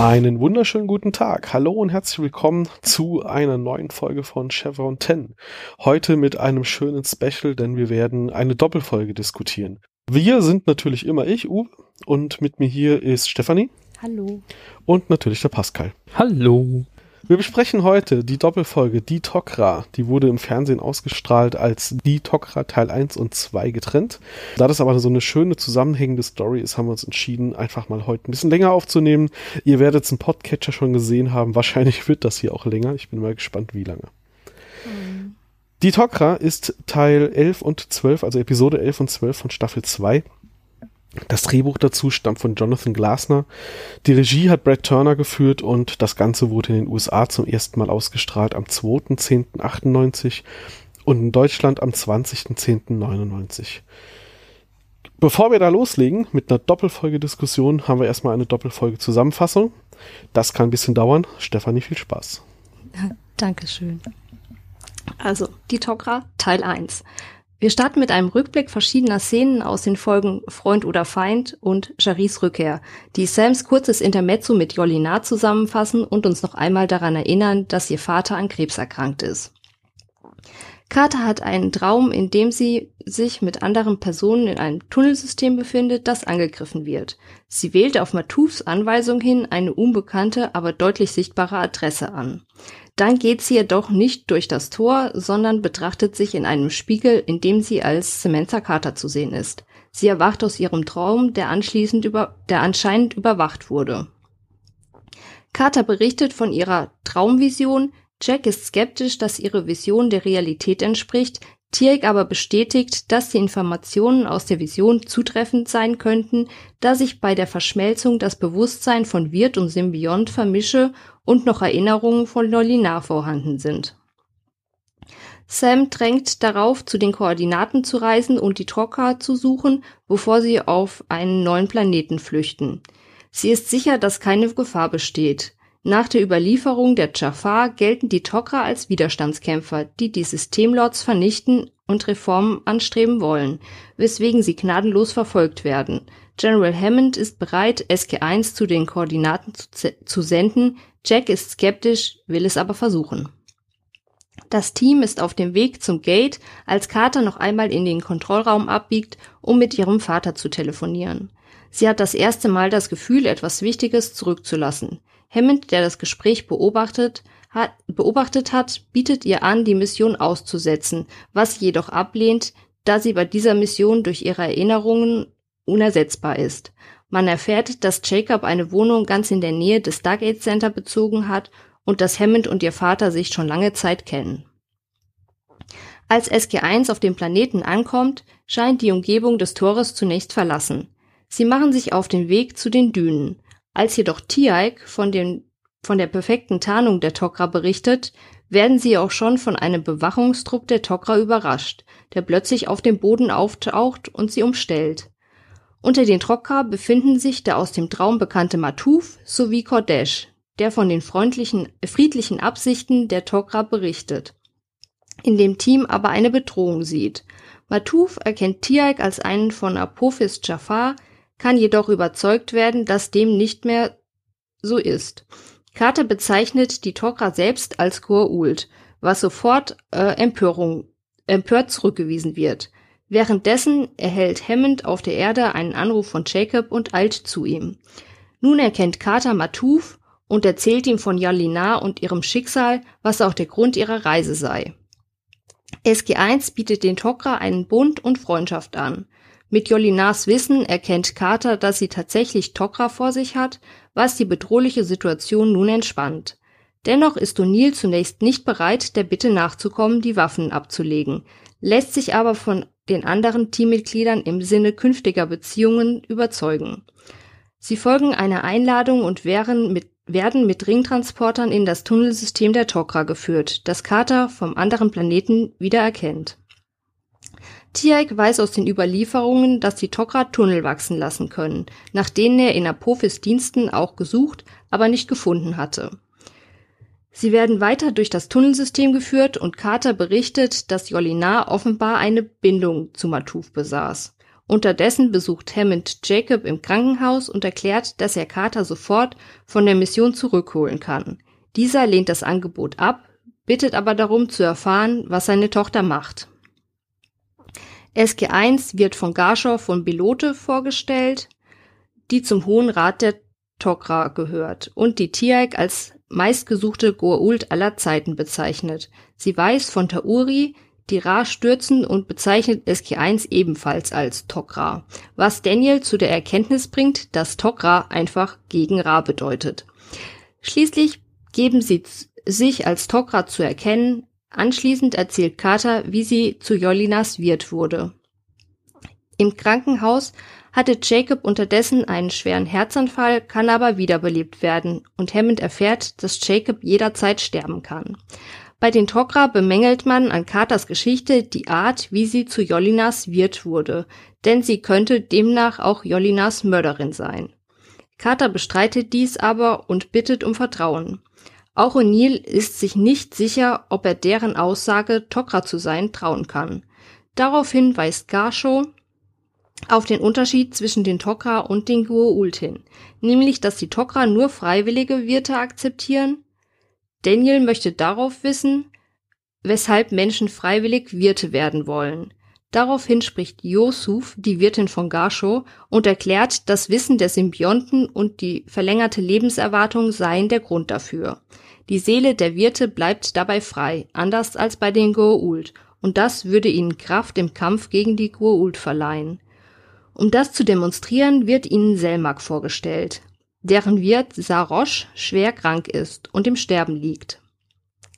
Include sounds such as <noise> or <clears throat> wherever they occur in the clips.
Einen wunderschönen guten Tag. Hallo und herzlich willkommen zu einer neuen Folge von Chevron 10. Heute mit einem schönen Special, denn wir werden eine Doppelfolge diskutieren. Wir sind natürlich immer ich, Uwe, und mit mir hier ist Stefanie. Hallo. Und natürlich der Pascal. Hallo. Wir besprechen heute die Doppelfolge Die Tokra. Die wurde im Fernsehen ausgestrahlt als Die Tokra Teil 1 und 2 getrennt. Da das aber so eine schöne zusammenhängende Story ist, haben wir uns entschieden, einfach mal heute ein bisschen länger aufzunehmen. Ihr werdet es im Podcatcher schon gesehen haben. Wahrscheinlich wird das hier auch länger. Ich bin mal gespannt, wie lange. Mhm. Die Tokra ist Teil 11 und 12, also Episode 11 und 12 von Staffel 2. Das Drehbuch dazu stammt von Jonathan Glasner. Die Regie hat Brad Turner geführt und das Ganze wurde in den USA zum ersten Mal ausgestrahlt am 2.10.98 und in Deutschland am 20.10.99. Bevor wir da loslegen mit einer Doppelfolge-Diskussion, haben wir erstmal eine Doppelfolge-Zusammenfassung. Das kann ein bisschen dauern. Stefanie, viel Spaß. <laughs> Dankeschön. Also, die Tokra, Teil 1. Wir starten mit einem Rückblick verschiedener Szenen aus den Folgen Freund oder Feind und Charis Rückkehr, die Sams kurzes Intermezzo mit Jolina zusammenfassen und uns noch einmal daran erinnern, dass ihr Vater an Krebs erkrankt ist. Carter hat einen Traum, in dem sie sich mit anderen Personen in einem Tunnelsystem befindet, das angegriffen wird. Sie wählt auf Matufs Anweisung hin eine unbekannte, aber deutlich sichtbare Adresse an. Dann geht sie jedoch nicht durch das Tor, sondern betrachtet sich in einem Spiegel, in dem sie als Samantha Carter zu sehen ist. Sie erwacht aus ihrem Traum, der anschließend über, der anscheinend überwacht wurde. Carter berichtet von ihrer Traumvision. Jack ist skeptisch, dass ihre Vision der Realität entspricht. Tierig aber bestätigt, dass die Informationen aus der Vision zutreffend sein könnten, da sich bei der Verschmelzung das Bewusstsein von Wirt und Symbiont vermische und noch Erinnerungen von Lolinar vorhanden sind. Sam drängt darauf, zu den Koordinaten zu reisen und die Trocker zu suchen, bevor sie auf einen neuen Planeten flüchten. Sie ist sicher, dass keine Gefahr besteht. Nach der Überlieferung der Jafar gelten die Tok'ra als Widerstandskämpfer, die die Systemlords vernichten und Reformen anstreben wollen, weswegen sie gnadenlos verfolgt werden. General Hammond ist bereit, SG-1 zu den Koordinaten zu, zu senden, Jack ist skeptisch, will es aber versuchen. Das Team ist auf dem Weg zum Gate, als Carter noch einmal in den Kontrollraum abbiegt, um mit ihrem Vater zu telefonieren. Sie hat das erste Mal das Gefühl, etwas Wichtiges zurückzulassen. Hammond, der das Gespräch beobachtet hat, beobachtet hat, bietet ihr an, die Mission auszusetzen, was sie jedoch ablehnt, da sie bei dieser Mission durch ihre Erinnerungen unersetzbar ist. Man erfährt, dass Jacob eine Wohnung ganz in der Nähe des Stargate Center bezogen hat und dass Hammond und ihr Vater sich schon lange Zeit kennen. Als SG-1 auf dem Planeten ankommt, scheint die Umgebung des Tores zunächst verlassen. Sie machen sich auf den Weg zu den Dünen. Als jedoch Tiaik von, von der perfekten Tarnung der Tok'ra berichtet, werden sie auch schon von einem Bewachungstrupp der Tok'ra überrascht, der plötzlich auf dem Boden auftaucht und sie umstellt. Unter den Trocker befinden sich der aus dem Traum bekannte Matuf sowie Kordesh, der von den freundlichen, friedlichen Absichten der Tok'ra berichtet, in dem Team aber eine Bedrohung sieht. Matuf erkennt Tiaik als einen von Apophis Jafar, kann jedoch überzeugt werden, dass dem nicht mehr so ist. Carter bezeichnet die Tok'ra selbst als Gur-Ult, was sofort äh, Empörung, empört zurückgewiesen wird. Währenddessen erhält Hammond auf der Erde einen Anruf von Jacob und eilt zu ihm. Nun erkennt Carter Matuf und erzählt ihm von Yalina und ihrem Schicksal, was auch der Grund ihrer Reise sei. SG1 bietet den Tok'ra einen Bund und Freundschaft an. Mit Jolinas Wissen erkennt Carter, dass sie tatsächlich Tok'ra vor sich hat, was die bedrohliche Situation nun entspannt. Dennoch ist O'Neill zunächst nicht bereit, der Bitte nachzukommen, die Waffen abzulegen, lässt sich aber von den anderen Teammitgliedern im Sinne künftiger Beziehungen überzeugen. Sie folgen einer Einladung und werden mit, werden mit Ringtransportern in das Tunnelsystem der Tok'ra geführt, das Carter vom anderen Planeten wieder erkennt. Tiaik weiß aus den Überlieferungen, dass die Tok'ra Tunnel wachsen lassen können, nach denen er in Apophis Diensten auch gesucht, aber nicht gefunden hatte. Sie werden weiter durch das Tunnelsystem geführt und Carter berichtet, dass Jolinar offenbar eine Bindung zu Matuf besaß. Unterdessen besucht Hammond Jacob im Krankenhaus und erklärt, dass er Carter sofort von der Mission zurückholen kann. Dieser lehnt das Angebot ab, bittet aber darum zu erfahren, was seine Tochter macht. SG1 wird von Garshaw von Belote vorgestellt, die zum Hohen Rat der Tok'ra gehört und die Tiaik als meistgesuchte Goa'uld aller Zeiten bezeichnet. Sie weiß von Tauri, die Ra stürzen und bezeichnet SG1 ebenfalls als Tok'ra, was Daniel zu der Erkenntnis bringt, dass Tok'ra einfach gegen Ra bedeutet. Schließlich geben sie sich als Tok'ra zu erkennen, anschließend erzählt Carter, wie sie zu Jolinas Wirt wurde. Im Krankenhaus hatte Jacob unterdessen einen schweren Herzanfall, kann aber wiederbelebt werden und Hammond erfährt, dass Jacob jederzeit sterben kann. Bei den Tok'ra bemängelt man an Carters Geschichte die Art, wie sie zu Jolinas Wirt wurde, denn sie könnte demnach auch Jolinas Mörderin sein. Carter bestreitet dies aber und bittet um Vertrauen. Auch O'Neill ist sich nicht sicher, ob er deren Aussage, Tok'ra zu sein, trauen kann. Daraufhin weist Garshow auf den Unterschied zwischen den Tok'ra und den Goa'uld hin, nämlich dass die Tok'ra nur freiwillige Wirte akzeptieren. Daniel möchte darauf wissen, weshalb Menschen freiwillig Wirte werden wollen. Daraufhin spricht Yosuf, die Wirtin von Garsho, und erklärt, das Wissen der Symbionten und die verlängerte Lebenserwartung seien der Grund dafür. Die Seele der Wirte bleibt dabei frei, anders als bei den Goa'uld, und das würde ihnen Kraft im Kampf gegen die Goa'uld verleihen. Um das zu demonstrieren, wird ihnen Selmak vorgestellt, deren Wirt Sarosh schwer krank ist und im Sterben liegt.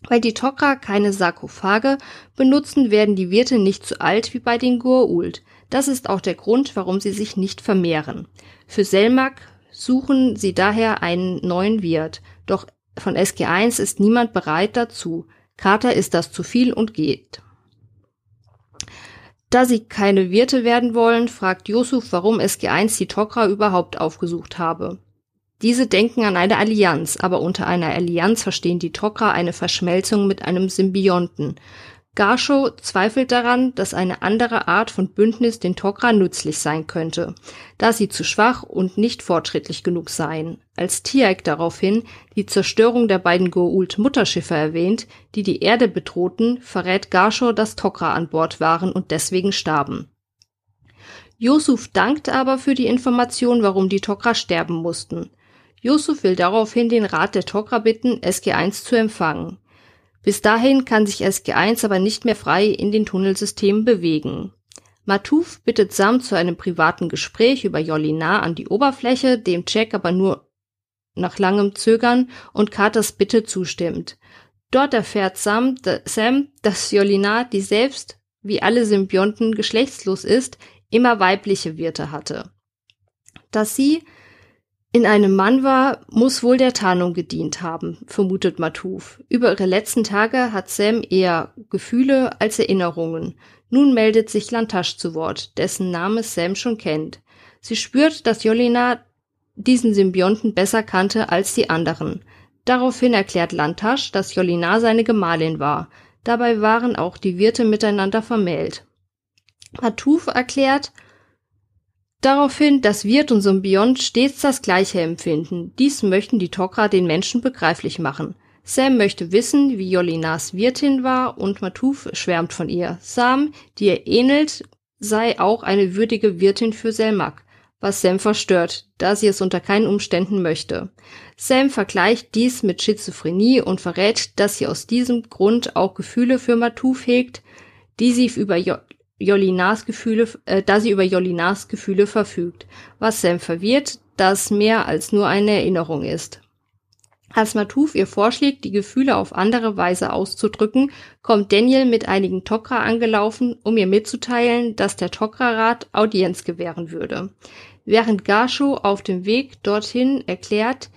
Weil die Tok'ra keine Sarkophage benutzen, werden die Wirte nicht zu alt wie bei den Goa'uld. Das ist auch der Grund, warum sie sich nicht vermehren. Für Selmak suchen sie daher einen neuen Wirt, doch von SG1 ist niemand bereit dazu. Carter ist das zu viel und geht. Da sie keine Wirte werden wollen, fragt Yusuf, warum SG1 die Tok'ra überhaupt aufgesucht habe. Diese denken an eine Allianz, aber unter einer Allianz verstehen die Tok'ra eine Verschmelzung mit einem Symbionten. Garshow zweifelt daran, dass eine andere Art von Bündnis den Tok'ra nützlich sein könnte, da sie zu schwach und nicht fortschrittlich genug seien. Als Tiaik daraufhin die Zerstörung der beiden Goa'uld-Mutterschiffe erwähnt, die die Erde bedrohten, verrät Garshow, dass Tok'ra an Bord waren und deswegen starben. Yusuf dankt aber für die Information, warum die Tok'ra sterben mussten. Yusuf will daraufhin den Rat der Tok'ra bitten, SG-1 zu empfangen. Bis dahin kann sich SG1 aber nicht mehr frei in den Tunnelsystemen bewegen. Matuf bittet Sam zu einem privaten Gespräch über Jolinar an die Oberfläche, dem Jack aber nur nach langem Zögern und Carters Bitte zustimmt. Dort erfährt Sam, Sam, dass Jolinar, die selbst wie alle Symbionten geschlechtslos ist, immer weibliche Wirte hatte. Dass sie in einem Mann war, muss wohl der Tarnung gedient haben, vermutet Matuf. Über ihre letzten Tage hat Sam eher Gefühle als Erinnerungen. Nun meldet sich Lantasch zu Wort, dessen Name Sam schon kennt. Sie spürt, dass Jolina diesen Symbionten besser kannte als die anderen. Daraufhin erklärt Lantasch, dass Jolina seine Gemahlin war. Dabei waren auch die Wirte miteinander vermählt. Matuf erklärt, Daraufhin, dass Wirt und Symbiont stets das Gleiche empfinden. Dies möchten die Tok'ra den Menschen begreiflich machen. Sam möchte wissen, wie Jolinas Wirtin war und Matuf schwärmt von ihr. Sam, die ihr ähnelt, sei auch eine würdige Wirtin für Selmak, was Sam verstört, da sie es unter keinen Umständen möchte. Sam vergleicht dies mit Schizophrenie und verrät, dass sie aus diesem Grund auch Gefühle für Matuf hegt, die sie über Jolinas Gefühle, äh, da sie über Jolinas Gefühle verfügt, was Sam verwirrt, da es mehr als nur eine Erinnerung ist. Als Matuf ihr vorschlägt, die Gefühle auf andere Weise auszudrücken, kommt Daniel mit einigen Tok'ra angelaufen, um ihr mitzuteilen, dass der Tok'ra-Rat Audienz gewähren würde. Während Gashu auf dem Weg dorthin erklärt,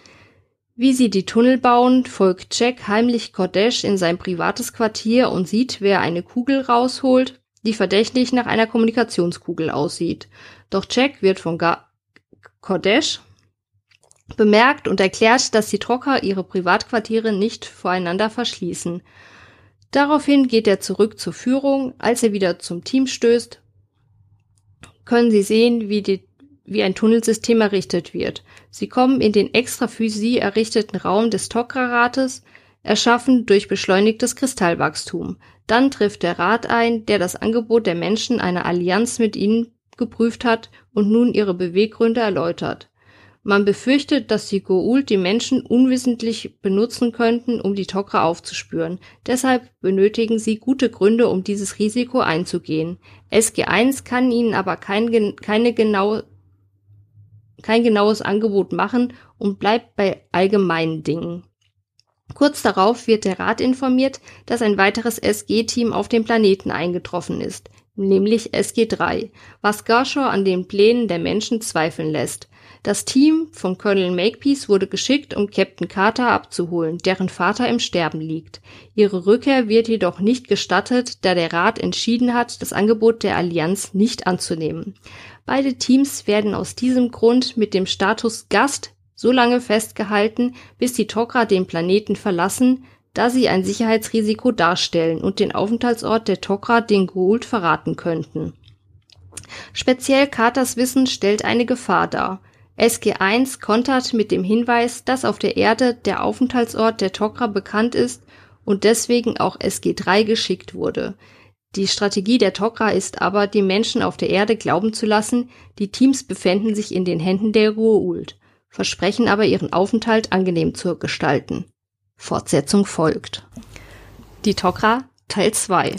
wie sie die Tunnel bauen, folgt Jack heimlich Kodesh in sein privates Quartier und sieht, wer eine Kugel rausholt, die verdächtig nach einer Kommunikationskugel aussieht. Doch Jack wird von Ga Kodesh bemerkt und erklärt, dass die Trocker ihre Privatquartiere nicht voreinander verschließen. Daraufhin geht er zurück zur Führung. Als er wieder zum Team stößt, können sie sehen, wie, die, wie ein Tunnelsystem errichtet wird. Sie kommen in den extra für sie errichteten Raum des Tokra-Rates, erschaffen durch beschleunigtes Kristallwachstum. Dann trifft der Rat ein, der das Angebot der Menschen einer Allianz mit ihnen geprüft hat und nun ihre Beweggründe erläutert. Man befürchtet, dass die Goa'uld die Menschen unwissentlich benutzen könnten, um die Tok'ra aufzuspüren. Deshalb benötigen sie gute Gründe, um dieses Risiko einzugehen. SG1 kann ihnen aber kein, keine genau, kein genaues Angebot machen und bleibt bei allgemeinen Dingen. Kurz darauf wird der Rat informiert, dass ein weiteres SG-Team auf dem Planeten eingetroffen ist, nämlich SG3, was Garshaw an den Plänen der Menschen zweifeln lässt. Das Team von Colonel Makepeace wurde geschickt, um Captain Carter abzuholen, deren Vater im Sterben liegt. Ihre Rückkehr wird jedoch nicht gestattet, da der Rat entschieden hat, das Angebot der Allianz nicht anzunehmen. Beide Teams werden aus diesem Grund mit dem Status Gast so lange festgehalten, bis die Tok'ra den Planeten verlassen, da sie ein Sicherheitsrisiko darstellen und den Aufenthaltsort der Tok'ra den Goa'uld verraten könnten. Speziell Carters Wissen stellt eine Gefahr dar. SG1 kontert mit dem Hinweis, dass auf der Erde der Aufenthaltsort der Tok'ra bekannt ist und deswegen auch SG3 geschickt wurde. Die Strategie der Tok'ra ist aber, die Menschen auf der Erde glauben zu lassen, die Teams befänden sich in den Händen der Goa'uld, versprechen aber ihren Aufenthalt angenehm zu gestalten. Fortsetzung folgt. Die Tok'ra Teil 2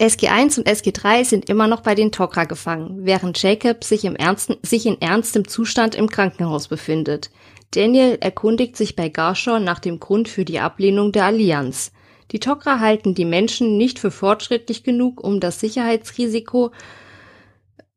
SG1 und SG3 sind immer noch bei den Tok'ra gefangen, während Jacob sich, im ernsten, sich in ernstem Zustand im Krankenhaus befindet. Daniel erkundigt sich bei Garshaw nach dem Grund für die Ablehnung der Allianz. Die Tok'ra halten die Menschen nicht für fortschrittlich genug, um das Sicherheitsrisiko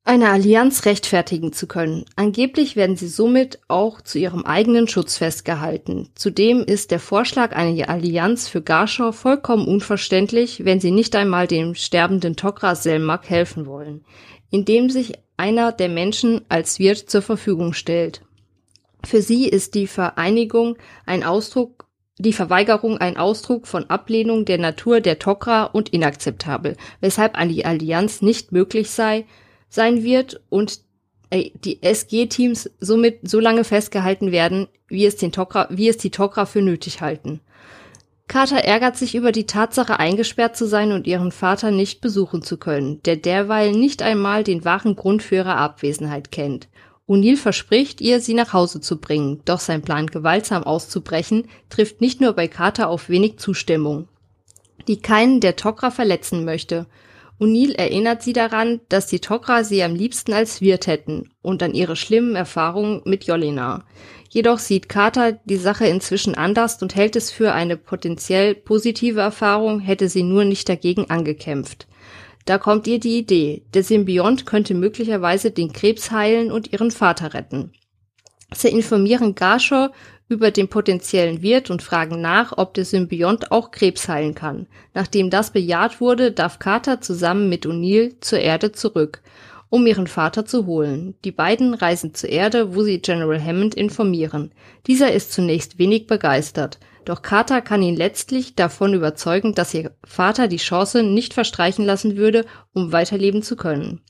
eine Allianz rechtfertigen zu können. Angeblich werden sie somit auch zu ihrem eigenen Schutz festgehalten. Zudem ist der Vorschlag einer Allianz für Garshaw vollkommen unverständlich, wenn sie nicht einmal dem sterbenden Tok'ra Selmak helfen wollen, indem sich einer der Menschen als Wirt zur Verfügung stellt. Für sie ist die Vereinigung ein Ausdruck die Verweigerung ein Ausdruck von Ablehnung der Natur der Tok'ra und inakzeptabel, weshalb eine Allianz nicht möglich sei, sein wird und äh, die SG-Teams somit so lange festgehalten werden, wie es, den Tokra, wie es die Tok'ra für nötig halten. Carter ärgert sich über die Tatsache, eingesperrt zu sein und ihren Vater nicht besuchen zu können, der derweil nicht einmal den wahren Grund für ihre Abwesenheit kennt. O'Neill verspricht ihr, sie nach Hause zu bringen, doch sein Plan, gewaltsam auszubrechen, trifft nicht nur bei Carter auf wenig Zustimmung, die keinen der Tok'ra verletzen möchte. O'Neill erinnert sie daran, dass die Tok'ra sie am liebsten als Wirt hätten und an ihre schlimmen Erfahrungen mit Jolina. Jedoch sieht Carter die Sache inzwischen anders und hält es für eine potenziell positive Erfahrung, hätte sie nur nicht dagegen angekämpft. Da kommt ihr die Idee, der Symbiont könnte möglicherweise den Krebs heilen und ihren Vater retten. Sie informieren Garshaw über den potenziellen Wirt und fragen nach, ob der Symbiont auch Krebs heilen kann. Nachdem das bejaht wurde, darf Carter zusammen mit O'Neill zur Erde zurück, um ihren Vater zu holen. Die beiden reisen zur Erde, wo sie General Hammond informieren. Dieser ist zunächst wenig begeistert, doch Carter kann ihn letztlich davon überzeugen, dass ihr Vater die Chance nicht verstreichen lassen würde, um weiterleben zu können.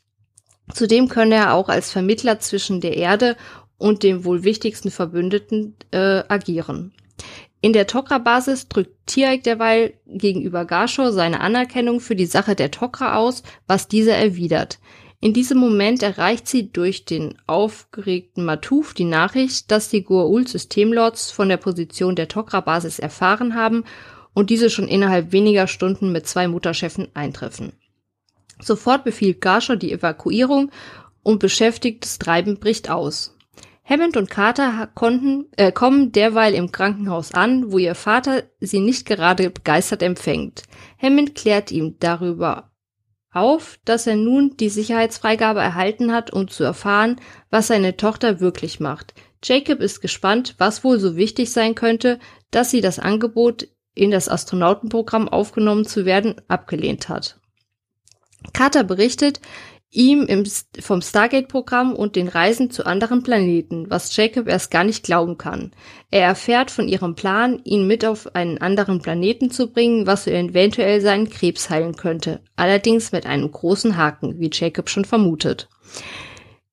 Zudem könne er auch als Vermittler zwischen der Erde und dem wohl wichtigsten Verbündeten äh, agieren. In der Tok'ra-Basis drückt Tiaik derweil gegenüber Garshaw seine Anerkennung für die Sache der Tok'ra aus, was dieser erwidert. In diesem Moment erreicht sie durch den aufgeregten Matuf die Nachricht, dass die Goa'uld-Systemlords von der Position der Tok'ra-Basis erfahren haben und diese schon innerhalb weniger Stunden mit zwei Mutterschiffen eintreffen. Sofort befiehlt Garshaw die Evakuierung und beschäftigtes Treiben bricht aus. Hammond und Carter konnten, äh, kommen derweil im Krankenhaus an, wo ihr Vater sie nicht gerade begeistert empfängt. Hammond klärt ihm darüber auf, dass er nun die Sicherheitsfreigabe erhalten hat, um zu erfahren, was seine Tochter wirklich macht. Jacob ist gespannt, was wohl so wichtig sein könnte, dass sie das Angebot, in das Astronautenprogramm aufgenommen zu werden, abgelehnt hat. Carter berichtet, ihm im, vom Stargate-Programm und den Reisen zu anderen Planeten, was Jacob erst gar nicht glauben kann. Er erfährt von ihrem Plan, ihn mit auf einen anderen Planeten zu bringen, was eventuell seinen Krebs heilen könnte. Allerdings mit einem großen Haken, wie Jacob schon vermutet.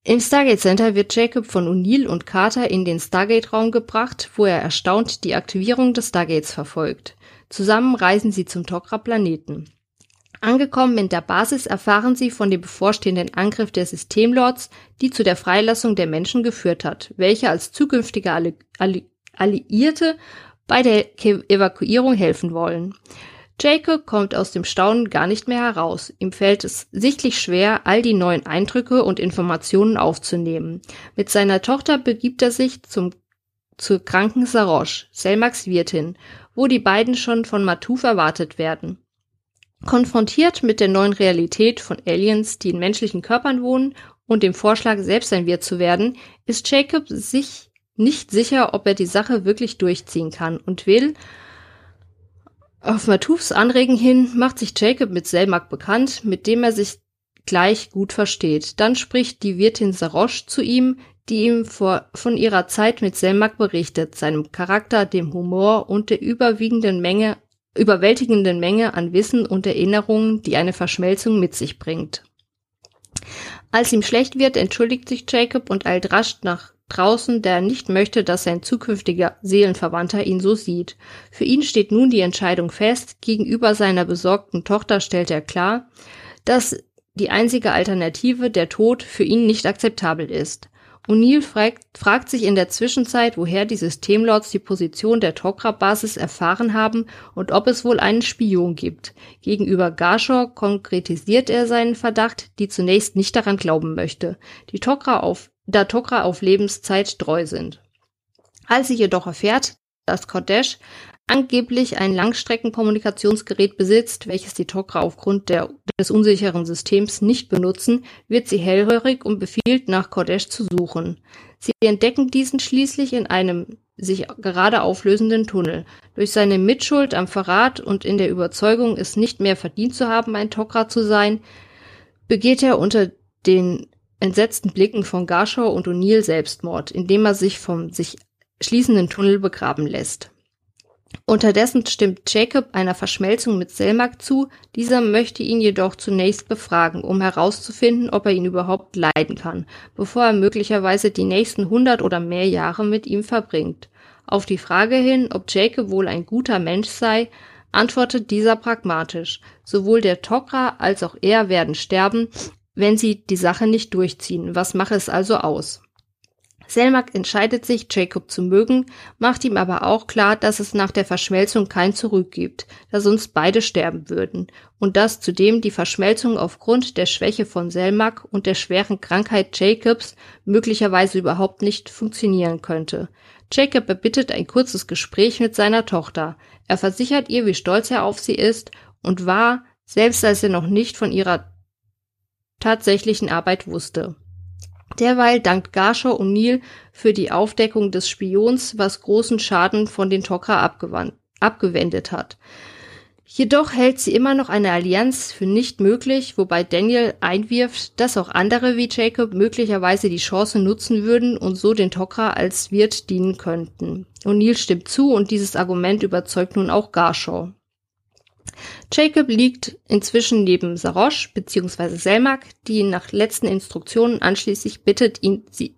Im Stargate Center wird Jacob von O'Neill und Carter in den Stargate-Raum gebracht, wo er erstaunt die Aktivierung des Stargates verfolgt. Zusammen reisen sie zum Tok'ra-Planeten. Angekommen in der Basis erfahren sie von dem bevorstehenden Angriff der Systemlords, die zu der Freilassung der Menschen geführt hat, welche als zukünftige Alli Alli Alliierte bei der Ke Evakuierung helfen wollen. Jacob kommt aus dem Staunen gar nicht mehr heraus. Ihm fällt es sichtlich schwer, all die neuen Eindrücke und Informationen aufzunehmen. Mit seiner Tochter begibt er sich zum, zur kranken Sarosh, Selmaks Wirtin, wo die beiden schon von Matuf erwartet werden. Konfrontiert mit der neuen Realität von Aliens, die in menschlichen Körpern wohnen und dem Vorschlag, selbst ein Wirt zu werden, ist Jacob sich nicht sicher, ob er die Sache wirklich durchziehen kann und will. Auf Matufs Anregen hin macht sich Jacob mit Selmak bekannt, mit dem er sich gleich gut versteht. Dann spricht die Wirtin Sarosh zu ihm, die ihm vor, von ihrer Zeit mit Selmak berichtet, seinem Charakter, dem Humor und der überwiegenden Menge überwältigenden Menge an Wissen und Erinnerungen, die eine Verschmelzung mit sich bringt. Als ihm schlecht wird, entschuldigt sich Jacob und eilt rasch nach draußen, da er nicht möchte, dass sein zukünftiger Seelenverwandter ihn so sieht. Für ihn steht nun die Entscheidung fest, gegenüber seiner besorgten Tochter stellt er klar, dass die einzige Alternative, der Tod, für ihn nicht akzeptabel ist. O'Neill fragt, fragt sich in der Zwischenzeit, woher die Systemlords die Position der Tok'ra-Basis erfahren haben und ob es wohl einen Spion gibt. Gegenüber Garshor konkretisiert er seinen Verdacht, die zunächst nicht daran glauben möchte, die Tok'ra auf, da Tok'ra auf Lebenszeit treu sind. Als sie jedoch erfährt, dass Kodesh angeblich ein Langstreckenkommunikationsgerät besitzt, welches die Tok'ra aufgrund der, des unsicheren Systems nicht benutzen, wird sie hellhörig und befiehlt, nach Kodesh zu suchen. Sie entdecken diesen schließlich in einem sich gerade auflösenden Tunnel. Durch seine Mitschuld am Verrat und in der Überzeugung, es nicht mehr verdient zu haben, ein Tok'ra zu sein, begeht er unter den entsetzten Blicken von Garshor und O'Neill Selbstmord, indem er sich vom sich schließenden Tunnel begraben lässt. Unterdessen stimmt Jacob einer Verschmelzung mit Selmak zu, dieser möchte ihn jedoch zunächst befragen, um herauszufinden, ob er ihn überhaupt leiden kann, bevor er möglicherweise die nächsten hundert oder mehr Jahre mit ihm verbringt. Auf die Frage hin, ob Jacob wohl ein guter Mensch sei, antwortet dieser pragmatisch. Sowohl der Tok'ra als auch er werden sterben, wenn sie die Sache nicht durchziehen. Was mache es also aus? Selmak entscheidet sich, Jacob zu mögen, macht ihm aber auch klar, dass es nach der Verschmelzung kein Zurück gibt, da sonst beide sterben würden, und dass zudem die Verschmelzung aufgrund der Schwäche von Selmak und der schweren Krankheit Jacobs möglicherweise überhaupt nicht funktionieren könnte. Jacob erbittet ein kurzes Gespräch mit seiner Tochter. Er versichert ihr, wie stolz er auf sie ist und war, selbst als er noch nicht von ihrer tatsächlichen Arbeit wusste. Derweil dankt Garshaw O'Neill für die Aufdeckung des Spions, was großen Schaden von den Tok'ra abgewendet hat. Jedoch hält sie immer noch eine Allianz für nicht möglich, wobei Daniel einwirft, dass auch andere wie Jacob möglicherweise die Chance nutzen würden und so den Tok'ra als Wirt dienen könnten. O'Neill stimmt zu und dieses Argument überzeugt nun auch Garshaw. Jacob liegt inzwischen neben Sarosh bzw. Selmak, die nach letzten Instruktionen anschließend bittet, ihn, sie,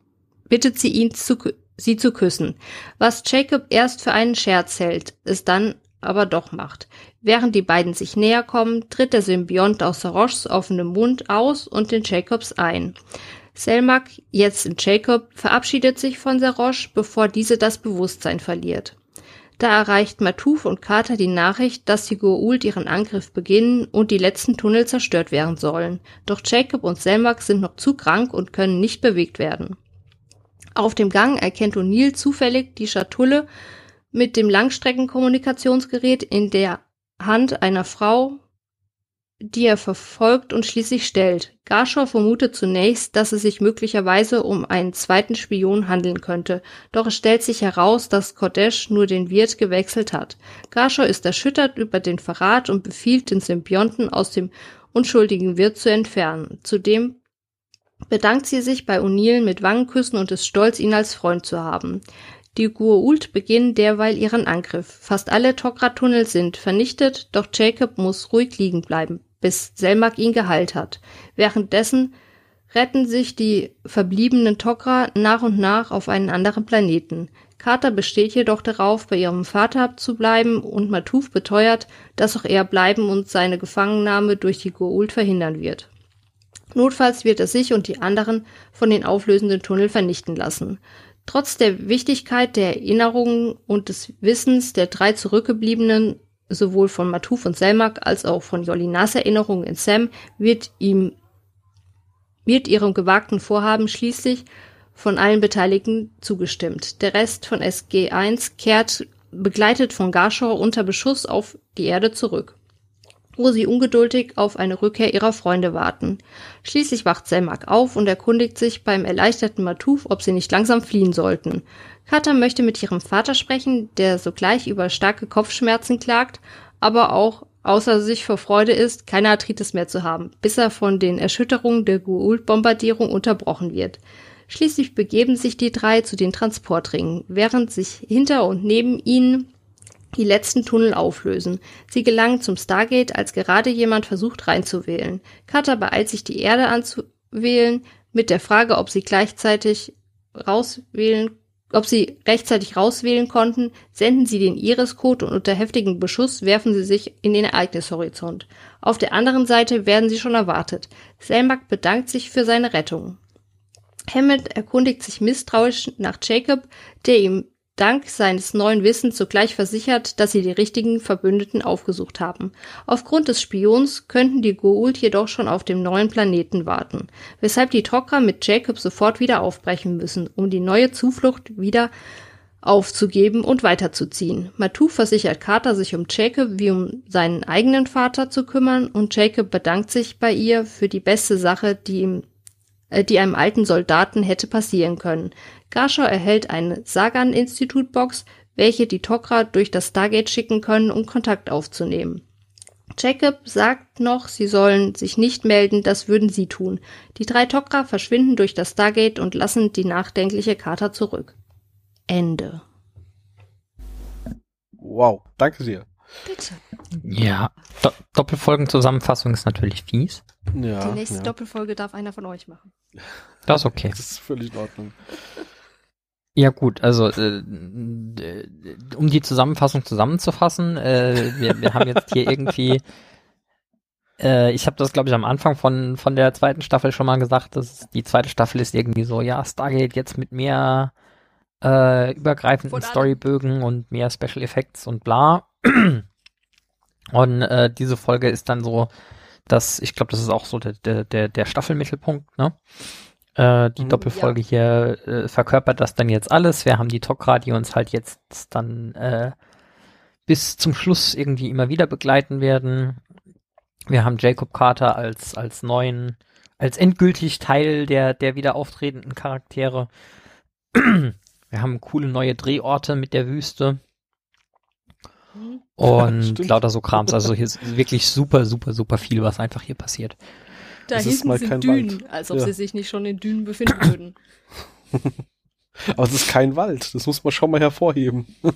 bittet sie ihn zu, sie zu küssen, was Jacob erst für einen Scherz hält, es dann aber doch macht. Während die beiden sich näher kommen, tritt der Symbiont aus Saroshs offenem Mund aus und in Jacobs ein. Selmak, jetzt in Jacob, verabschiedet sich von Sarosh, bevor diese das Bewusstsein verliert. Da erreicht Matuf und Carter die Nachricht, dass die Goa'uld ihren Angriff beginnen und die letzten Tunnel zerstört werden sollen. Doch Jacob und Selmak sind noch zu krank und können nicht bewegt werden. Auf dem Gang erkennt O'Neill zufällig die Schatulle mit dem Langstreckenkommunikationsgerät in der Hand einer Frau, die er verfolgt und schließlich stellt. Garshaw vermutet zunächst, dass es sich möglicherweise um einen zweiten Spion handeln könnte, doch es stellt sich heraus, dass Kodesh nur den Wirt gewechselt hat. Garshaw ist erschüttert über den Verrat und befiehlt den Symbionten aus dem unschuldigen Wirt zu entfernen. Zudem bedankt sie sich bei O'Neill mit Wangenküssen und ist stolz, ihn als Freund zu haben. Die Gua'uld beginnen derweil ihren Angriff. Fast alle Tok'ra-Tunnel sind vernichtet, doch Jacob muss ruhig liegen bleiben, bis Selmak ihn geheilt hat. Währenddessen retten sich die verbliebenen Tok'ra nach und nach auf einen anderen Planeten. Carter besteht jedoch darauf, bei ihrem Vater zu bleiben und Matuf beteuert, dass auch er bleiben und seine Gefangennahme durch die Goa'uld verhindern wird. Notfalls wird er sich und die anderen von den auflösenden Tunnel vernichten lassen. Trotz der Wichtigkeit der Erinnerungen und des Wissens der drei zurückgebliebenen, sowohl von Matuf und Selmak als auch von Jolinas Erinnerungen in Sam, wird ihm wird ihrem gewagten Vorhaben schließlich von allen Beteiligten zugestimmt. Der Rest von SG1 kehrt begleitet von Garshore unter Beschuss auf die Erde zurück wo sie ungeduldig auf eine Rückkehr ihrer Freunde warten. Schließlich wacht Selmak auf und erkundigt sich beim erleichterten Matuf, ob sie nicht langsam fliehen sollten. Kata möchte mit ihrem Vater sprechen, der sogleich über starke Kopfschmerzen klagt, aber auch außer sich vor Freude ist, keine Arthritis mehr zu haben, bis er von den Erschütterungen der Guult-Bombardierung unterbrochen wird. Schließlich begeben sich die drei zu den Transportringen, während sich hinter und neben ihnen die letzten Tunnel auflösen. Sie gelangen zum Stargate, als gerade jemand versucht reinzuwählen. Carter beeilt sich, die Erde anzuwählen, mit der Frage, ob sie gleichzeitig rauswählen, ob sie rechtzeitig rauswählen konnten, senden sie den Iris-Code und unter heftigem Beschuss werfen sie sich in den Ereignishorizont. Auf der anderen Seite werden sie schon erwartet. Selmak bedankt sich für seine Rettung. Hammond erkundigt sich misstrauisch nach Jacob, der ihm dank seines neuen Wissens sogleich versichert, dass sie die richtigen Verbündeten aufgesucht haben. Aufgrund des Spions könnten die Goa'uld jedoch schon auf dem neuen Planeten warten, weshalb die Tok'ra mit Jacob sofort wieder aufbrechen müssen, um die neue Zuflucht wieder aufzugeben und weiterzuziehen. Matu versichert Carter, sich um Jacob wie um seinen eigenen Vater zu kümmern und Jacob bedankt sich bei ihr für die beste Sache, die ihm die einem alten Soldaten hätte passieren können. Garshaw erhält eine Sagan-Institut-Box, welche die Tok'ra durch das Stargate schicken können, um Kontakt aufzunehmen. Jacob sagt noch, sie sollen sich nicht melden, das würden sie tun. Die drei Tok'ra verschwinden durch das Stargate und lassen die nachdenkliche Carter zurück. Ende. Wow, danke dir. Bitte. Ja, Do Doppelfolgenzusammenfassung ist natürlich fies. Ja, die nächste ja. Doppelfolge darf einer von euch machen. Das ist okay. <laughs> Das ist völlig in Ordnung. Ja gut, also äh, um die Zusammenfassung zusammenzufassen, äh, wir, wir haben jetzt hier irgendwie, äh, ich habe das glaube ich am Anfang von von der zweiten Staffel schon mal gesagt, dass die zweite Staffel ist irgendwie so, ja Stargate jetzt mit mehr äh, übergreifenden Storybögen und mehr Special Effects und bla. Und äh, diese Folge ist dann so, dass ich glaube, das ist auch so der der der Staffelmittelpunkt, ne? Äh, die mhm, Doppelfolge ja. hier äh, verkörpert das dann jetzt alles. Wir haben die Tok'ra, die uns halt jetzt dann äh, bis zum Schluss irgendwie immer wieder begleiten werden. Wir haben Jacob Carter als als neuen, als endgültig Teil der der wieder auftretenden Charaktere. <clears throat> Wir haben coole neue Drehorte mit der Wüste. Und lauter so Krams. Also hier ist wirklich super, super, super viel, was einfach hier passiert. Da das hinten sind Dünen, Wald. als ob ja. sie sich nicht schon in Dünen befinden würden. <laughs> Aber es ist kein Wald, das muss man schon mal hervorheben. <laughs>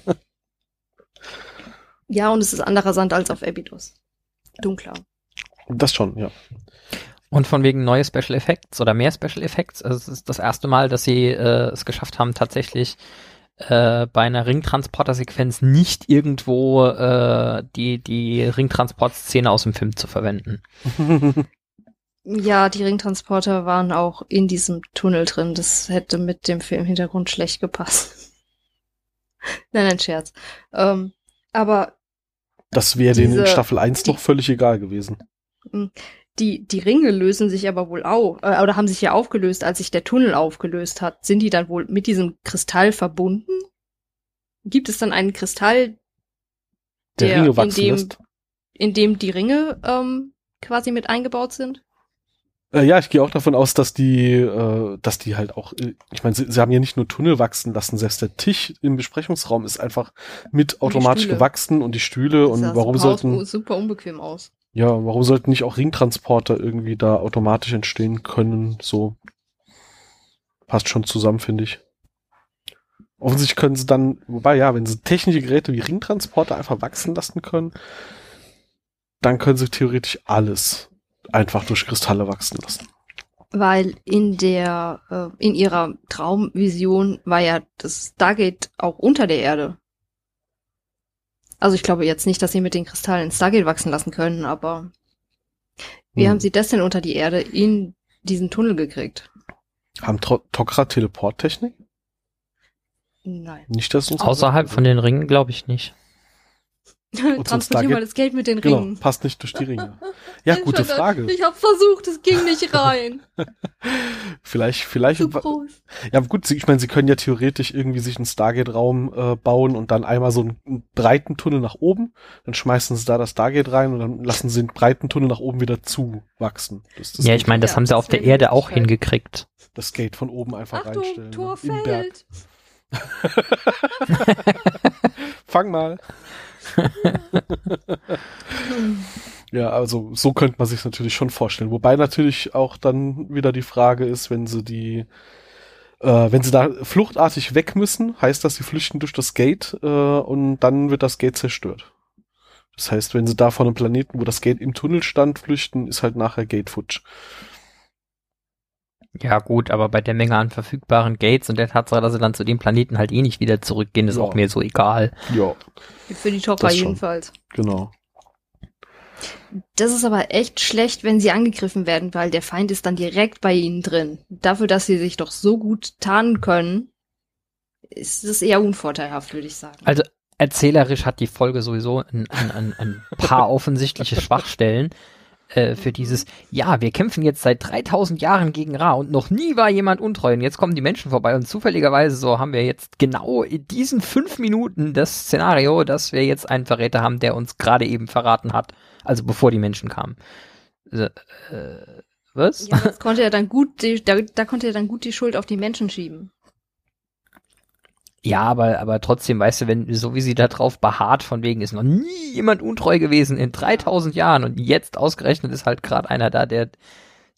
ja, und es ist anderer Sand als auf Abydos. Dunkler. Das schon, ja. Und von wegen neue Special Effects oder mehr Special Effects. Also es ist das erste Mal, dass sie äh, es geschafft haben, tatsächlich äh, bei einer Ringtransporter-Sequenz nicht irgendwo äh, die, die Ringtransportszene aus dem Film zu verwenden. <laughs> Ja, die Ringtransporter waren auch in diesem Tunnel drin. Das hätte mit dem Filmhintergrund schlecht gepasst. <laughs> nein, ein Scherz. Ähm, aber. Das wäre denen in Staffel 1 die, noch völlig egal gewesen. Die, die Ringe lösen sich aber wohl auf, äh, oder haben sich ja aufgelöst, als sich der Tunnel aufgelöst hat. Sind die dann wohl mit diesem Kristall verbunden? Gibt es dann einen Kristall, der, der Ringe wachsen in dem, lässt? in dem die Ringe ähm, quasi mit eingebaut sind? Äh, ja, ich gehe auch davon aus, dass die, äh, dass die halt auch, äh, ich meine, sie, sie haben ja nicht nur Tunnel wachsen lassen, selbst der Tisch im Besprechungsraum ist einfach mit automatisch gewachsen und die Stühle das und warum super sollten. Aus, super unbequem aus. Ja, warum sollten nicht auch Ringtransporter irgendwie da automatisch entstehen können? So passt schon zusammen, finde ich. Offensichtlich können sie dann, wobei ja, wenn sie technische Geräte wie Ringtransporter einfach wachsen lassen können, dann können sie theoretisch alles einfach durch Kristalle wachsen lassen. Weil in der, äh, in ihrer Traumvision war ja das Stargate auch unter der Erde. Also ich glaube jetzt nicht, dass sie mit den Kristallen Stargate wachsen lassen können, aber wie Hm. haben sie das denn unter die Erde in diesen Tunnel gekriegt? Haben Tro- Tok'ra Teleporttechnik? Nein. Nicht, dass uns Außerhalb von den Ringen glaube ich nicht. Zum Transportier Stargate- mal das Geld mit den Genau, Ringen. passt nicht durch die Ringe. <laughs> Ja, gute Frage. Ich habe versucht, es ging nicht <laughs> rein. Vielleicht, vielleicht, Zu groß. ja gut, sie- ich meine, sie können ja theoretisch irgendwie sich einen Stargate-Raum äh, bauen und dann einmal so einen, einen breiten Tunnel nach oben, dann schmeißen sie da das Stargate rein und dann lassen sie den breiten Tunnel nach oben wieder zuwachsen. Das, das ja, ich meine, das Ja, haben sie das auf der Erde auch hingekriegt. das Gate von oben einfach Achtung, reinstellen. Tor ne? Berg. fällt. <laughs> Fang mal. <laughs> Ja, also so könnte man sich natürlich schon vorstellen. Wobei natürlich auch dann wieder die Frage ist, wenn sie die, äh, wenn sie da fluchtartig weg müssen, heißt das, sie flüchten durch das Gate äh, und dann wird das Gate zerstört. Das heißt, wenn sie da von einem Planeten, wo das Gate im Tunnel stand, flüchten, ist halt nachher Gate futsch. Ja gut, aber bei der Menge an verfügbaren Gates und der Tatsache, dass sie dann zu dem Planeten halt eh nicht wieder zurückgehen, ist Ja. auch mir so egal. Ja, Für die Topper Das jedenfalls. genau. Das ist aber echt schlecht, wenn sie angegriffen werden, weil der Feind ist dann direkt bei ihnen drin. Dafür, dass sie sich doch so gut tarnen können, ist es eher unvorteilhaft, würde ich sagen. Also erzählerisch hat die Folge sowieso ein, ein, ein, ein paar <laughs> offensichtliche Schwachstellen äh, für dieses, ja, wir kämpfen jetzt seit 3000 Jahren gegen Ra und noch nie war jemand untreu und jetzt kommen die Menschen vorbei und zufälligerweise so haben wir jetzt genau in diesen fünf Minuten das Szenario, dass wir jetzt einen Verräter haben, der uns gerade eben verraten hat, also bevor die Menschen kamen. Äh, was? Ja, das konnte er dann gut, die, da, da konnte er dann gut die Schuld auf die Menschen schieben. Ja, aber, aber trotzdem, weißt du, wenn, so wie sie da drauf beharrt, von wegen ist noch nie jemand untreu gewesen in 3000 Jahren und jetzt ausgerechnet ist halt gerade einer da, der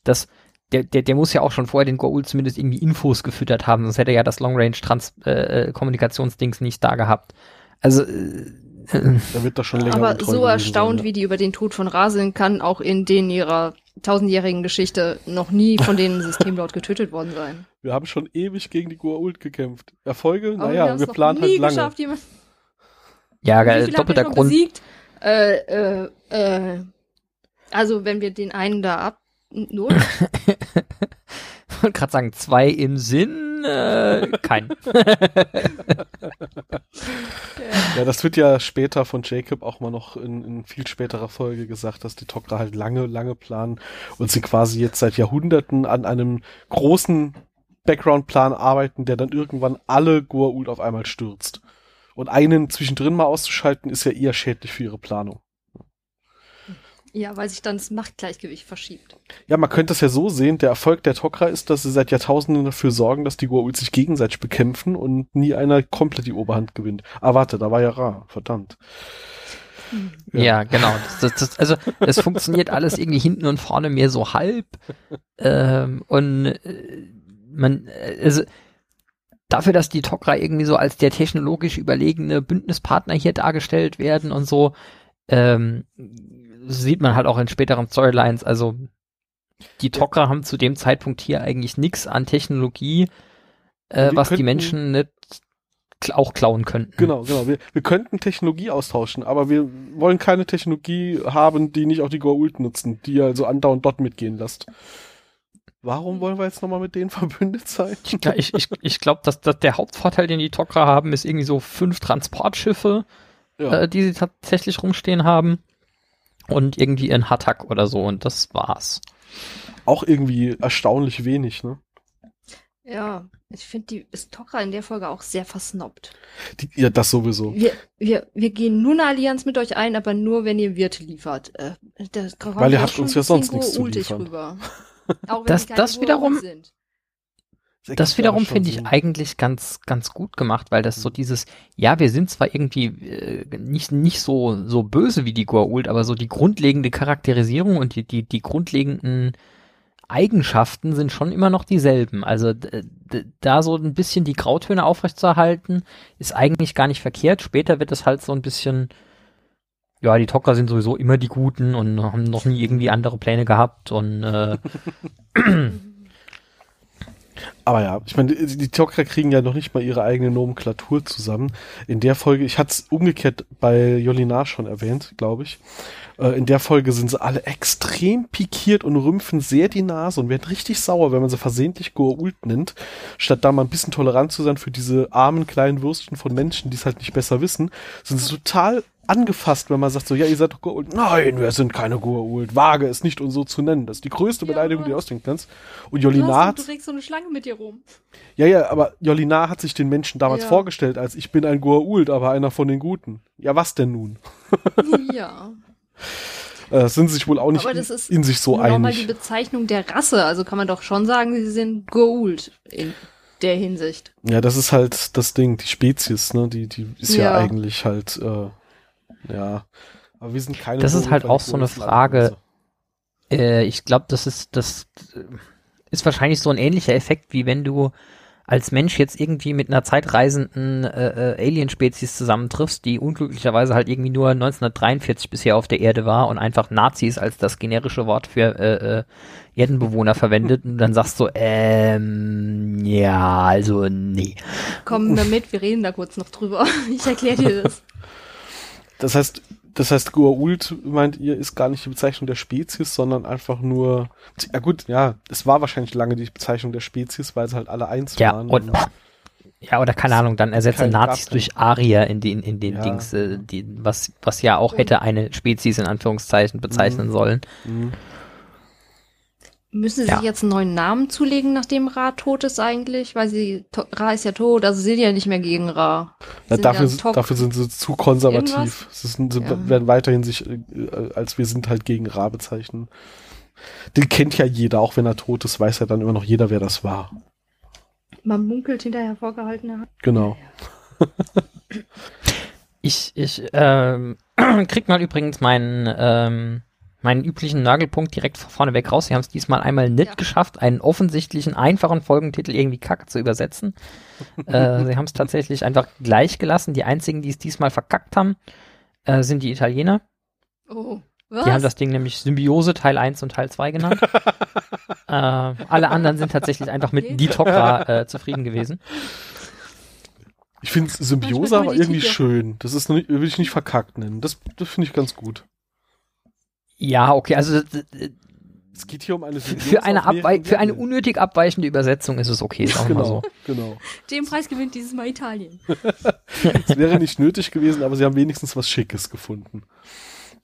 das, der, der, der muss ja auch schon vorher den Goa'uld zumindest irgendwie Infos gefüttert haben, sonst hätte er ja das Long-Range-Kommunikationsdings nicht da gehabt. Also, äh, äh, Da wird doch schon länger Aber so erstaunt, sein, wie die über den Tod von Raseln kann auch in denen ihrer tausendjährigen Geschichte noch nie von denen <laughs> Systemlaut getötet worden sein. Wir haben schon ewig gegen die Goa'uld gekämpft. Erfolge? Aber naja, wir noch planen halt lange. geschafft, jemand ja, geil, viele doppelter wir Grund. Besiegt? Äh, äh, äh, also wenn wir den einen da ab... Null? <laughs> <laughs> Wollte gerade sagen, zwei im Sinn, äh, kein. <laughs> Ja, das wird ja später von Jacob auch mal noch in, in viel späterer Folge gesagt, dass die Tok'ra halt lange, lange planen und sie quasi jetzt seit Jahrhunderten an einem großen Background-Plan arbeiten, der dann irgendwann alle Goa'uld auf einmal stürzt. Und einen zwischendrin mal auszuschalten, ist ja eher schädlich für ihre Planung. Ja, weil sich dann das Machtgleichgewicht verschiebt. Ja, man könnte es ja so sehen, der Erfolg der Tok'ra ist, dass sie seit Jahrtausenden dafür sorgen, dass die Goa'uld sich gegenseitig bekämpfen und nie einer komplett die Oberhand gewinnt. Ah, warte, da war ja Ra, verdammt. Ja, genau. Das, das, das, also es funktioniert alles irgendwie hinten und vorne mehr so halb. Ähm, und äh, man, äh, also dafür, dass die Tok'ra irgendwie so als der technologisch überlegene Bündnispartner hier dargestellt werden und so, ähm, sieht man halt auch in späteren Storylines. Also die Tok'ra haben zu dem Zeitpunkt hier eigentlich nichts an Technologie, äh, was die Menschen nicht auch klauen könnten. Genau, genau. Wir, wir könnten Technologie austauschen, aber wir wollen keine Technologie haben, die nicht auch die Goa'uld nutzen, die also andauernd dort mitgehen lässt. Warum wollen wir jetzt nochmal mit denen <laughs> verbündet sein? Ja, ich, ich, ich glaube, dass, dass der Hauptvorteil, den die Tok'ra haben, ist irgendwie so fünf Transportschiffe, Ja. äh, die sie tatsächlich rumstehen haben. Und irgendwie ein Hatak oder so. Und das war's. Auch irgendwie erstaunlich wenig, ne? Ja, ich finde, die ist Tok'ra in der Folge auch sehr versnobbt. Die, ja, das sowieso. Wir, wir, wir gehen nur eine Allianz mit euch ein, aber nur, wenn ihr Wirte liefert. Äh, Weil ihr habt uns ja sonst nichts zu liefern. Rüber. <laughs> Auch wenn Das- das wiederum- sind. Das wiederum finde ich eigentlich ganz, ganz gut gemacht, weil das so dieses, ja, wir sind zwar irgendwie äh, nicht, nicht so, so böse wie die Goa'uld, aber so die grundlegende Charakterisierung und die, die, die grundlegenden Eigenschaften sind schon immer noch dieselben. Also da so ein bisschen die Grautöne aufrechtzuerhalten, ist eigentlich gar nicht verkehrt. Später wird es halt so ein bisschen, ja, die Tocker sind sowieso immer die Guten und haben noch nie irgendwie andere Pläne gehabt und äh, <laughs> <clears throat> Aber ja, ich meine, die, Tocker kriegen ja noch nicht mal ihre eigene Nomenklatur zusammen. In der Folge, ich hatte es umgekehrt bei Jolinar schon erwähnt, glaube ich. Äh, in der Folge sind sie alle extrem pikiert und rümpfen sehr die Nase und werden richtig sauer, wenn man sie versehentlich Goa'uld nennt, statt da mal ein bisschen tolerant zu sein für diese armen kleinen Würstchen von Menschen, die es halt nicht besser wissen, sind sie total angefasst, wenn man sagt so, ja, ihr seid doch Goa'uld. Nein, wir sind keine Goa'uld. Wage es nicht, uns so zu nennen. Das ist die größte ja, Beleidigung, die du ausdenken kannst. Und Jolinar Du trägst so eine Schlange mit dir rum. Ja, ja, aber Jolinar hat sich den Menschen damals ja. vorgestellt, als ich bin ein Goa'uld, aber einer von den Guten. Ja, was denn nun? <laughs> ja. Äh, sind sich wohl auch nicht in, in, sich so einig. mal die Bezeichnung der Rasse. Also kann man doch schon sagen, sie sind Goa'uld in der Hinsicht. Ja, das ist halt das Ding, die Spezies, ne? Die, die ist ja, ja eigentlich halt, äh, ja. Aber wir sind keine. Das ist halt auch so eine Frage. Äh, ich glaube, das ist, das ist wahrscheinlich so ein ähnlicher Effekt, wie wenn du als Mensch jetzt irgendwie mit einer zeitreisenden äh, äh, Alien-Spezies zusammentriffst, die unglücklicherweise halt irgendwie nur 1943 bisher auf der Erde war und einfach Nazis als das generische Wort für äh, äh, Erdenbewohner verwendet und dann sagst du, ähm, ja, also nee. Komm damit, wir reden da kurz noch drüber. <laughs> Ich erkläre dir das. <laughs> Das heißt, das heißt, Goa'uld, meint ihr, ist gar nicht die Bezeichnung der Spezies, sondern einfach nur, ja gut, ja, es war wahrscheinlich lange die Bezeichnung der Spezies, weil sie halt alle eins ja, waren. Und, ja, oder keine Ahnung, dann ersetze Nazis durch Arier in den, in den ja. Dings, äh, die, was, was ja auch hätte eine Spezies in Anführungszeichen bezeichnen mhm. sollen. Mhm. Müssen sie ja. sich jetzt einen neuen Namen zulegen, nachdem Ra tot ist eigentlich? Weil sie, Ra ist ja tot, also sie sind ja nicht mehr gegen Ra. Ja, dafür, dafür sind sie zu konservativ. Sie, sind, sie ja. werden weiterhin sich äh, als wir sind halt gegen Ra bezeichnen. Den kennt ja jeder, auch wenn er tot ist, weiß ja dann immer noch jeder, wer das war. Man munkelt hinterher vorgehaltener Hand. Genau. ich, ich, ähm, <clears throat> krieg mal übrigens meinen, ähm, meinen üblichen Nagelpunkt direkt vorne weg raus. Sie haben es diesmal einmal nicht ja. geschafft, einen offensichtlichen, einfachen Folgentitel irgendwie kacke zu übersetzen. <laughs> äh, sie haben es tatsächlich einfach gleich gelassen. Die einzigen, die es diesmal verkackt haben, äh, sind die Italiener. Oh. Was? Die haben das Ding nämlich Symbiose Teil 1 und Teil 2 genannt. <laughs> äh, alle anderen sind tatsächlich einfach mit Ditokra äh, zufrieden gewesen. Ich finde Symbiose aber irgendwie schön. Das ist nicht, will ich nicht verkackt nennen. Das, das finde ich ganz gut. Ja, okay, also es geht hier um eine für eine, Abwei für eine unnötig abweichende Übersetzung ist es okay, sagen genau, mal so. Genau. Den Preis gewinnt dieses Mal Italien. <laughs> <laughs> es wäre nicht nötig gewesen, aber sie haben wenigstens was Schickes gefunden.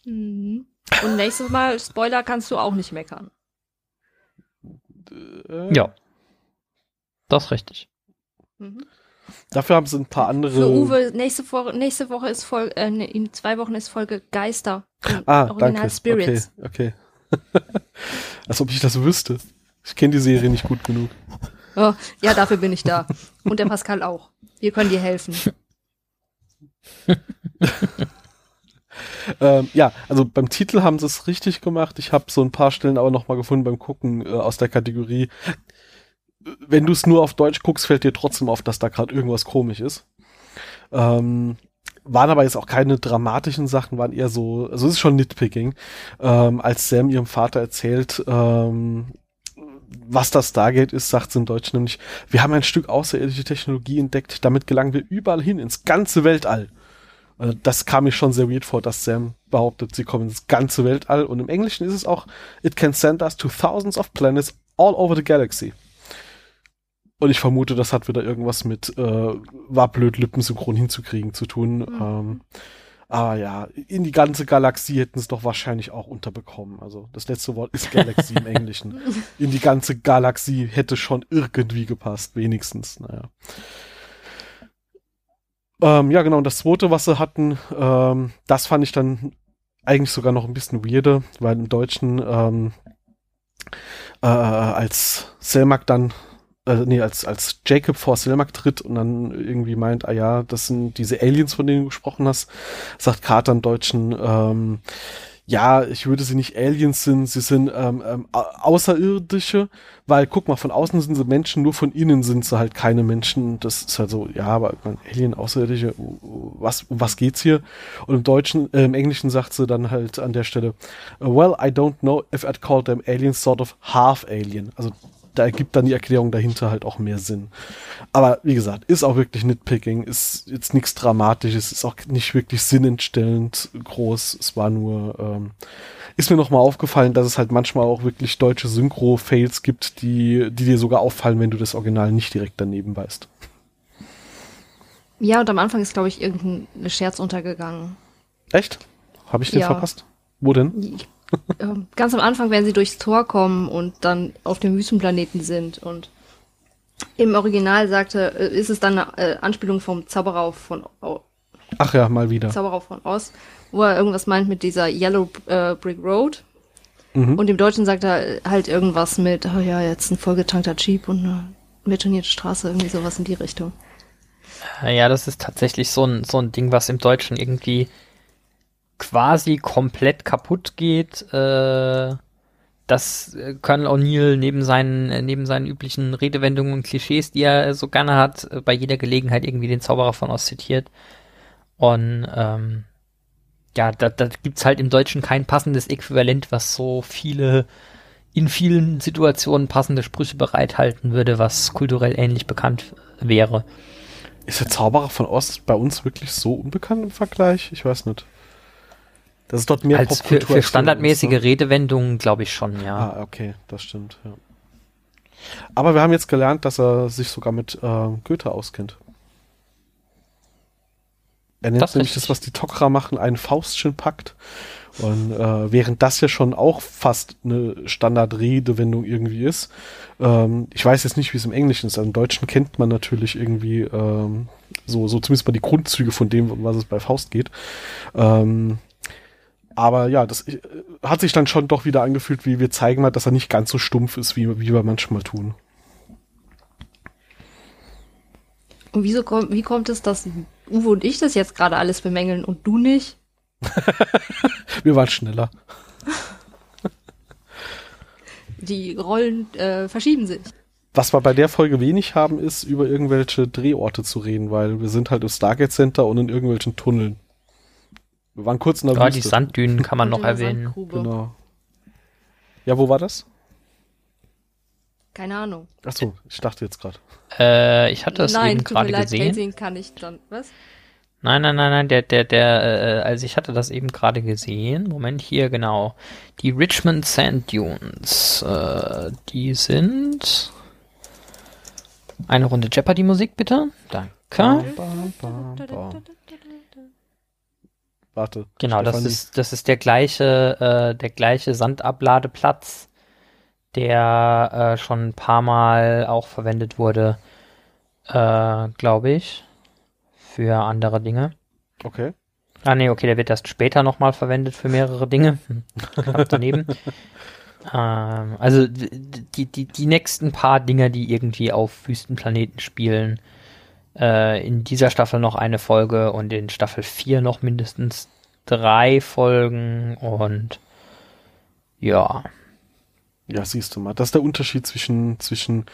Mhm. Und nächstes Mal, Spoiler, kannst du auch nicht meckern. Äh, ja. Das ist richtig. Mhm. Dafür haben sie ein paar andere. Für Uwe, nächste Woche, nächste Woche ist Folge, äh, in zwei Wochen ist Folge Geister. Ah, danke. Spirits. Okay, okay. <laughs> Als ob ich das wüsste. Ich kenne die Serie nicht gut genug. Oh, ja, dafür bin ich da. Und der Pascal auch. Wir können dir helfen. <laughs> ähm, ja, also beim Titel haben sie es richtig gemacht. Ich habe so ein paar Stellen aber nochmal gefunden beim Gucken äh, aus der Kategorie wenn du es nur auf Deutsch guckst, fällt dir trotzdem auf, dass da gerade irgendwas komisch ist. Ähm, waren aber jetzt auch keine dramatischen Sachen, waren eher so, also es ist schon Nitpicking, ähm, als Sam ihrem Vater erzählt, ähm, was das Stargate ist, sagt sie im Deutschen nämlich, wir haben ein Stück außerirdische Technologie entdeckt, damit gelangen wir überall hin, ins ganze Weltall. Äh, das kam mir schon sehr weird vor, dass Sam behauptet, sie kommen ins ganze Weltall und im Englischen ist es auch, it can send us to thousands of planets all over the galaxy. Und ich vermute, das hat wieder irgendwas mit äh, war blöd lippensynchron hinzukriegen zu tun. Mhm. Ähm, aber ja, in die ganze Galaxie hätten es doch wahrscheinlich auch unterbekommen. Also das letzte Wort ist Galaxy im Englischen. <laughs> In die ganze Galaxie hätte schon irgendwie gepasst, wenigstens. Naja. Ähm, ja, genau. Und das zweite, was sie hatten, ähm, das fand ich dann eigentlich sogar noch ein bisschen weirder, weil im Deutschen ähm, äh, als Selmak dann äh, nee, als, als Jacob vor Selmak tritt und dann irgendwie meint, ah ja, das sind diese Aliens, von denen du gesprochen hast, sagt Carter im Deutschen, ähm, ja, ich würde sie nicht Aliens sind, sie sind ähm, ähm, Außerirdische, weil guck mal, von außen sind sie Menschen, nur von innen sind sie halt keine Menschen. Das ist halt so, ja, aber Alien, Außerirdische, was, um was geht's hier? Und im Deutschen, äh, im Englischen sagt sie dann halt an der Stelle, well, I don't know if I'd call them aliens, sort of half alien. Also da ergibt dann die Erklärung dahinter halt auch mehr Sinn. Aber wie gesagt, ist auch wirklich Nitpicking, ist jetzt nichts Dramatisches, ist auch nicht wirklich sinnentstellend groß. Es war nur, ähm, ist mir nochmal aufgefallen, dass es halt manchmal auch wirklich deutsche Synchro-Fails gibt, die, die dir sogar auffallen, wenn du das Original nicht direkt daneben weißt. Ja, und am Anfang ist, glaube ich, irgendein Scherz untergegangen. Echt? Habe ich den ja. verpasst? Wo denn? Ich ganz am Anfang, wenn sie durchs Tor kommen und dann auf dem Wüstenplaneten sind und im Original sagte, äh, ist es dann eine äh, Anspielung vom Zauberer von oh, Ach ja, mal wieder. Zauberer von Oz, wo er irgendwas meint mit dieser Yellow äh, Brick Road. Mhm. Und im Deutschen sagt er halt irgendwas mit, oh ja, jetzt ein vollgetankter Jeep und eine betonierte Straße, irgendwie sowas in die Richtung. Ja, das ist tatsächlich so ein, so ein Ding, was im Deutschen irgendwie quasi komplett kaputt geht, äh, dass Colonel O'Neill neben seinen, äh, neben seinen üblichen Redewendungen und Klischees, die er so gerne hat, äh, bei jeder Gelegenheit irgendwie den Zauberer von Oz zitiert. Und ähm, ja, da, da gibt's halt im Deutschen kein passendes Äquivalent, was so viele in vielen Situationen passende Sprüche bereithalten würde, was kulturell ähnlich bekannt wäre. Ist der Zauberer von Ost bei uns wirklich so unbekannt im Vergleich? Ich weiß nicht. Das ist dort mehr als für, für standardmäßige uns, ne? Redewendungen, glaube ich schon, ja. Ah, okay, das stimmt, ja. Aber wir haben jetzt gelernt, dass er sich sogar mit äh, Goethe auskennt. Er nennt das nämlich das, was die Tok'ra machen, einen Faustchen-Pakt. Und äh, während das ja schon auch fast eine Standardredewendung irgendwie ist, ähm, ich weiß jetzt nicht, wie es im Englischen ist, also im Deutschen kennt man natürlich irgendwie ähm, so, so zumindest mal die Grundzüge von dem, was es bei Faust geht. Ähm, aber ja, das äh, hat sich dann schon doch wieder angefühlt, wie wir zeigen mal, dass er nicht ganz so stumpf ist, wie, wie wir manchmal tun. Und wieso kommt, wie kommt es, dass Uwe und ich das jetzt gerade alles bemängeln und du nicht? <laughs> wir waren schneller. Die Rollen äh, verschieben sich. Was wir bei der Folge wenig haben, ist über irgendwelche Drehorte zu reden, weil wir sind halt im Stargate Center und in irgendwelchen Tunneln. Wir waren kurz in der ja, Wüste. die Sanddünen kann man noch erwähnen. Genau. Ja, wo war das? Keine Ahnung. Ach so, ich dachte jetzt gerade. Äh, ich hatte es eben gerade gesehen. Nein, kann ich dann, was? Nein, nein, nein, nein, der, der, der, äh, also ich hatte das eben gerade gesehen. Moment, hier, genau. Die Richmond Sand Dunes, äh, die sind eine Runde Jeopardy-Musik, bitte. Danke. Bam, bam, bam, Warte. Genau, das ist, das ist der gleiche, äh, der gleiche Sandabladeplatz, der äh, schon ein paar Mal auch verwendet wurde, äh, glaube ich, für andere Dinge. Okay. Ah nee, okay, der wird erst später nochmal verwendet für mehrere Dinge. Knapp daneben. <laughs> ähm, also die, die, die nächsten paar Dinge, die irgendwie auf Wüstenplaneten spielen, äh, in dieser Staffel noch eine Folge und in Staffel 4 noch mindestens drei Folgen und ja. Ja, siehst du mal. Das ist der Unterschied zwischen, zwischen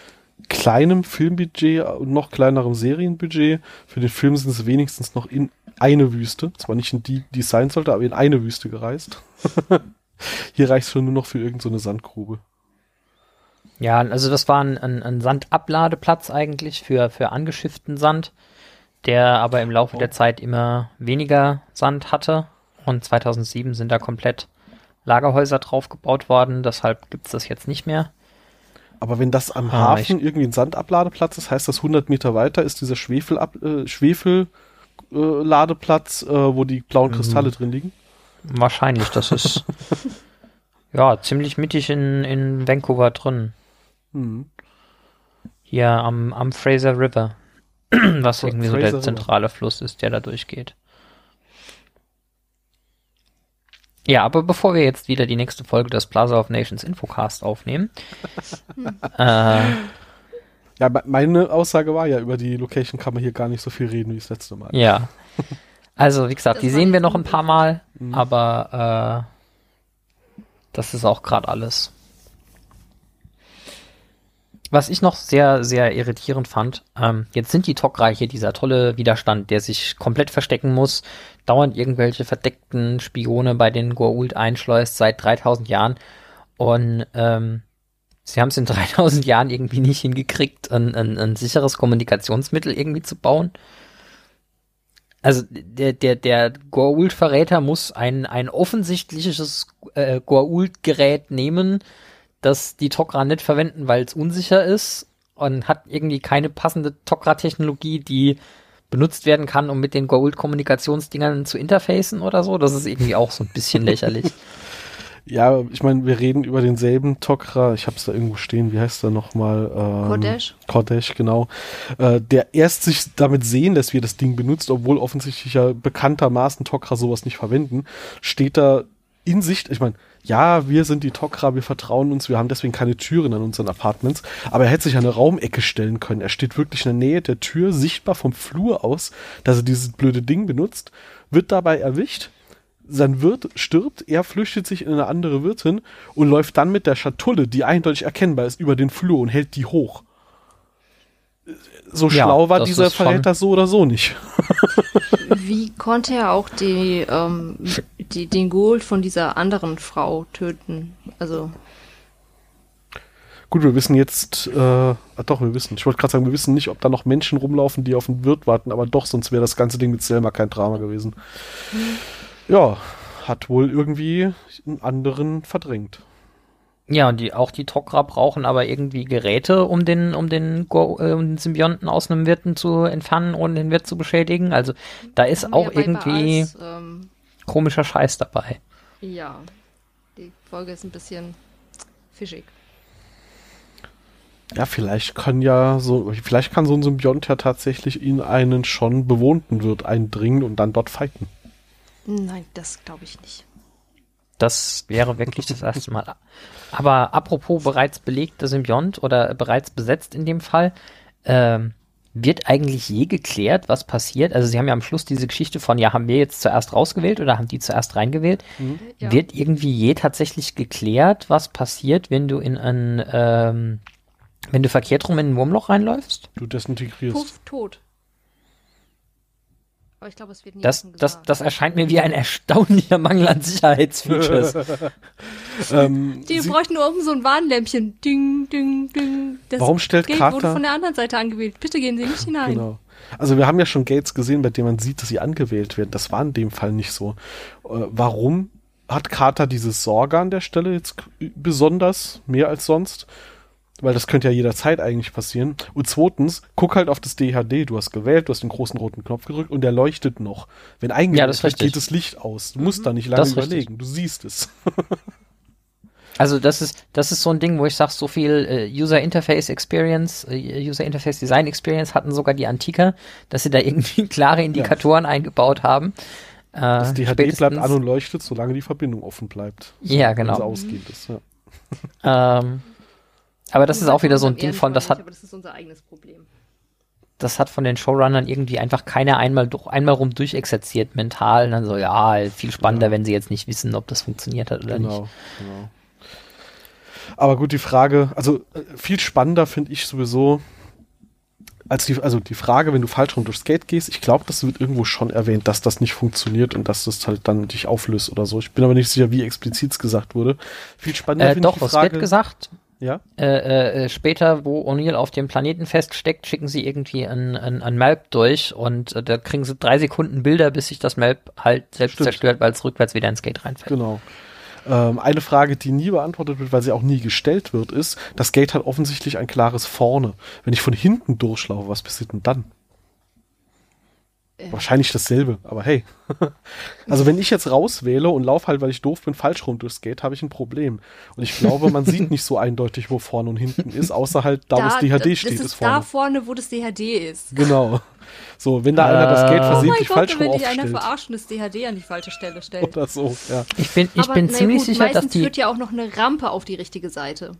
kleinem Filmbudget und noch kleinerem Serienbudget. Für den Film sind sie wenigstens noch in eine Wüste. Zwar nicht in die, die es sein sollte, aber in eine Wüste gereist. <laughs> Hier reicht es schon nur noch für irgendeine so Sandgrube. Ja, also das war ein, ein, ein Sandabladeplatz eigentlich für, für angeschifften Sand, der aber im Laufe oh. der Zeit immer weniger Sand hatte. Und 2007 sind da komplett Lagerhäuser drauf gebaut worden, deshalb gibt es das jetzt nicht mehr. Aber wenn das am ah, Hafen irgendwie ein Sandabladeplatz ist, heißt das 100 Meter weiter ist dieser Schwefelab äh, Schwefelladeplatz, äh, wo die blauen mhm. Kristalle drin liegen? Wahrscheinlich, das ist <laughs> ja ziemlich mittig in, in Vancouver drin. Mhm. Hier am, am Fraser River, <clears throat> was irgendwie Fraser so der zentrale River. Fluss ist, der da durchgeht. Ja, aber bevor wir jetzt wieder die nächste Folge des Plaza of Nations Infocast aufnehmen, <laughs> äh, Ja, meine Aussage war ja, über die Location kann man hier gar nicht so viel reden wie das letzte Mal. Ja. Also, wie gesagt, Das die sehen wir noch ein ein paar Mal, Mhm. aber äh, das ist auch gerade alles. Was ich noch sehr, sehr irritierend fand, ähm, jetzt sind die Tok'ra dieser tolle Widerstand, der sich komplett verstecken muss, dauernd irgendwelche verdeckten Spione bei den Goa'uld einschleust seit 3000 Jahren und ähm, sie haben es in <laughs> 3000 Jahren irgendwie nicht hingekriegt, ein, ein, ein sicheres Kommunikationsmittel irgendwie zu bauen. Also der, der, der Goa'uld-Verräter muss ein, ein offensichtliches äh, Goa'uld-Gerät nehmen, das die Tok'ra nicht verwenden, weil es unsicher ist und hat irgendwie keine passende Tok'ra-Technologie, die benutzt werden kann, um mit den Goa'uld-Kommunikationsdingern zu interfacen oder so. Das ist irgendwie auch so ein bisschen lächerlich. <laughs> Ja, ich meine, wir reden über denselben Tok'ra, ich hab's da irgendwo stehen, wie heißt der nochmal? Ähm, Kodesh. Kodesh, genau. Äh, der erst sich damit sehen lässt, wie er das Ding benutzt, obwohl offensichtlich ja bekanntermaßen Tok'ra sowas nicht verwenden, steht da in Sicht, ich meine, ja, wir sind die Tok'ra, wir vertrauen uns, wir haben deswegen keine Türen an unseren Apartments, aber er hätte sich an eine Raumecke stellen können. Er steht wirklich in der Nähe der Tür, sichtbar vom Flur aus, dass er dieses blöde Ding benutzt, wird dabei erwischt, sein Wirt stirbt, er flüchtet sich in eine andere Wirtin und läuft dann mit der Schatulle, die eindeutig erkennbar ist, über den Flur und hält die hoch. So Ja, schlau war dieser Verräter so oder so nicht. <laughs> Wie konnte er auch die, ähm, die, den Gold von dieser anderen Frau töten? Also, Gut, wir wissen jetzt, äh, ah, doch, wir wissen. Ich wollte gerade sagen, wir wissen nicht, ob da noch Menschen rumlaufen, die auf den Wirt warten, aber doch, sonst wäre das ganze Ding mit Selma kein Drama gewesen. Ja, hat wohl irgendwie einen anderen verdrängt. Ja, und die, auch die Tok'ra brauchen aber irgendwie Geräte, um den, um den, Go, äh, um den Symbionten aus einem Wirten zu entfernen, ohne den Wirt zu beschädigen. Also da ist auch irgendwie Baals, ähm, komischer Scheiß dabei. ja, die Folge ist ein bisschen fischig. Ja, vielleicht kann ja so, vielleicht kann so ein Symbiont ja tatsächlich in einen schon bewohnten Wirt eindringen und dann dort fighten. Nein, das glaube ich nicht. Das wäre wirklich das erste Mal. Aber apropos bereits belegter Symbiont oder bereits besetzt in dem Fall, ähm, wird eigentlich je geklärt, was passiert? Also Sie haben ja am Schluss diese Geschichte von, ja, haben wir jetzt zuerst rausgewählt oder haben die zuerst reingewählt? Ja. Wird irgendwie je tatsächlich geklärt, was passiert, wenn du in ein, ähm, wenn du verkehrt rum in ein Wurmloch reinläufst? Du desintegrierst. Puff, tot. Aber ich glaube, es wird nie Das, das, das erscheint mir wie ein erstaunlicher Mangel an Sicherheitsfeatures. <laughs> ähm, Die sie, bräuchten nur oben so ein Warnlämpchen. Ding, ding, ding. Das Warum stellt Gate Carter- wurde von der anderen Seite angewählt. Bitte gehen Sie nicht hinein. Genau. Also wir haben ja schon Gates gesehen, bei denen man sieht, dass sie angewählt werden. Das war in dem Fall nicht so. Äh, warum hat Carter diese Sorge an der Stelle jetzt besonders mehr als sonst? Weil das könnte ja jederzeit eigentlich passieren. Und zweitens, guck halt auf das DHD. Du hast gewählt, du hast den großen roten Knopf gedrückt und der leuchtet noch. Wenn eigentlich Ja, geht das Licht aus. Du musst da nicht lange Das ist richtig. überlegen. Du siehst es. <laughs> Also das ist, das ist so ein Ding, wo ich sage, so viel äh, User Interface Experience, äh, User Interface Design Experience hatten sogar die Antiker, dass sie da irgendwie <laughs> klare Indikatoren eingebaut haben. Äh, Das DHD bleibt an und leuchtet, solange die Verbindung offen bleibt. Ja, Wenn genau. sie ausgehend ist. Ja. Ähm, aber das ist auch wieder so ein Ding von, das hat, Aber das ist unser eigenes Problem. das hat von den Showrunnern irgendwie einfach keiner einmal durch, einmal rum durchexerziert mental. Und dann so, ja, viel spannender, Ja. wenn sie jetzt nicht wissen, ob das funktioniert hat oder Genau, nicht. genau. Aber gut, die Frage, also äh, viel spannender finde ich sowieso, als die, also die Frage, wenn du falsch rum durchs Gate gehst, ich glaube, das wird irgendwo schon erwähnt, dass das nicht funktioniert und dass das halt dann dich auflöst oder so. Ich bin aber nicht sicher, wie explizit es gesagt wurde. Viel spannender Äh, finde ich doch, die es Frage. wird gesagt, Ja, äh, äh, später, wo O'Neill auf dem Planeten feststeckt, schicken sie irgendwie ein, ein, ein Map durch und äh, da kriegen sie drei Sekunden Bilder, bis sich das Map halt selbst Stimmt. zerstört, weil es rückwärts wieder ins Gate reinfällt. genau. Ähm, eine Frage, die nie beantwortet wird, weil sie auch nie gestellt wird, ist, das Gate hat offensichtlich ein klares Vorne. Wenn ich von hinten durchlaufe, was passiert denn dann? Äh, Wahrscheinlich dasselbe, aber hey. <laughs> also wenn ich jetzt rauswähle und laufe halt, weil ich doof bin, falsch rum durchs Gate, habe ich ein Problem. Und ich glaube, man sieht nicht so eindeutig, wo vorne und hinten ist, außer halt da, wo das DHD das steht, ist, ist da vorne. vorne, wo das DHD ist. Genau. So, wenn da einer das Gate Äh, Oh mein versehentlich Gott, falsch rum wenn dich einer aufstellt. verarscht und das DHD an die falsche Stelle stellt. Oder so, ja. Ich bin, ich Aber, bin ziemlich gut, sicher, dass meistens die. führt ja auch noch eine Rampe auf die richtige Seite.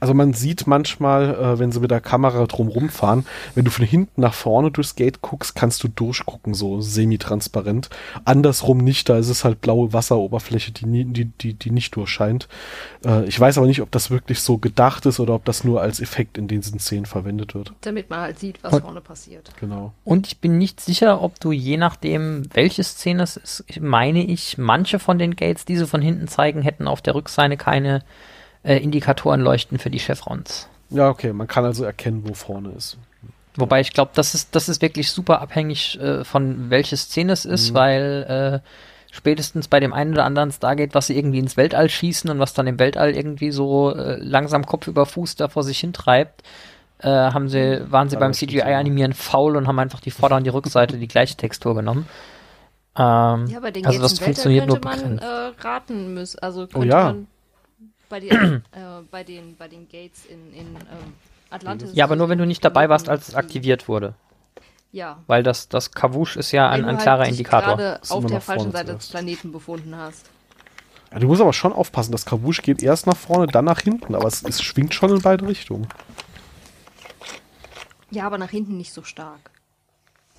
Also man sieht manchmal, äh, wenn sie mit der Kamera drumrum fahren, wenn du von hinten nach vorne durchs Gate guckst, kannst du durchgucken, so semi-transparent. Andersrum nicht, da ist es halt blaue Wasseroberfläche, die, nie, die, die, die nicht durchscheint. Äh, ich weiß aber nicht, ob das wirklich so gedacht ist oder ob das nur als Effekt in diesen Szenen verwendet wird. Damit man halt sieht, was Und, vorne passiert. Genau. Und ich bin nicht sicher, ob du je nachdem, welche Szene es ist, meine ich, manche von den Gates, die sie von hinten zeigen, hätten auf der Rückseite keine äh, Indikatoren leuchten für die Chevrons. Ja, okay, man kann also erkennen, wo vorne ist. Wobei ich glaube, das ist, das ist wirklich super abhängig äh, von welche Szene es ist, mhm. weil äh, spätestens bei dem einen oder anderen Stargate, was sie irgendwie ins Weltall schießen und was dann im Weltall irgendwie so äh, langsam Kopf über Fuß da vor sich hintreibt, äh, haben sie, waren sie ja, beim CGI-Animieren faul und haben einfach die Vorder- und die Rückseite die gleiche Textur genommen. Ähm, ja, bei den also das funktioniert nur man äh, raten müssen. Also könnte oh, ja. man bei den, äh, <clears throat> bei den, bei den Gates in, in ähm, Atlantis. Ja, aber nur wenn du nicht dabei warst, als es aktiviert wurde. Ja. Weil das, das Kavusch ist ja ein, ein halt klarer Indikator. gerade auf der falschen Seite des Planeten befunden hast. Ja, du musst aber schon aufpassen, das Kavusch geht erst nach vorne, dann nach hinten, aber es, es schwingt schon in beide Richtungen. Ja, aber nach hinten nicht so stark.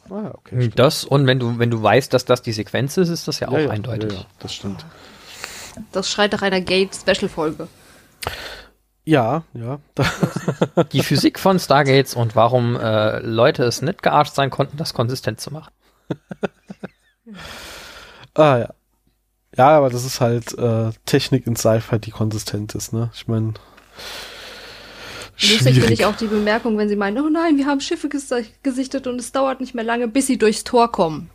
Ah, okay. Das und wenn du, wenn du weißt, dass das die Sequenz ist, ist das ja, ja auch ja, eindeutig. Ja, das stimmt. Das schreit nach einer Gate-Special-Folge. Ja, ja. <laughs> Die Physik von Stargates und warum äh, Leute es nicht gearscht sein konnten, das konsistent zu machen. <laughs> ah ja. Ja, aber das ist halt äh, Technik in Sci-Fi, die konsistent ist, ne? Ich meine. Lustig finde ich auch die Bemerkung, wenn sie meinen, oh nein, wir haben Schiffe ges gesichtet und es dauert nicht mehr lange, bis sie durchs Tor kommen.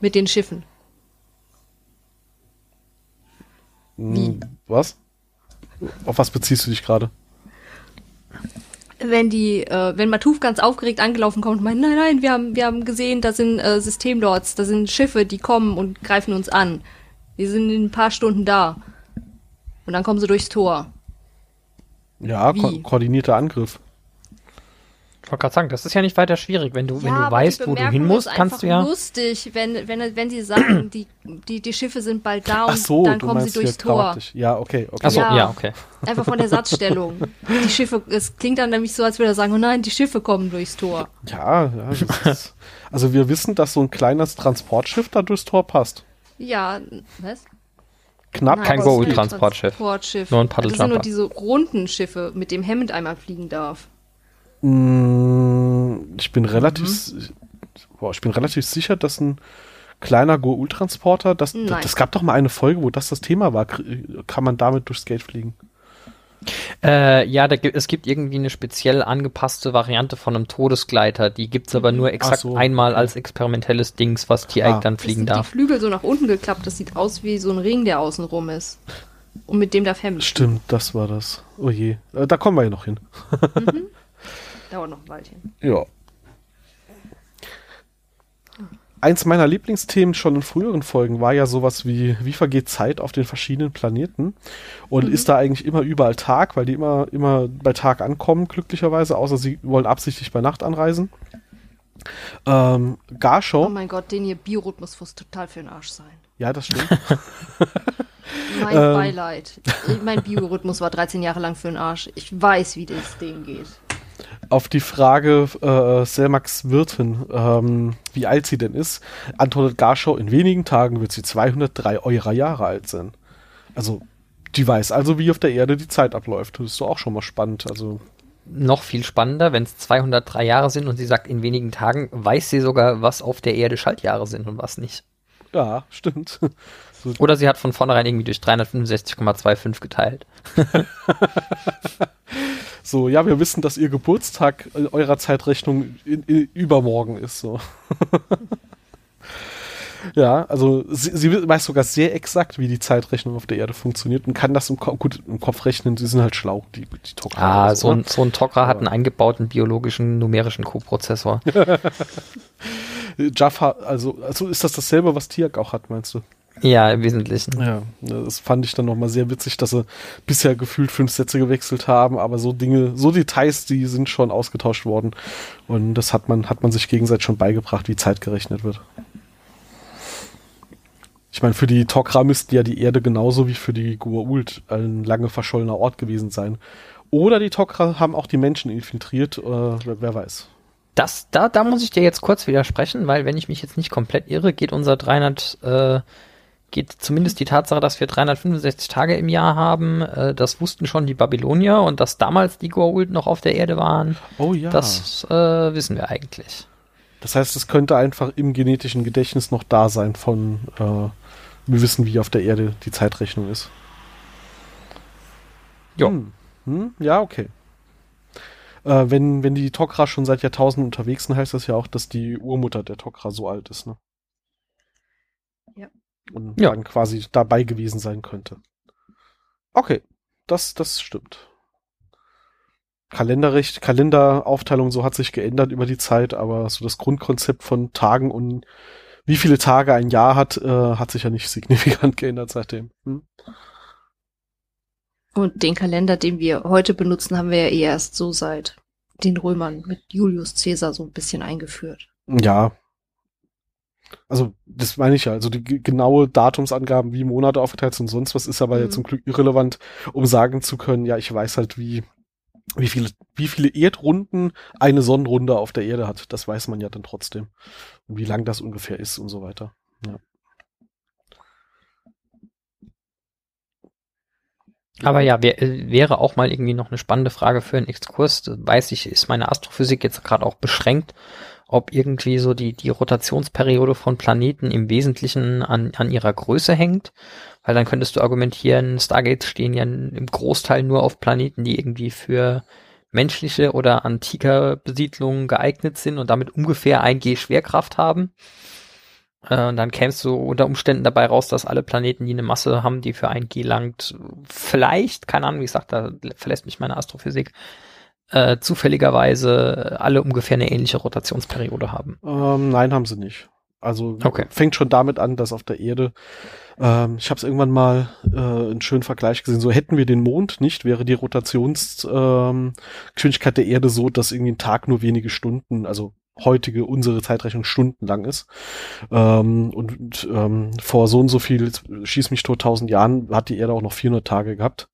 Mit den Schiffen. Wie? Hm, was? Auf was beziehst du dich gerade? Wenn die, äh, wenn Matuf ganz aufgeregt angelaufen kommt und meint, nein, nein, wir haben, wir haben gesehen, da sind äh, Systemlords, da sind Schiffe, die kommen und greifen uns an. Wir sind in ein paar Stunden da. Und dann kommen sie durchs Tor. Ja, ko koordinierter Angriff. Ich wollte gerade sagen, das ist ja nicht weiter schwierig. Wenn du, ja, wenn du weißt, wo du hin musst, kannst du ja. lustig, wenn, wenn, wenn sie sagen, die, die, die Schiffe sind bald da und so, dann kommen sie durchs Tor. Ja, okay, okay. Achso, ja. ja, okay. Einfach von der Satzstellung. die Schiffe, es klingt dann nämlich so, als würde er sagen, oh nein, die Schiffe kommen durchs Tor. Ja, ja. Ist, also wir wissen, dass so ein kleines Transportschiff da durchs Tor passt. Ja, was? Knapp kein Goa'uld-Transportschiff. Transportschiff. Nur ein Paddle Das sind nur diese runden Schiffe, mit dem Hammond einmal fliegen darf. Mm, ich bin relativ, mhm. boah, ich bin relativ sicher, dass ein kleiner Go-Ul-Transporter, das, das, das, gab doch mal eine Folge, wo das das Thema war. Kann man damit durchs Gate fliegen? Äh, ja, da, es gibt irgendwie eine speziell angepasste Variante von einem Todesgleiter. Die gibt es aber nur exakt so. einmal als experimentelles Dings, was Tiereck ah. dann fliegen darf. Die Flügel so nach unten geklappt. Das sieht aus wie so ein Ring, der außen rum ist. Und mit dem darf Hemd. Stimmt, das war das. Oh je. Äh, da kommen wir ja noch hin. Mhm. <laughs> Dauert noch ein Weilchen. Ja. Eins meiner Lieblingsthemen schon in früheren Folgen war ja sowas wie, wie vergeht Zeit auf den verschiedenen Planeten? Und mhm. ist da eigentlich immer überall Tag, weil die immer, immer bei Tag ankommen, glücklicherweise, außer sie wollen absichtlich bei Nacht anreisen. Ähm, Garshow. Oh mein Gott, den ihr Biorhythmus muss total für den Arsch sein. Ja, das stimmt. <laughs> mein ähm, Beileid. Mein Biorhythmus war 13 Jahre lang für den Arsch. Ich weiß, wie das Ding geht auf die Frage äh, Selmax Wirtin, ähm, wie alt sie denn ist, antwortet Garschow, in wenigen Tagen wird sie 203 eurer Jahre alt sein. Also, die weiß also, wie auf der Erde die Zeit abläuft. Das ist doch auch schon mal spannend. Also noch viel spannender, wenn es 203 Jahre sind und sie sagt, in wenigen Tagen weiß sie sogar, was auf der Erde Schaltjahre sind und was nicht. Ja, stimmt. <laughs> So. Oder sie hat von vornherein irgendwie durch 365,25 geteilt. <laughs> So, ja, wir wissen, dass ihr Geburtstag in eurer Zeitrechnung in, in, übermorgen ist. So. <laughs> ja, also sie, sie, weiß sogar sehr exakt, wie die Zeitrechnung auf der Erde funktioniert und kann das im, gut, im Kopf rechnen. Sie sind halt schlau, die, die Tok'ra. Ah, so, ein, so ein Tok'ra hat einen eingebauten biologischen numerischen Koprozessor. <laughs> Jaffa, also, also ist das dasselbe, was Tiak auch hat, meinst du? Ja, im Wesentlichen. Ja, das fand ich dann nochmal sehr witzig, dass sie bisher gefühlt fünf Sätze gewechselt haben, aber so Dinge, so Details, die sind schon ausgetauscht worden. Und das hat man, hat man sich gegenseitig schon beigebracht, wie Zeit gerechnet wird. Ich meine, für die Tok'ra müsste ja die Erde genauso wie für die Goa'uld ein lange verschollener Ort gewesen sein. Oder die Tok'ra haben auch die Menschen infiltriert, äh, wer, wer weiß. Das, da, da muss ich dir jetzt kurz widersprechen, weil wenn ich mich jetzt nicht komplett irre, geht unser 300, äh, geht zumindest die Tatsache, dass wir 365 Tage im Jahr haben, äh, das wussten schon die Babylonier und dass damals die Goa'uld noch auf der Erde waren. Oh ja. Das äh, wissen wir eigentlich. Das heißt, es könnte einfach im genetischen Gedächtnis noch da sein von, äh, wir wissen, wie auf der Erde die Zeitrechnung ist. Jo. Hm. Hm? Ja, okay. Äh, wenn, wenn die Tok'ra schon seit Jahrtausenden unterwegs sind, heißt das ja auch, dass die Urmutter der Tok'ra so alt ist, ne? Und Ja. dann quasi dabei gewesen sein könnte. Okay, das, das stimmt. Kalenderrecht, Kalenderaufteilung so hat sich geändert über die Zeit, aber so das Grundkonzept von Tagen und wie viele Tage ein Jahr hat, äh, hat sich ja nicht <laughs> signifikant geändert seitdem. Hm? Und den Kalender, den wir heute benutzen, haben wir ja eh erst so seit den Römern mit Julius Caesar so ein bisschen eingeführt. Ja. Also, das meine ich ja. Also die ge- genaue Datumsangaben, wie Monate aufgeteilt sind und sonst was, ist aber Mhm. ja zum Glück irrelevant, um sagen zu können, ja, ich weiß halt, wie, wie viele, wie viele Erdrunden eine Sonnenrunde auf der Erde hat. Das weiß man ja dann trotzdem. Und wie lang das ungefähr ist und so weiter. Ja. Aber ja, wär, äh, wäre auch mal irgendwie noch eine spannende Frage für einen Exkurs. Weiß ich, ist meine Astrophysik jetzt gerade auch beschränkt, ob irgendwie so die, die Rotationsperiode von Planeten im Wesentlichen an, an ihrer Größe hängt. Weil dann könntest du argumentieren, Stargates stehen ja im Großteil nur auf Planeten, die irgendwie für menschliche oder antike Besiedlungen geeignet sind und damit ungefähr ein G Schwerkraft haben. Äh, Und dann kämst du unter Umständen dabei raus, dass alle Planeten, die eine Masse haben, die für ein G langt, vielleicht, keine Ahnung, wie gesagt, da verlässt mich meine Astrophysik, äh, zufälligerweise alle ungefähr eine ähnliche Rotationsperiode haben. Ähm, nein, haben sie nicht. Also Okay. fängt schon damit an, dass auf der Erde, ähm, ich habe es irgendwann mal äh, einen schönen Vergleich gesehen, so hätten wir den Mond nicht, wäre die Rotationsgeschwindigkeit ähm, der Erde so, dass irgendwie ein Tag nur wenige Stunden, also heutige, unsere Zeitrechnung stundenlang ist. Ähm, und ähm, vor so und so viel, schieß mich tot, tausend Jahren, hat die Erde auch noch 400 Tage gehabt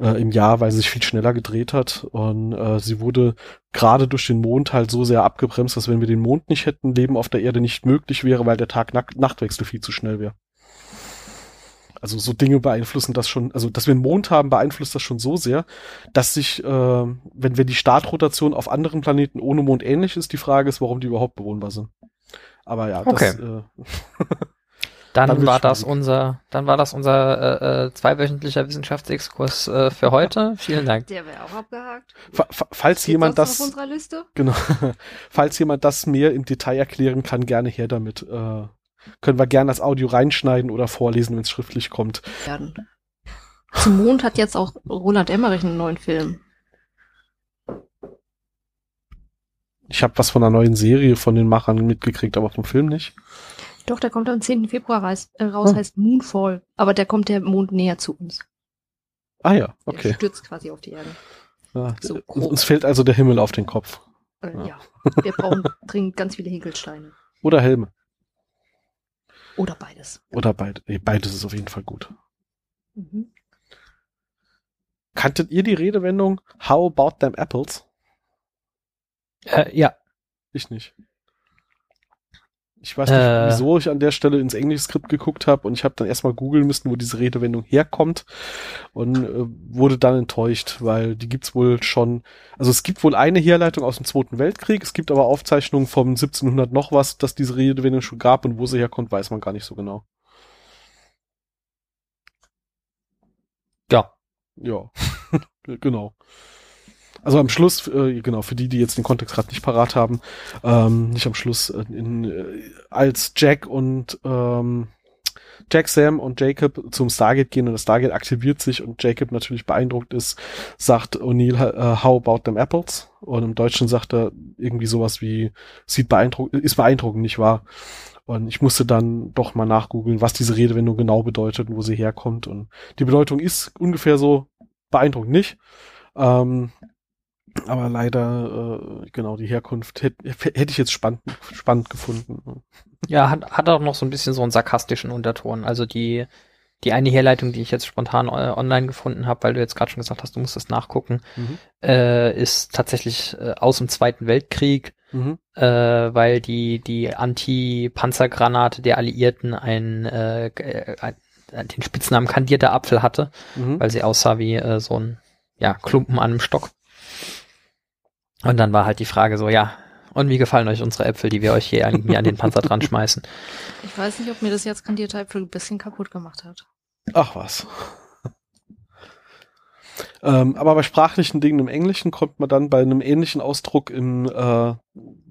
äh, im Jahr, weil sie sich viel schneller gedreht hat. Und äh, sie wurde gerade durch den Mond halt so sehr abgebremst, dass wenn wir den Mond nicht hätten, Leben auf der Erde nicht möglich wäre, weil der Tag-Nachtwechsel viel zu schnell wäre. Also so Dinge beeinflussen das schon, also dass wir einen Mond haben, beeinflusst das schon so sehr, dass sich, äh, wenn wir die Startrotation auf anderen Planeten ohne Mond ähnlich ist, die Frage ist, warum die überhaupt bewohnbar sind. Aber ja, Okay. das, äh, <laughs> Dann, Dann war das unser, dann war das unser äh, äh, zweiwöchentlicher Wissenschaftsexkurs äh, für heute. <laughs> Vielen Dank. Der wäre auch abgehakt. fa fa falls Steht jemand das, auf unserer Liste? Genau. <laughs> Falls jemand das mehr im Detail erklären kann, gerne her damit. Äh, können wir gerne als Audio reinschneiden oder vorlesen, wenn es schriftlich kommt. werden. Zum Mond hat jetzt auch Roland Emmerich einen neuen Film. Ich habe was von einer neuen Serie von den Machern mitgekriegt, aber vom Film nicht. Doch, der kommt am 10. Februar reis, äh, raus, Oh. heißt Moonfall. Aber der kommt der Mond näher zu uns. Ah ja, Der okay. stürzt quasi auf die Erde. Ja, so uns, grob. uns fällt also der Himmel auf den Kopf. Äh, Ja. ja. Wir brauchen <laughs> dringend ganz viele Hinkelsteine. Oder Helme. Oder beides. Oder beid, nee, beides ist auf jeden Fall gut. Mhm. Kanntet ihr die Redewendung How about them apples? Äh, ja, Ich nicht. Ich weiß nicht, Äh. wieso ich an der Stelle ins Englischskript geguckt habe und ich habe dann erstmal googeln müssen, wo diese Redewendung herkommt und äh, wurde dann enttäuscht, weil die gibt's wohl schon, also es gibt wohl eine Herleitung aus dem Zweiten Weltkrieg, es gibt aber Aufzeichnungen vom 1700 noch was, dass diese Redewendung schon gab und wo sie herkommt, weiß man gar nicht so genau. ja. Ja, <laughs> genau. Also am Schluss, äh, genau, für die, die jetzt den Kontext gerade nicht parat haben, ähm, nicht am Schluss, äh, in, äh, als Jack und ähm, Jack, Sam und Jacob zum Stargate gehen und das Stargate aktiviert sich und Jacob natürlich beeindruckt ist, sagt O'Neill, äh, how about them apples? Und im Deutschen sagt er irgendwie sowas wie, sieht beeindruckend, ist beeindruckend, nicht wahr? Und ich musste dann doch mal nachgoogeln, was diese Redewendung genau bedeutet und wo sie herkommt. Und die Bedeutung ist ungefähr so beeindruckend nicht. Ähm, aber leider, äh, genau, die Herkunft hätte hätte ich jetzt spannend, spannend gefunden. Ja, hat, hat auch noch so ein bisschen so einen sarkastischen Unterton. Also die, die eine Herleitung, die ich jetzt spontan äh, online gefunden habe, weil du jetzt gerade schon gesagt hast, du musst das nachgucken, Mhm. äh, ist tatsächlich äh, aus dem Zweiten Weltkrieg, Mhm. äh, weil die die Anti-Panzergranate der Alliierten ein, äh, ein den Spitznamen kandierter Apfel hatte, Mhm. weil sie aussah wie äh, so ein ja, Klumpen an einem Stock. Und dann war halt die Frage so, ja, und wie gefallen euch unsere Äpfel, die wir euch hier irgendwie an den Panzer dran schmeißen? <laughs> Ich weiß nicht, ob mir das jetzt kandierte Äpfel ein bisschen kaputt gemacht hat. Ach was. <laughs> ähm, aber bei sprachlichen Dingen im Englischen kommt man dann bei einem ähnlichen Ausdruck in äh,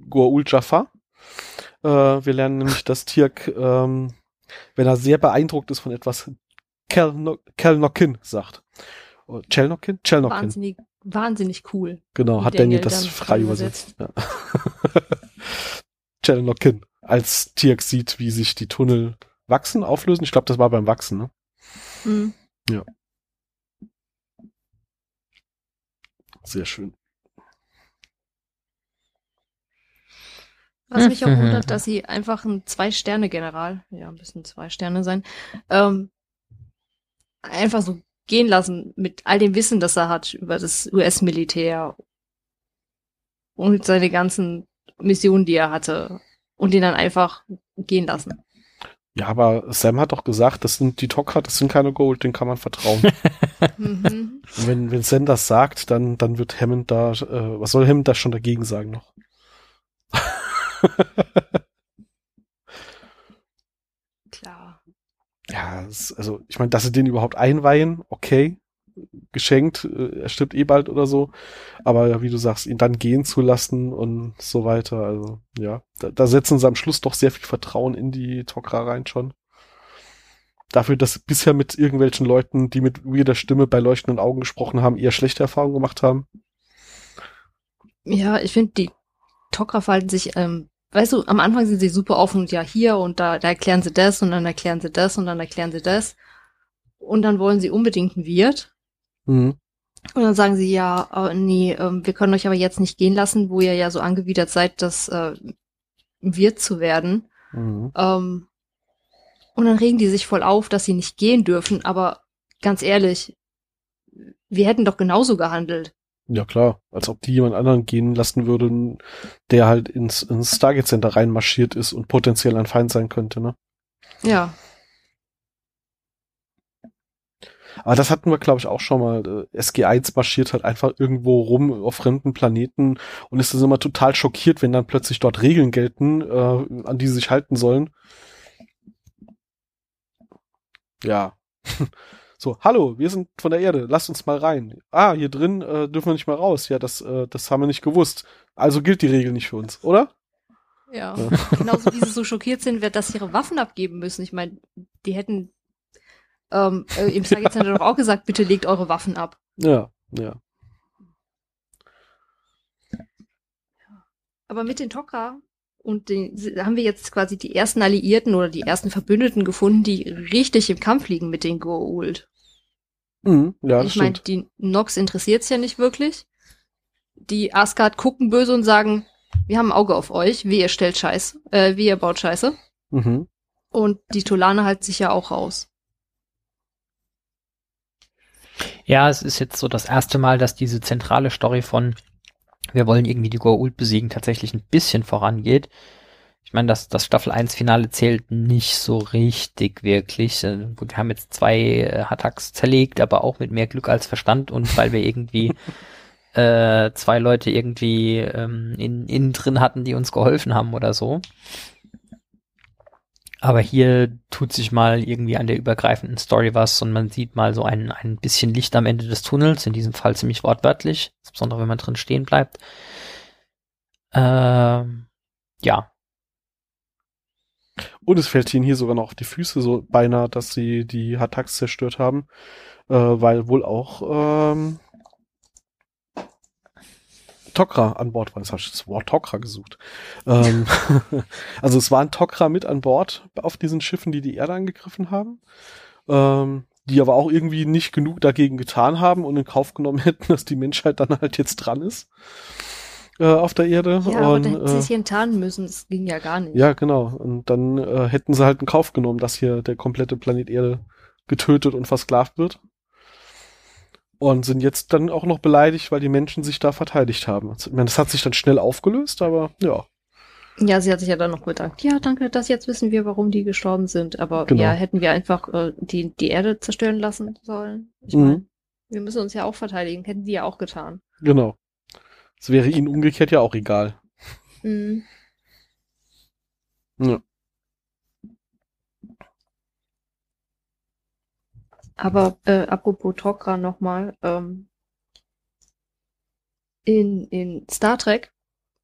Goa'uld Jafar. Äh, wir lernen nämlich, dass Tirk, ähm, wenn er sehr beeindruckt ist von etwas, Kelno Kelnokin sagt. Chelnokin? Chelnokin. Wahnsinnig, wahnsinnig cool. Genau, hat Daniel Daniel das frei übersetzt. Ja. <laughs> Chelnokin. Als Tirk sieht, wie sich die Tunnel wachsen, auflösen. Ich glaube, das war beim Wachsen, ne? Mhm. Sehr schön. Was mich auch Mhm. wundert, dass sie einfach ein Zwei-Sterne-General, ja, müssen zwei Sterne sein, ähm, einfach so gehen lassen mit all dem Wissen, das er hat über das US-Militär und seine ganzen Missionen, die er hatte und ihn dann einfach gehen lassen. Ja, aber Sam hat doch gesagt, das sind die Tok'ra, das sind keine Gold, denen kann man vertrauen. <laughs> mhm. Wenn, wenn Sam das sagt, dann, dann wird Hammond da, äh, was soll Hammond da schon dagegen sagen noch? <laughs> Klar. Ja, also ich meine, dass sie den überhaupt einweihen, okay, geschenkt, äh, er stirbt eh bald oder so, aber wie du sagst, ihn dann gehen zu lassen und so weiter, also ja, da, da setzen sie am Schluss doch sehr viel Vertrauen in die Tok'ra rein schon. Dafür, dass sie bisher mit irgendwelchen Leuten, die mit weirder Stimme bei leuchtenden Augen gesprochen haben, eher schlechte Erfahrungen gemacht haben. Ja, ich finde, die Tok'ra verhalten sich, ähm, weißt du, am Anfang sind sie super offen und ja hier und da, da erklären sie das und dann erklären sie das und dann erklären sie das. Und dann wollen sie unbedingt einen Wirt. Mhm. Und dann sagen sie, ja, äh, nee, ähm, wir können euch aber jetzt nicht gehen lassen, wo ihr ja so angewidert seid, das äh, Wirt zu werden. Mhm. Ähm, und dann regen die sich voll auf, dass sie nicht gehen dürfen, aber ganz ehrlich, wir hätten doch genauso gehandelt. Ja klar, als ob die jemand anderen gehen lassen würden, der halt ins, ins Stargate Center reinmarschiert ist und potenziell ein Feind sein könnte, ne? Ja. Aber das hatten wir, glaube ich, auch schon mal. Äh, SG1 marschiert halt einfach irgendwo rum auf fremden Planeten und ist dann immer total schockiert, wenn dann plötzlich dort Regeln gelten, äh, an die sie sich halten sollen. Ja. <laughs> So, hallo, wir sind von der Erde, lasst uns mal rein. Ah, hier drin äh, dürfen wir nicht mal raus. Ja, das, äh, das haben wir nicht gewusst. Also gilt die Regel nicht für uns, oder? Ja. Ja. <laughs> Genauso wie sie so <laughs> schockiert sind, dass sie ihre Waffen abgeben müssen. Ich meine, die hätten ähm, äh, im Stargate Center doch auch gesagt, bitte legt eure Waffen ab. Ja, ja. Aber mit den Tok'ra und den haben wir jetzt quasi die ersten Alliierten oder die ersten Verbündeten gefunden, die richtig im Kampf liegen mit den Goa'uld. Mhm, ja, das ich meine, die Nox interessiert's ja nicht wirklich. Die Asgard gucken böse und sagen, wir haben ein Auge auf euch, wie ihr stellt Scheiß, äh, wie ihr baut Scheiße. Mhm. Und die Tolane halten sich ja auch raus. Ja, es ist jetzt so das erste Mal, dass diese zentrale Story von wir wollen irgendwie die Goa'uld besiegen tatsächlich ein bisschen vorangeht. Ich meine, das, das Staffel 1 Finale zählt nicht so richtig wirklich. Äh, Gut, wir haben jetzt zwei äh, Hattacks zerlegt, aber auch mit mehr Glück als Verstand und weil wir irgendwie <laughs> äh, zwei Leute irgendwie ähm, in, innen drin hatten, die uns geholfen haben oder so. Aber hier tut sich mal irgendwie an der übergreifenden Story was und man sieht mal so ein, ein bisschen Licht am Ende des Tunnels, in diesem Fall ziemlich wortwörtlich, insbesondere wenn man drin stehen bleibt. Ähm, ja, Und es fällt ihnen hier sogar noch auf die Füße so beinahe, dass sie die Hattacks zerstört haben, äh, weil wohl auch ähm, Tok'ra an Bord war. Jetzt habe ich das Wort Tok'ra gesucht. Ähm, <laughs> <laughs> also es waren Tok'ra mit an Bord auf diesen Schiffen, die die Erde angegriffen haben, ähm, die aber auch irgendwie nicht genug dagegen getan haben und in Kauf genommen <laughs> hätten, dass die Menschheit dann halt jetzt dran ist äh, auf der Erde. Ja, aber und, da hätten äh, sie sich enttarnen müssen. Das ging ja gar nicht. ja, genau. Und dann äh, hätten sie halt in Kauf genommen, dass hier der komplette Planet Erde getötet und versklavt wird. Und sind jetzt dann auch noch beleidigt, weil die Menschen sich da verteidigt haben. Ich meine, das hat sich dann schnell aufgelöst, aber ja. Ja, sie hat sich ja dann noch bedankt. Ja, danke, dass jetzt wissen wir, warum die gestorben sind. Aber Genau. ja, hätten wir einfach äh, die, die Erde zerstören lassen sollen. Ich Mhm. meine, wir müssen uns ja auch verteidigen. Hätten die ja auch getan. Genau. Es wäre ihnen umgekehrt ja auch egal. Mhm. Ja. Aber äh, apropos Tok'ra nochmal, ähm, in, in Star Trek,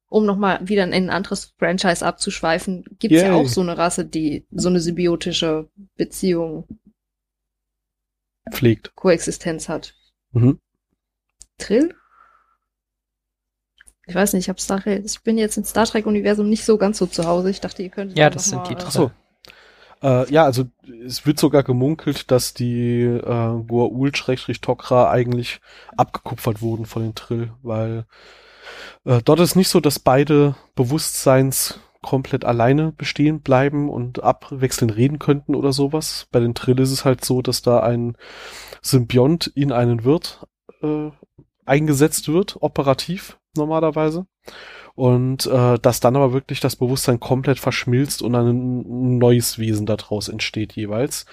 um nochmal wieder in ein anderes Franchise abzuschweifen, gibt's ja Yay. auch so eine Rasse, die so eine symbiotische Beziehung, Pflegt. Koexistenz hat. Mhm. Trill? Ich weiß nicht, ich, hab Star Trek, ich bin jetzt im Star Trek-Universum nicht so ganz so zu Hause. Ich dachte, ihr könntet Ja, da das sind mal, die äh. Äh, ja, also es wird sogar gemunkelt, dass die äh, Goa'uld-Tok'ra eigentlich abgekupfert wurden von den Trill, weil äh, dort ist nicht so, dass beide Bewusstseins komplett alleine bestehen bleiben und abwechselnd reden könnten oder sowas. Bei den Trill ist es halt so, dass da ein Symbiont in einen Wirt äh, eingesetzt wird, operativ normalerweise. Und äh, dass dann aber wirklich das Bewusstsein komplett verschmilzt und ein neues Wesen daraus entsteht jeweils.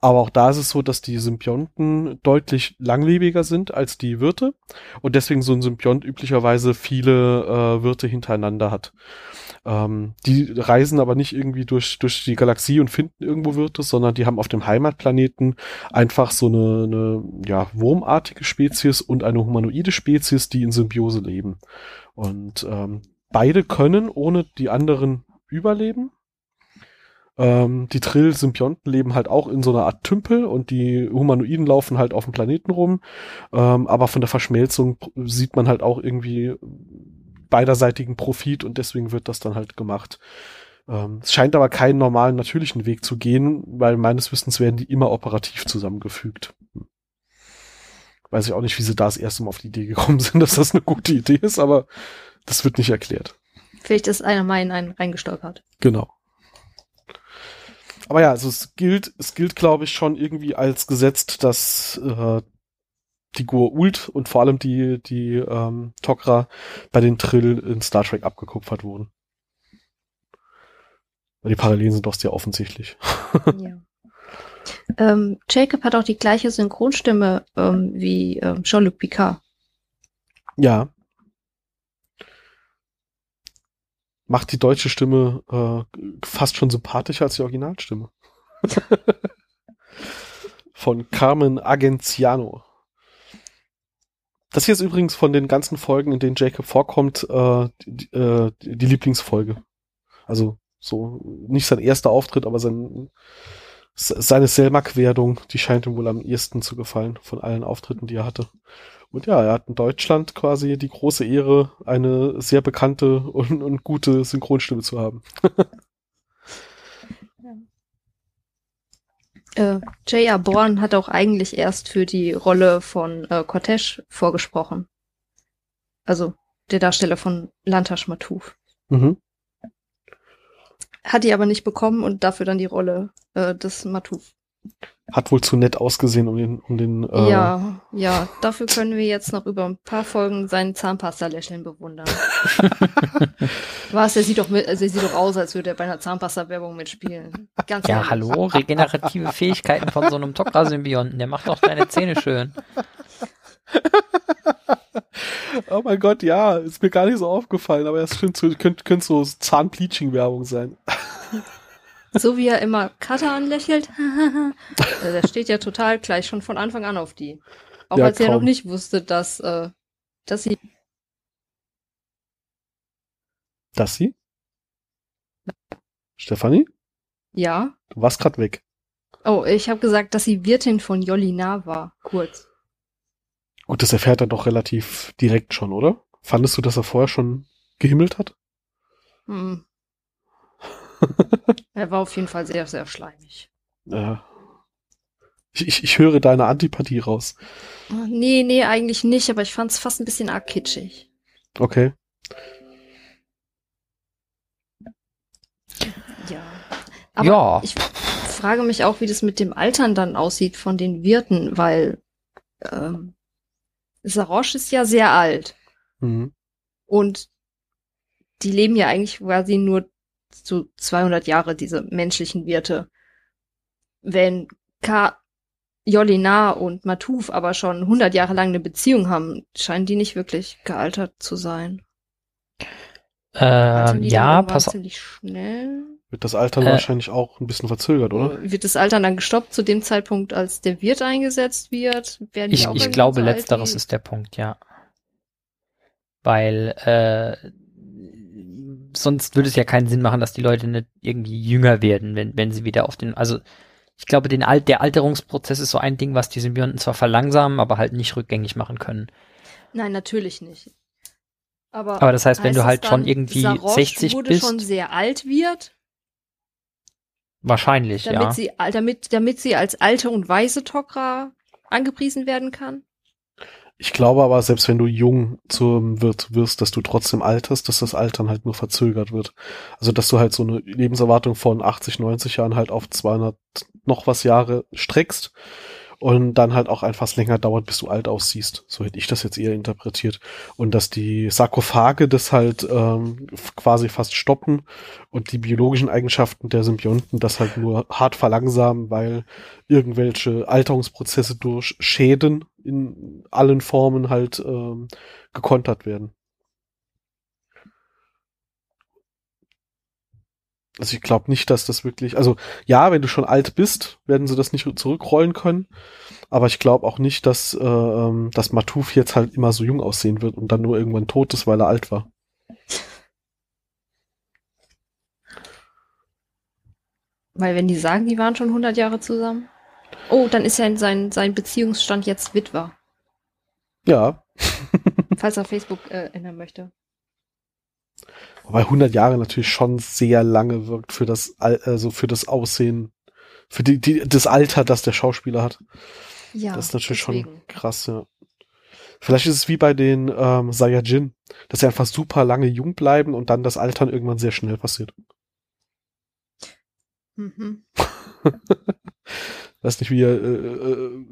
Aber auch da ist es so, dass die Symbionten deutlich langlebiger sind als die Wirte und deswegen so ein Symbiont üblicherweise viele äh, Wirte hintereinander hat. Ähm, die reisen aber nicht irgendwie durch, durch die Galaxie und finden irgendwo Wirte, sondern die haben auf dem Heimatplaneten einfach so eine, eine ja, wurmartige Spezies und eine humanoide Spezies, die in Symbiose leben. Und ähm, beide können ohne die anderen überleben. Ähm, die Trill-Symbionten leben halt auch in so einer Art Tümpel und die Humanoiden laufen halt auf dem Planeten rum. Ähm, aber von der Verschmelzung sieht man halt auch irgendwie beiderseitigen Profit und deswegen wird das dann halt gemacht. Ähm, es scheint aber keinen normalen, natürlichen Weg zu gehen, weil meines Wissens werden die immer operativ zusammengefügt. Weiß ich auch nicht, wie sie da das erste Mal auf die Idee gekommen <laughs> sind, dass das eine gute Idee ist, aber das wird nicht erklärt. Vielleicht ist einer mal in einen reingestolpert. Genau. Aber ja, also es gilt, es gilt, glaube ich, schon irgendwie als gesetzt, dass äh, die Goa'uld und vor allem die, die ähm, Tok'ra bei den Trill in Star Trek abgekupfert wurden. Die Parallelen sind doch sehr offensichtlich. <laughs> ja. ähm, Jacob hat auch die gleiche Synchronstimme ähm, wie ähm, Jean-Luc Picard. Ja. Macht die deutsche Stimme äh, fast schon sympathischer als die Originalstimme. <laughs> Von Carmen Agenciano. Das hier ist übrigens von den ganzen Folgen, in denen Jacob vorkommt, äh, die, äh, die Lieblingsfolge. Also so nicht sein erster Auftritt, aber sein, seine Selma-Querdung, die scheint ihm wohl am ehesten zu gefallen von allen Auftritten, die er hatte. Und ja, er hat in Deutschland quasi die große Ehre, eine sehr bekannte und, und gute Synchronstimme zu haben. <laughs> Äh, J.R. Bourne hat auch eigentlich erst für die Rolle von äh, Cortez vorgesprochen. Also der Darsteller von Lantash Matouf. Mhm. Hat die aber nicht bekommen und dafür dann die Rolle äh, des Matouf. Hat wohl zu nett ausgesehen, um den, um den. Äh, Ja, ja, dafür können wir jetzt noch über ein paar Folgen sein Zahnpasta-Lächeln bewundern. <laughs> Was, er sieht doch mit, also er sieht doch aus, als würde er bei einer Zahnpasta-Werbung mitspielen. Ganz Ja, ehrlich. hallo, regenerative Fähigkeiten von so einem Tok'ra-Symbionten, der macht doch deine Zähne schön. Oh mein Gott, ja, ist mir gar nicht so aufgefallen, aber stimmt, so, könnte, könnte so Zahnbleaching-Werbung sein. So wie er immer Cutter anlächelt. <laughs> Also der steht ja total gleich schon von Anfang an auf die. Auch Ja, als er noch kaum. nicht wusste, dass, äh, dass sie. Das sie? Stefanie? Ja. Du warst grad weg. Oh, ich habe gesagt, dass sie Wirtin von Jolina war. Kurz. Und das erfährt er doch relativ direkt schon, oder? Fandest du, dass er vorher schon gehimmelt hat? Hm. <laughs> er war auf jeden Fall sehr, sehr schleimig. Ja. Ich, ich, ich höre deine Antipathie raus. Nee, nee, eigentlich nicht, aber ich fand es fast ein bisschen arg kitschig. Okay. Ja. Aber Ja. ich frage mich auch, wie das mit dem Altern dann aussieht von den Wirten, weil ähm, Saroche ist ja sehr alt. Mhm. Und die leben ja eigentlich quasi nur so 200 Jahre, diese menschlichen Wirte. Wenn Ka Jolina und Matuf aber schon 100 Jahre lang eine Beziehung haben, scheinen die nicht wirklich gealtert zu sein. Ähm, ja, pass auf. ziemlich schnell. Wird das Altern Äh. wahrscheinlich auch ein bisschen verzögert, oder? Wird das Altern dann gestoppt zu dem Zeitpunkt, als der Wirt eingesetzt wird? Werden Ich, auch ich glaube, so letzteres ist der Punkt, ja. Weil äh, sonst würde es ja keinen Sinn machen, dass die Leute nicht irgendwie jünger werden, wenn, wenn sie wieder auf den, also ich glaube, den Alt, der Alterungsprozess ist so ein Ding, was die Symbionten zwar verlangsamen, aber halt nicht rückgängig machen können. Nein, natürlich nicht. Aber, Aber das heißt, wenn du halt schon irgendwie Saroche 60 wurde bist- schon sehr alt wird, Wahrscheinlich, damit ja. sie damit damit sie als alte und weise Tok'ra angepriesen werden kann. Ich glaube aber, selbst wenn du jung zum Wirt wirst, dass du trotzdem alterst, dass das Altern halt nur verzögert wird. Also, dass du halt so eine Lebenserwartung von 80, 90 Jahren halt auf 200 noch was Jahre streckst und dann halt auch einfach länger dauert, bis du alt aussiehst. So hätte ich das jetzt eher interpretiert. Und dass die Sarkophage das halt ähm, quasi fast stoppen und die biologischen Eigenschaften der Symbionten das halt nur hart verlangsamen, weil irgendwelche Alterungsprozesse durch Schäden in allen Formen halt ähm, gekontert werden. Also ich glaube nicht, dass das wirklich, also ja, wenn du schon alt bist, werden sie das nicht zurückrollen können, aber ich glaube auch nicht, dass, äh, ähm, dass Matuf jetzt halt immer so jung aussehen wird und dann nur irgendwann tot ist, weil er alt war. Weil wenn die sagen, die waren schon 100 Jahre zusammen. Oh, dann ist ja sein, sein Beziehungsstand jetzt Witwer. Ja, Falls er Facebook äh, ändern möchte. Wobei 100 Jahre natürlich schon sehr lange wirkt für das, Al- also für das Aussehen, für die, die, das Alter, das der Schauspieler hat. Ja, das ist natürlich deswegen. schon krass, ja. Vielleicht ist es wie bei den ähm, Saiyajin, dass sie einfach super lange jung bleiben und dann das Altern irgendwann sehr schnell passiert. Mhm. <laughs> Weiß nicht, wie, ihr, äh, äh,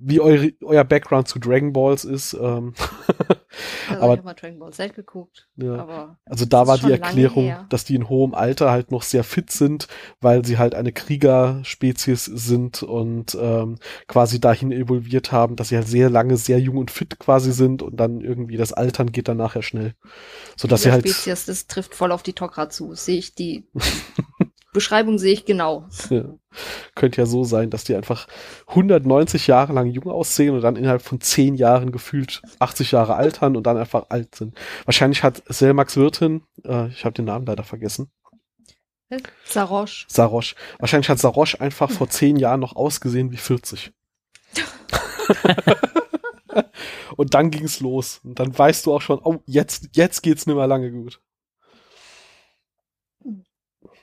wie eure, euer Background zu Dragon Balls ist. Ähm, <laughs> Also Aber- ich habe mal Dragon Ball Z geguckt, ja. aber Also da war die Erklärung, dass die in hohem Alter halt noch sehr fit sind, weil sie halt eine Kriegerspezies sind und ähm, quasi dahin evolviert haben, dass sie halt sehr lange sehr jung und fit quasi sind und dann irgendwie das Altern geht dann nachher schnell. So dass sie halt Spezies, das trifft voll auf die Tok'ra zu. Sehe ich die <laughs> Beschreibung sehe ich genau. Ja. Könnte ja so sein, dass die einfach 190 Jahre lang jung aussehen und dann innerhalb von 10 Jahren gefühlt 80 Jahre altern und dann einfach alt sind. Wahrscheinlich hat Selmax Wirtin, äh, ich habe den Namen leider vergessen, Saroche. Saroche, wahrscheinlich hat Saroche einfach vor 10 Jahren noch ausgesehen wie 40. <laughs> <laughs> und dann ging's los. Und dann weißt du auch schon, oh, jetzt, jetzt geht's nicht mehr lange gut.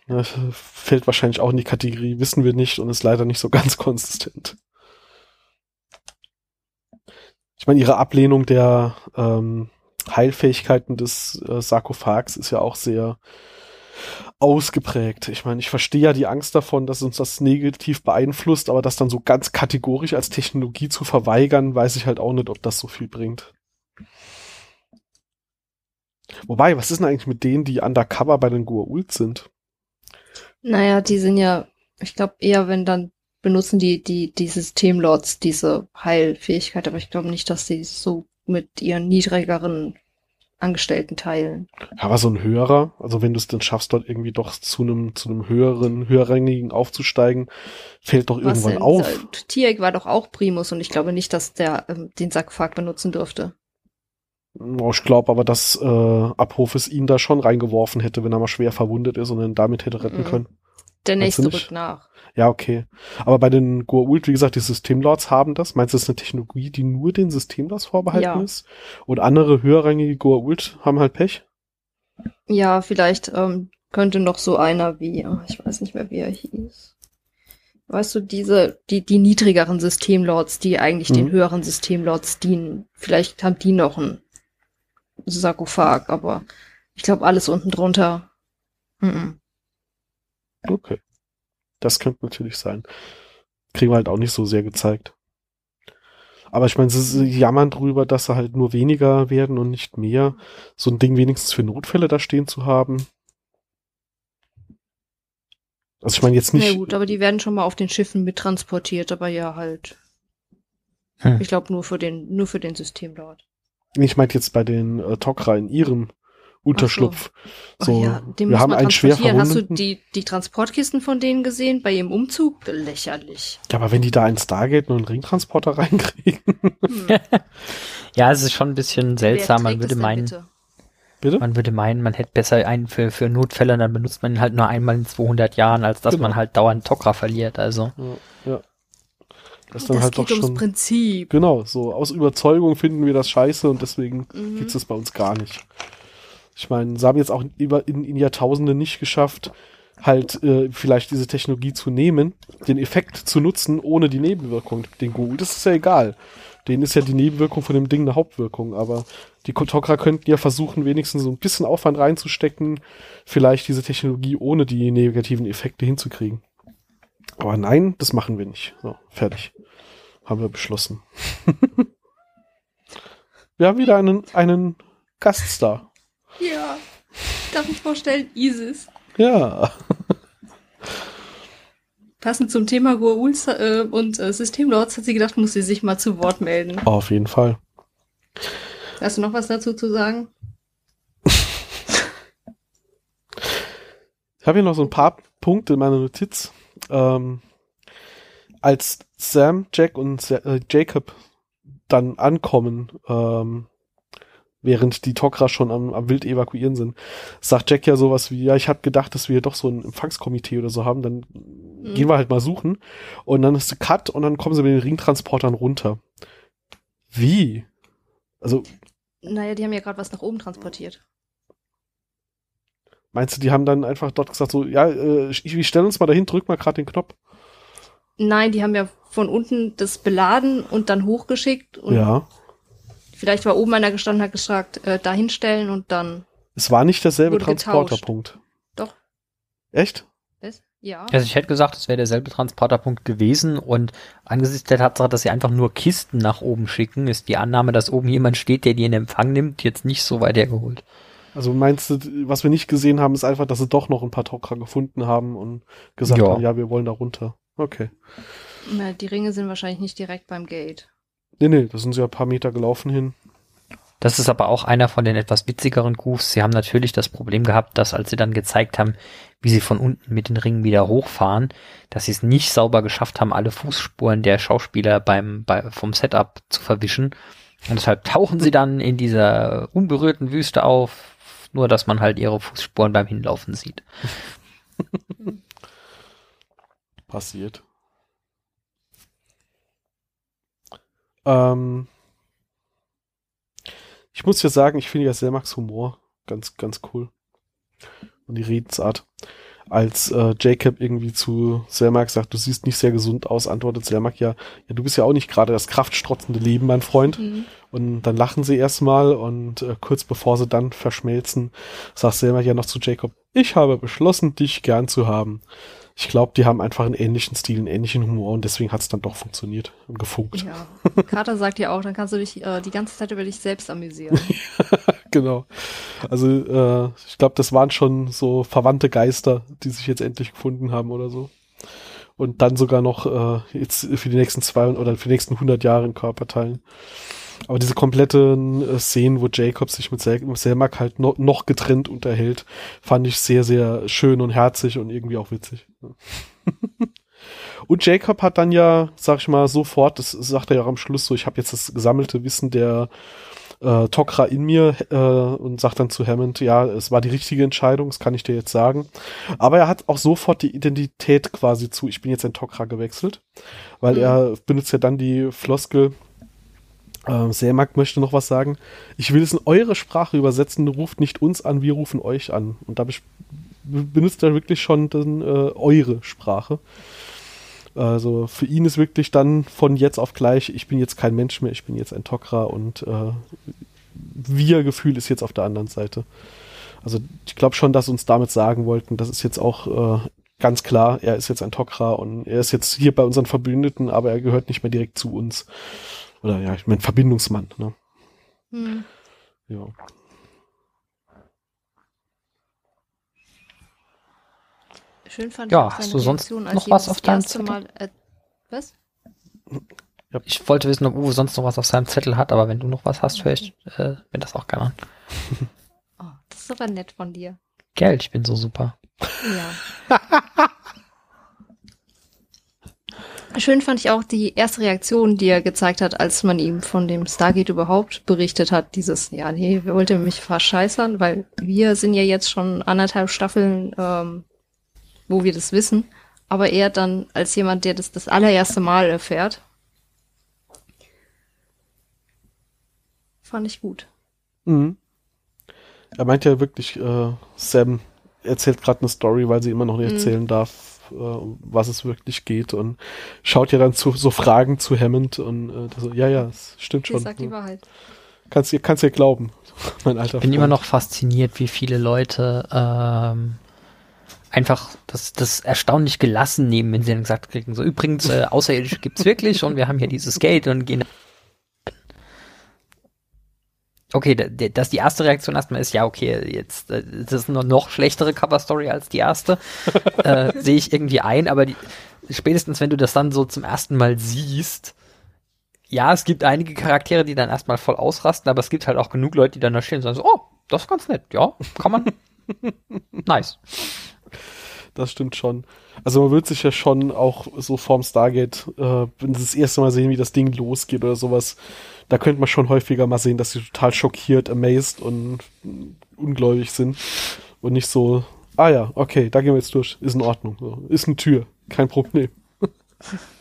Ja, fällt wahrscheinlich auch in die Kategorie, wissen wir nicht und ist leider nicht so <laughs> ganz konsistent. Ich meine, ihre Ablehnung der ähm, Heilfähigkeiten des äh, Sarkophags ist ja auch sehr ausgeprägt. Ich meine, ich verstehe ja die Angst davon, dass uns das negativ beeinflusst, aber das dann so ganz kategorisch als Technologie zu verweigern, weiß ich halt auch nicht, ob das so viel bringt. Wobei, was ist denn eigentlich mit denen, die undercover bei den Goa'uld sind? Naja, die sind ja, ich glaube eher, wenn dann benutzen die, die, die Systemlords diese Heilfähigkeit, aber ich glaube nicht, dass sie so mit ihren niedrigeren Angestellten teilen. Ja, aber so ein höherer, also wenn du es dann schaffst, dort irgendwie doch zu einem, zu einem höheren, höherrangigen aufzusteigen, fällt doch irgendwann denn? auf. Tiek war doch auch Primus und ich glaube nicht, dass der ähm, den Sarkophag benutzen dürfte. Oh, Ich glaube aber, dass äh, Apophis ihn da schon reingeworfen hätte, wenn er mal schwer verwundet ist und ihn damit hätte retten Mhm. können. Der nächste rückt nach. Ja, okay. Aber bei den Goa'uld, wie gesagt, die Systemlords haben das. Meinst du, das ist eine Technologie, die nur den Systemlords vorbehalten Ja. ist? Und andere höherrangige Goa'uld haben halt Pech? Ja, vielleicht ähm, könnte noch so einer wie, oh, ich weiß nicht mehr, wie er hieß. Weißt du, diese, die, die niedrigeren Systemlords, die eigentlich den Mhm. höheren Systemlords dienen, vielleicht haben die noch einen Sarkophag, aber ich glaube, alles unten drunter. Mhm. Okay. Das könnte natürlich sein. Kriegen wir halt auch nicht so sehr gezeigt. Aber ich meine, sie jammern drüber, dass sie halt nur weniger werden und nicht mehr. So ein Ding wenigstens für Notfälle da stehen zu haben. Also ich meine jetzt nicht. Na gut, aber die werden schon mal auf den Schiffen mittransportiert, aber ja halt. Hm. Ich glaube nur für den, nur für den System dort. Ich meinte jetzt bei den äh, Tok'ra in ihrem Unterschlupf. So, so ja, wir haben einen schwer Hast du die, die Transportkisten von denen gesehen bei ihrem Umzug? Lächerlich. Ja, aber wenn die da einen Stargate und einen Ringtransporter reinkriegen. Hm. <laughs> ja, es ist schon ein bisschen seltsam. Man würde meinen, bitte? bitte? man würde meinen, man hätte besser einen für, für Notfälle, dann benutzt man ihn halt nur einmal in 200 Jahren, als dass genau. man halt dauernd Tok'ra verliert. Also. Ja. ja. Das, dann das halt geht doch ums Prinzip. Genau, so aus Überzeugung finden wir das scheiße und deswegen mhm. gibt's das bei uns gar nicht. Ich meine, sie haben jetzt auch über in, in Jahrtausenden nicht geschafft, halt äh, vielleicht diese Technologie zu nehmen, den Effekt zu nutzen, ohne die Nebenwirkung. Den Google, das ist ja egal. Denen ist ja die Nebenwirkung von dem Ding eine Hauptwirkung, aber die Kotokra könnten ja versuchen, wenigstens so ein bisschen Aufwand reinzustecken, vielleicht diese Technologie ohne die negativen Effekte hinzukriegen. Aber nein, das machen wir nicht. So, fertig. Haben wir beschlossen. <laughs> wir haben wieder einen, einen Gaststar. Ja. Darf ich vorstellen, Isis. Ja. <laughs> Passend zum Thema Goa'uls äh, und äh, Systemlords hat sie gedacht, muss sie sich mal zu Wort melden. Oh, auf jeden Fall. Hast du noch was dazu zu sagen? <laughs> ich habe hier noch so ein paar Punkte in meiner Notiz. Ähm, als Sam, Jack und äh, Jacob dann ankommen, ähm, während die Tok'ra schon am, am wild evakuieren sind, sagt Jack ja sowas wie, ja, ich habe gedacht, dass wir doch so ein Empfangskomitee oder so haben, dann mhm. gehen wir halt mal suchen. Und dann ist Cut und dann kommen sie mit den Ringtransportern runter. Wie? Also. Naja, die haben ja gerade was nach oben transportiert. Meinst du, die haben dann einfach dort gesagt, so, ja, äh, ich, ich stelle uns mal dahin, drück mal gerade den Knopf. Nein, die haben ja von unten das beladen und dann hochgeschickt. Und ja. Vielleicht war oben einer gestanden, hat gesagt, äh, da hinstellen und dann. Es war nicht derselbe Transporterpunkt. Doch. Echt? Was? Ja. Also ich hätte gesagt, es wäre derselbe Transporterpunkt gewesen und angesichts der Tatsache, dass sie einfach nur Kisten nach oben schicken, ist die Annahme, dass oben jemand steht, der die in Empfang nimmt, jetzt nicht so weit hergeholt. Also meinst du, was wir nicht gesehen haben, ist einfach, dass sie doch noch ein paar Tok'ra gefunden haben und gesagt ja. haben, ja, wir wollen da runter. Okay. Na, die Ringe sind wahrscheinlich nicht direkt beim Gate. Nee, nee, da sind sie ja ein paar Meter gelaufen hin. Das ist aber auch einer von den etwas witzigeren Goofs. Sie haben natürlich das Problem gehabt, dass als sie dann gezeigt haben, wie sie von unten mit den Ringen wieder hochfahren, dass sie es nicht sauber geschafft haben, alle Fußspuren der Schauspieler beim, bei, vom Setup zu verwischen. Und deshalb tauchen sie dann in dieser unberührten Wüste auf, nur dass man halt ihre Fußspuren beim Hinlaufen sieht. <laughs> Passiert. Ähm, ich muss ja sagen, ich finde ja Selmaks Humor ganz, ganz cool. Und die Redensart. Als äh, Jacob irgendwie zu Selmak sagt, du siehst nicht sehr gesund aus, antwortet Selmak ja, ja, du bist ja auch nicht gerade das kraftstrotzende Leben, mein Freund. Mhm. Und dann lachen sie erstmal und äh, kurz bevor sie dann verschmelzen, sagt Selmak ja noch zu Jacob, ich habe beschlossen, dich gern zu haben ich glaube, die haben einfach einen ähnlichen Stil, einen ähnlichen Humor und deswegen hat es dann doch funktioniert und gefunkt. Ja. Carter <laughs> sagt ja auch, dann kannst du dich äh, die ganze Zeit über dich selbst amüsieren. <laughs> genau. Also äh, ich glaube, das waren schon so verwandte Geister, die sich jetzt endlich gefunden haben oder so. Und dann sogar noch äh, jetzt für die nächsten zwei oder für die nächsten 100 Jahre in Körper teilen. Aber diese kompletten äh, Szenen, wo Jacob sich mit Sel Selmak halt no noch getrennt unterhält, fand ich sehr, sehr schön und herzig und irgendwie auch witzig. und Jacob hat dann ja, sag ich mal, sofort, das sagt er ja am Schluss so, ich habe jetzt das gesammelte Wissen der äh, Tokra in mir äh, und sagt dann zu Hammond, ja, es war die richtige Entscheidung, das kann ich dir jetzt sagen. Aber er hat auch sofort die Identität quasi zu, ich bin jetzt ein Tokra gewechselt, weil mhm. er benutzt ja dann die Floskel, äh, Selmak möchte noch was sagen. Ich will es in eure Sprache übersetzen, ruft nicht uns an, wir rufen euch an. Und da benutzt er wirklich schon dann, äh, eure Sprache. Also für ihn ist wirklich dann von jetzt auf gleich, ich bin jetzt kein Mensch mehr, ich bin jetzt ein Tokra und äh, Wir-Gefühl ist jetzt auf der anderen Seite. Also ich glaube schon, dass uns damit sagen wollten, das ist jetzt auch äh, ganz klar, er ist jetzt ein Tok'ra und er ist jetzt hier bei unseren Verbündeten, aber er gehört nicht mehr direkt zu uns. Oder ja, ich meine Verbindungsmann, ne? Hm. Ja. Schön fand Ja, ich hast du sonst Reaktion, noch was auf deinem Zettel? Mal, äh, was? Ich wollte wissen, ob Uwe sonst noch was auf seinem Zettel hat, aber wenn du noch was hast, höre ich äh, mir das auch gerne an. <laughs> Oh, das ist aber nett von dir. Geld, ich bin so super. Ja. <laughs> Schön fand ich auch die erste Reaktion, die er gezeigt hat, als man ihm von dem Stargate überhaupt berichtet hat. Dieses, ja, nee, wer wollte mich verscheißern, weil wir sind ja jetzt schon anderthalb Staffeln, ähm, wo wir das wissen. Aber er dann als jemand, der das das allererste Mal erfährt, fand ich gut. Mhm. Er meint ja wirklich, äh, Sam erzählt gerade eine Story, weil sie immer noch nicht Mhm. erzählen darf, äh, um was es wirklich geht und schaut ja dann zu so Fragen zu Hammond und äh, so, ja, ja, es stimmt schon. sagt die ne? Wahrheit. Kannst dir kannst dir glauben, <laughs> mein alter Ich bin Freund. immer noch fasziniert, wie viele Leute ähm, einfach das, das erstaunlich gelassen nehmen, wenn sie dann gesagt kriegen, so übrigens, äh, Außerirdische gibt's wirklich und wir haben hier dieses Gate und gehen. Okay, da- da- dass die erste Reaktion erstmal ist, ja, okay, jetzt, äh, das ist eine noch schlechtere Cover-Story als die erste, <laughs> äh, sehe ich irgendwie ein, aber die, spätestens wenn du das dann so zum ersten Mal siehst, ja, es gibt einige Charaktere, die dann erstmal voll ausrasten, aber es gibt halt auch genug Leute, die dann da stehen und sagen so, oh, das ist ganz nett, ja, kann man. <laughs> nice. Das stimmt schon. Also man wird sich ja schon auch so vorm Stargate, äh, wenn sie das erste Mal sehen, wie das Ding losgeht oder sowas, da könnte man schon häufiger mal sehen, dass sie total schockiert, amazed und ungläubig sind und nicht so, ah ja, okay, da gehen wir jetzt durch, ist in Ordnung, ist eine Tür, kein Problem. <laughs>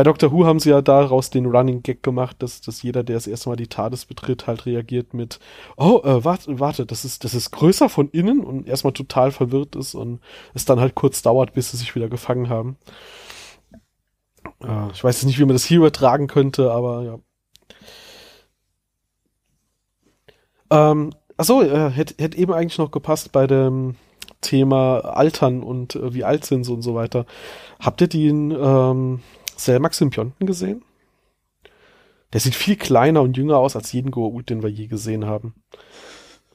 Bei Doctor Who haben sie ja daraus den Running Gag gemacht, dass, dass jeder, der das erste Mal die TARDIS betritt, halt reagiert mit, oh, äh, warte, warte, das ist, das ist größer von innen und erstmal total verwirrt ist und es dann halt kurz dauert, bis sie sich wieder gefangen haben. Äh, ich weiß jetzt nicht, wie man das hier übertragen könnte, aber ja. Ähm, achso, äh, hätte hätt eben eigentlich noch gepasst bei dem Thema Altern und äh, wie alt sind sie und so weiter. Habt ihr den ähm, Selmax Symbionten gesehen? Der sieht viel kleiner und jünger aus als jeden Goa'uld, den wir je gesehen haben.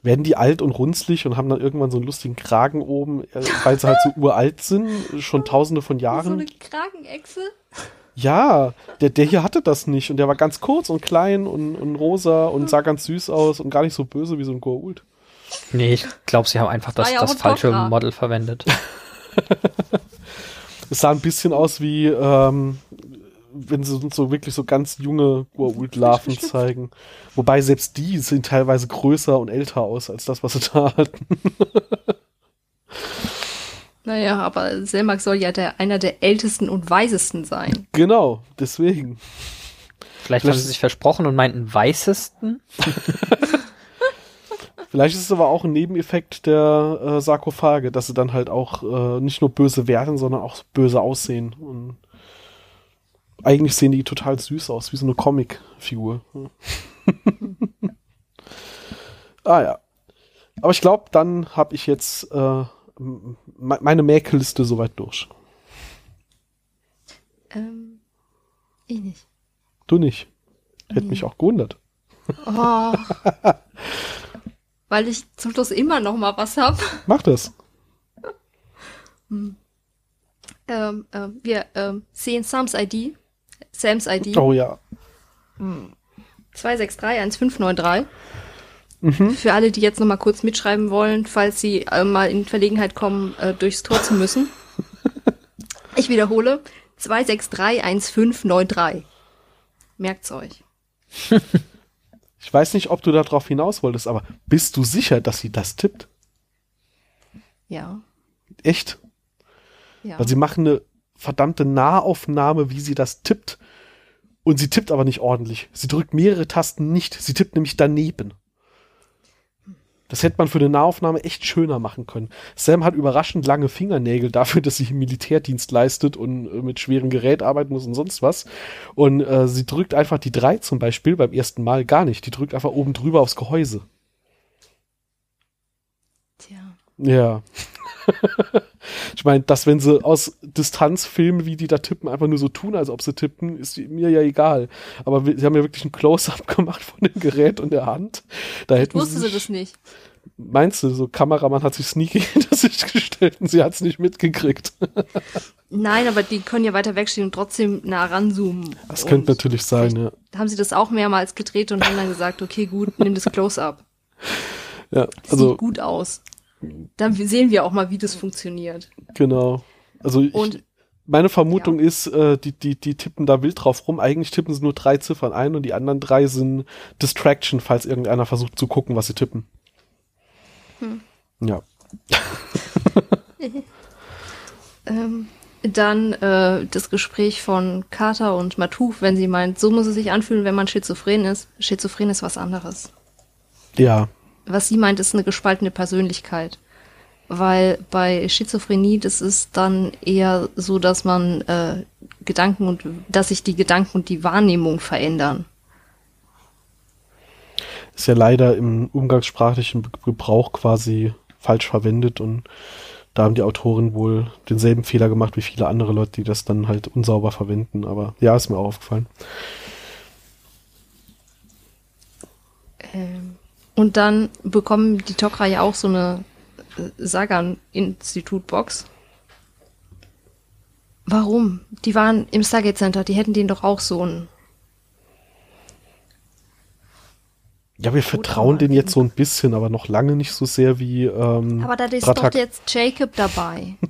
Werden die alt und runzlig und haben dann irgendwann so einen lustigen Kragen oben, äh, weil sie halt so <laughs> uralt sind, schon tausende von So Jahren? eine Kragenechse? Ja, der, der hier hatte das nicht und der war ganz kurz und klein und, und rosa und sah ganz süß aus und gar nicht so böse wie so ein Goa'uld. Nee, ich glaube, sie haben einfach das, auch das ein falsche. Model verwendet. <laughs> Es sah ein bisschen aus wie, ähm, wenn sie uns so wirklich so ganz junge Goa'uld-Larven zeigen. Wobei selbst die sehen teilweise größer und älter aus als das, was sie da hatten. <laughs> Naja, aber Selmak soll ja der, einer der ältesten und weisesten sein. Genau, deswegen. Vielleicht, Vielleicht- haben sie sich versprochen und meinten weißesten. <laughs> Vielleicht ist es aber auch ein Nebeneffekt der äh, Sarkophage, dass sie dann halt auch äh, nicht nur böse werden, sondern auch böse aussehen. Und eigentlich sehen die total süß aus, wie so eine Comic-Figur. <laughs> ah ja. Aber ich glaube, dann habe ich jetzt äh, meine Mäkelliste soweit durch. Ähm, ich nicht. Du nicht. Hätte Nee. mich auch gewundert. Oh. <laughs> Weil ich zum Schluss immer noch mal was hab. Mach das. <laughs> Ähm, ähm, wir ähm, sehen Sams ID. Sams ID. Oh ja. 2631593. Mhm. Für alle, die jetzt noch mal kurz mitschreiben wollen, falls sie äh, mal in Verlegenheit kommen, äh, durchs Tor zu müssen. <laughs> Ich wiederhole. 2631593. Merkt's euch. <laughs> Ich weiß nicht, ob du darauf hinaus wolltest, aber bist du sicher, dass sie das tippt? Ja. Echt? Ja. Weil sie machen eine verdammte Nahaufnahme, wie sie das tippt. Und sie tippt aber nicht ordentlich. Sie drückt mehrere Tasten nicht. Sie tippt nämlich daneben. Das hätte man für eine Nahaufnahme echt schöner machen können. Sam hat überraschend lange Fingernägel dafür, <laughs> dass sie im Militärdienst leistet und äh, mit schwerem Gerät arbeiten muss und sonst was. Und äh, sie drückt einfach die drei zum Beispiel beim ersten Mal gar nicht. Die drückt einfach oben drüber aufs Gehäuse. Tja. Ja. <laughs> meine, dass wenn sie aus Distanz filmen, wie die da tippen, einfach nur so tun, als ob sie tippen, ist mir ja egal. Aber sie haben ja wirklich ein Close-up <laughs> gemacht von dem Gerät und der Hand. Da hätten Wusste sie das nicht. Meinst du, so Kameramann hat sich sneaky hinter sich gestellt und sie hat es nicht mitgekriegt? Nein, aber die können ja weiter wegstehen und trotzdem nah ranzoomen. Das könnte natürlich sein, ja. Haben sie das auch mehrmals gedreht und haben dann gesagt, okay, gut, nimm das Close-up. Ja, also sieht gut aus. Dann sehen wir auch mal, wie das funktioniert. genau. Also ich, Und meine Vermutung ist, äh, die, die, die tippen da wild drauf rum. Eigentlich tippen sie nur drei Ziffern ein und die anderen drei sind Distraction, falls irgendeiner versucht zu gucken, was sie tippen. Hm. Ja. <laughs> ähm, dann äh, das Gespräch von Carter und Matouf, wenn sie meint, so muss es sich anfühlen, wenn man schizophren ist. Schizophren ist was anderes. Ja. Was sie meint, ist eine gespaltene Persönlichkeit. Weil bei Schizophrenie, das ist dann eher so, dass man äh, Gedanken und dass sich die Gedanken und die Wahrnehmung verändern. Ist ja leider im umgangssprachlichen Gebrauch quasi falsch verwendet und da haben die Autoren wohl denselben Fehler gemacht wie viele andere Leute, die das dann halt unsauber verwenden. Aber ja, ist mir auch aufgefallen. Ähm, und dann bekommen die Tok'ra ja auch so eine äh, Sagan-Institut-Box. Warum? Die waren im Stargate Center, die hätten denen doch auch so ein. Ja, wir vertrauen denen jetzt so ein bisschen, aber noch lange nicht so sehr wie. Ähm, Aber da ist Ratak. doch jetzt Jacob dabei. <laughs>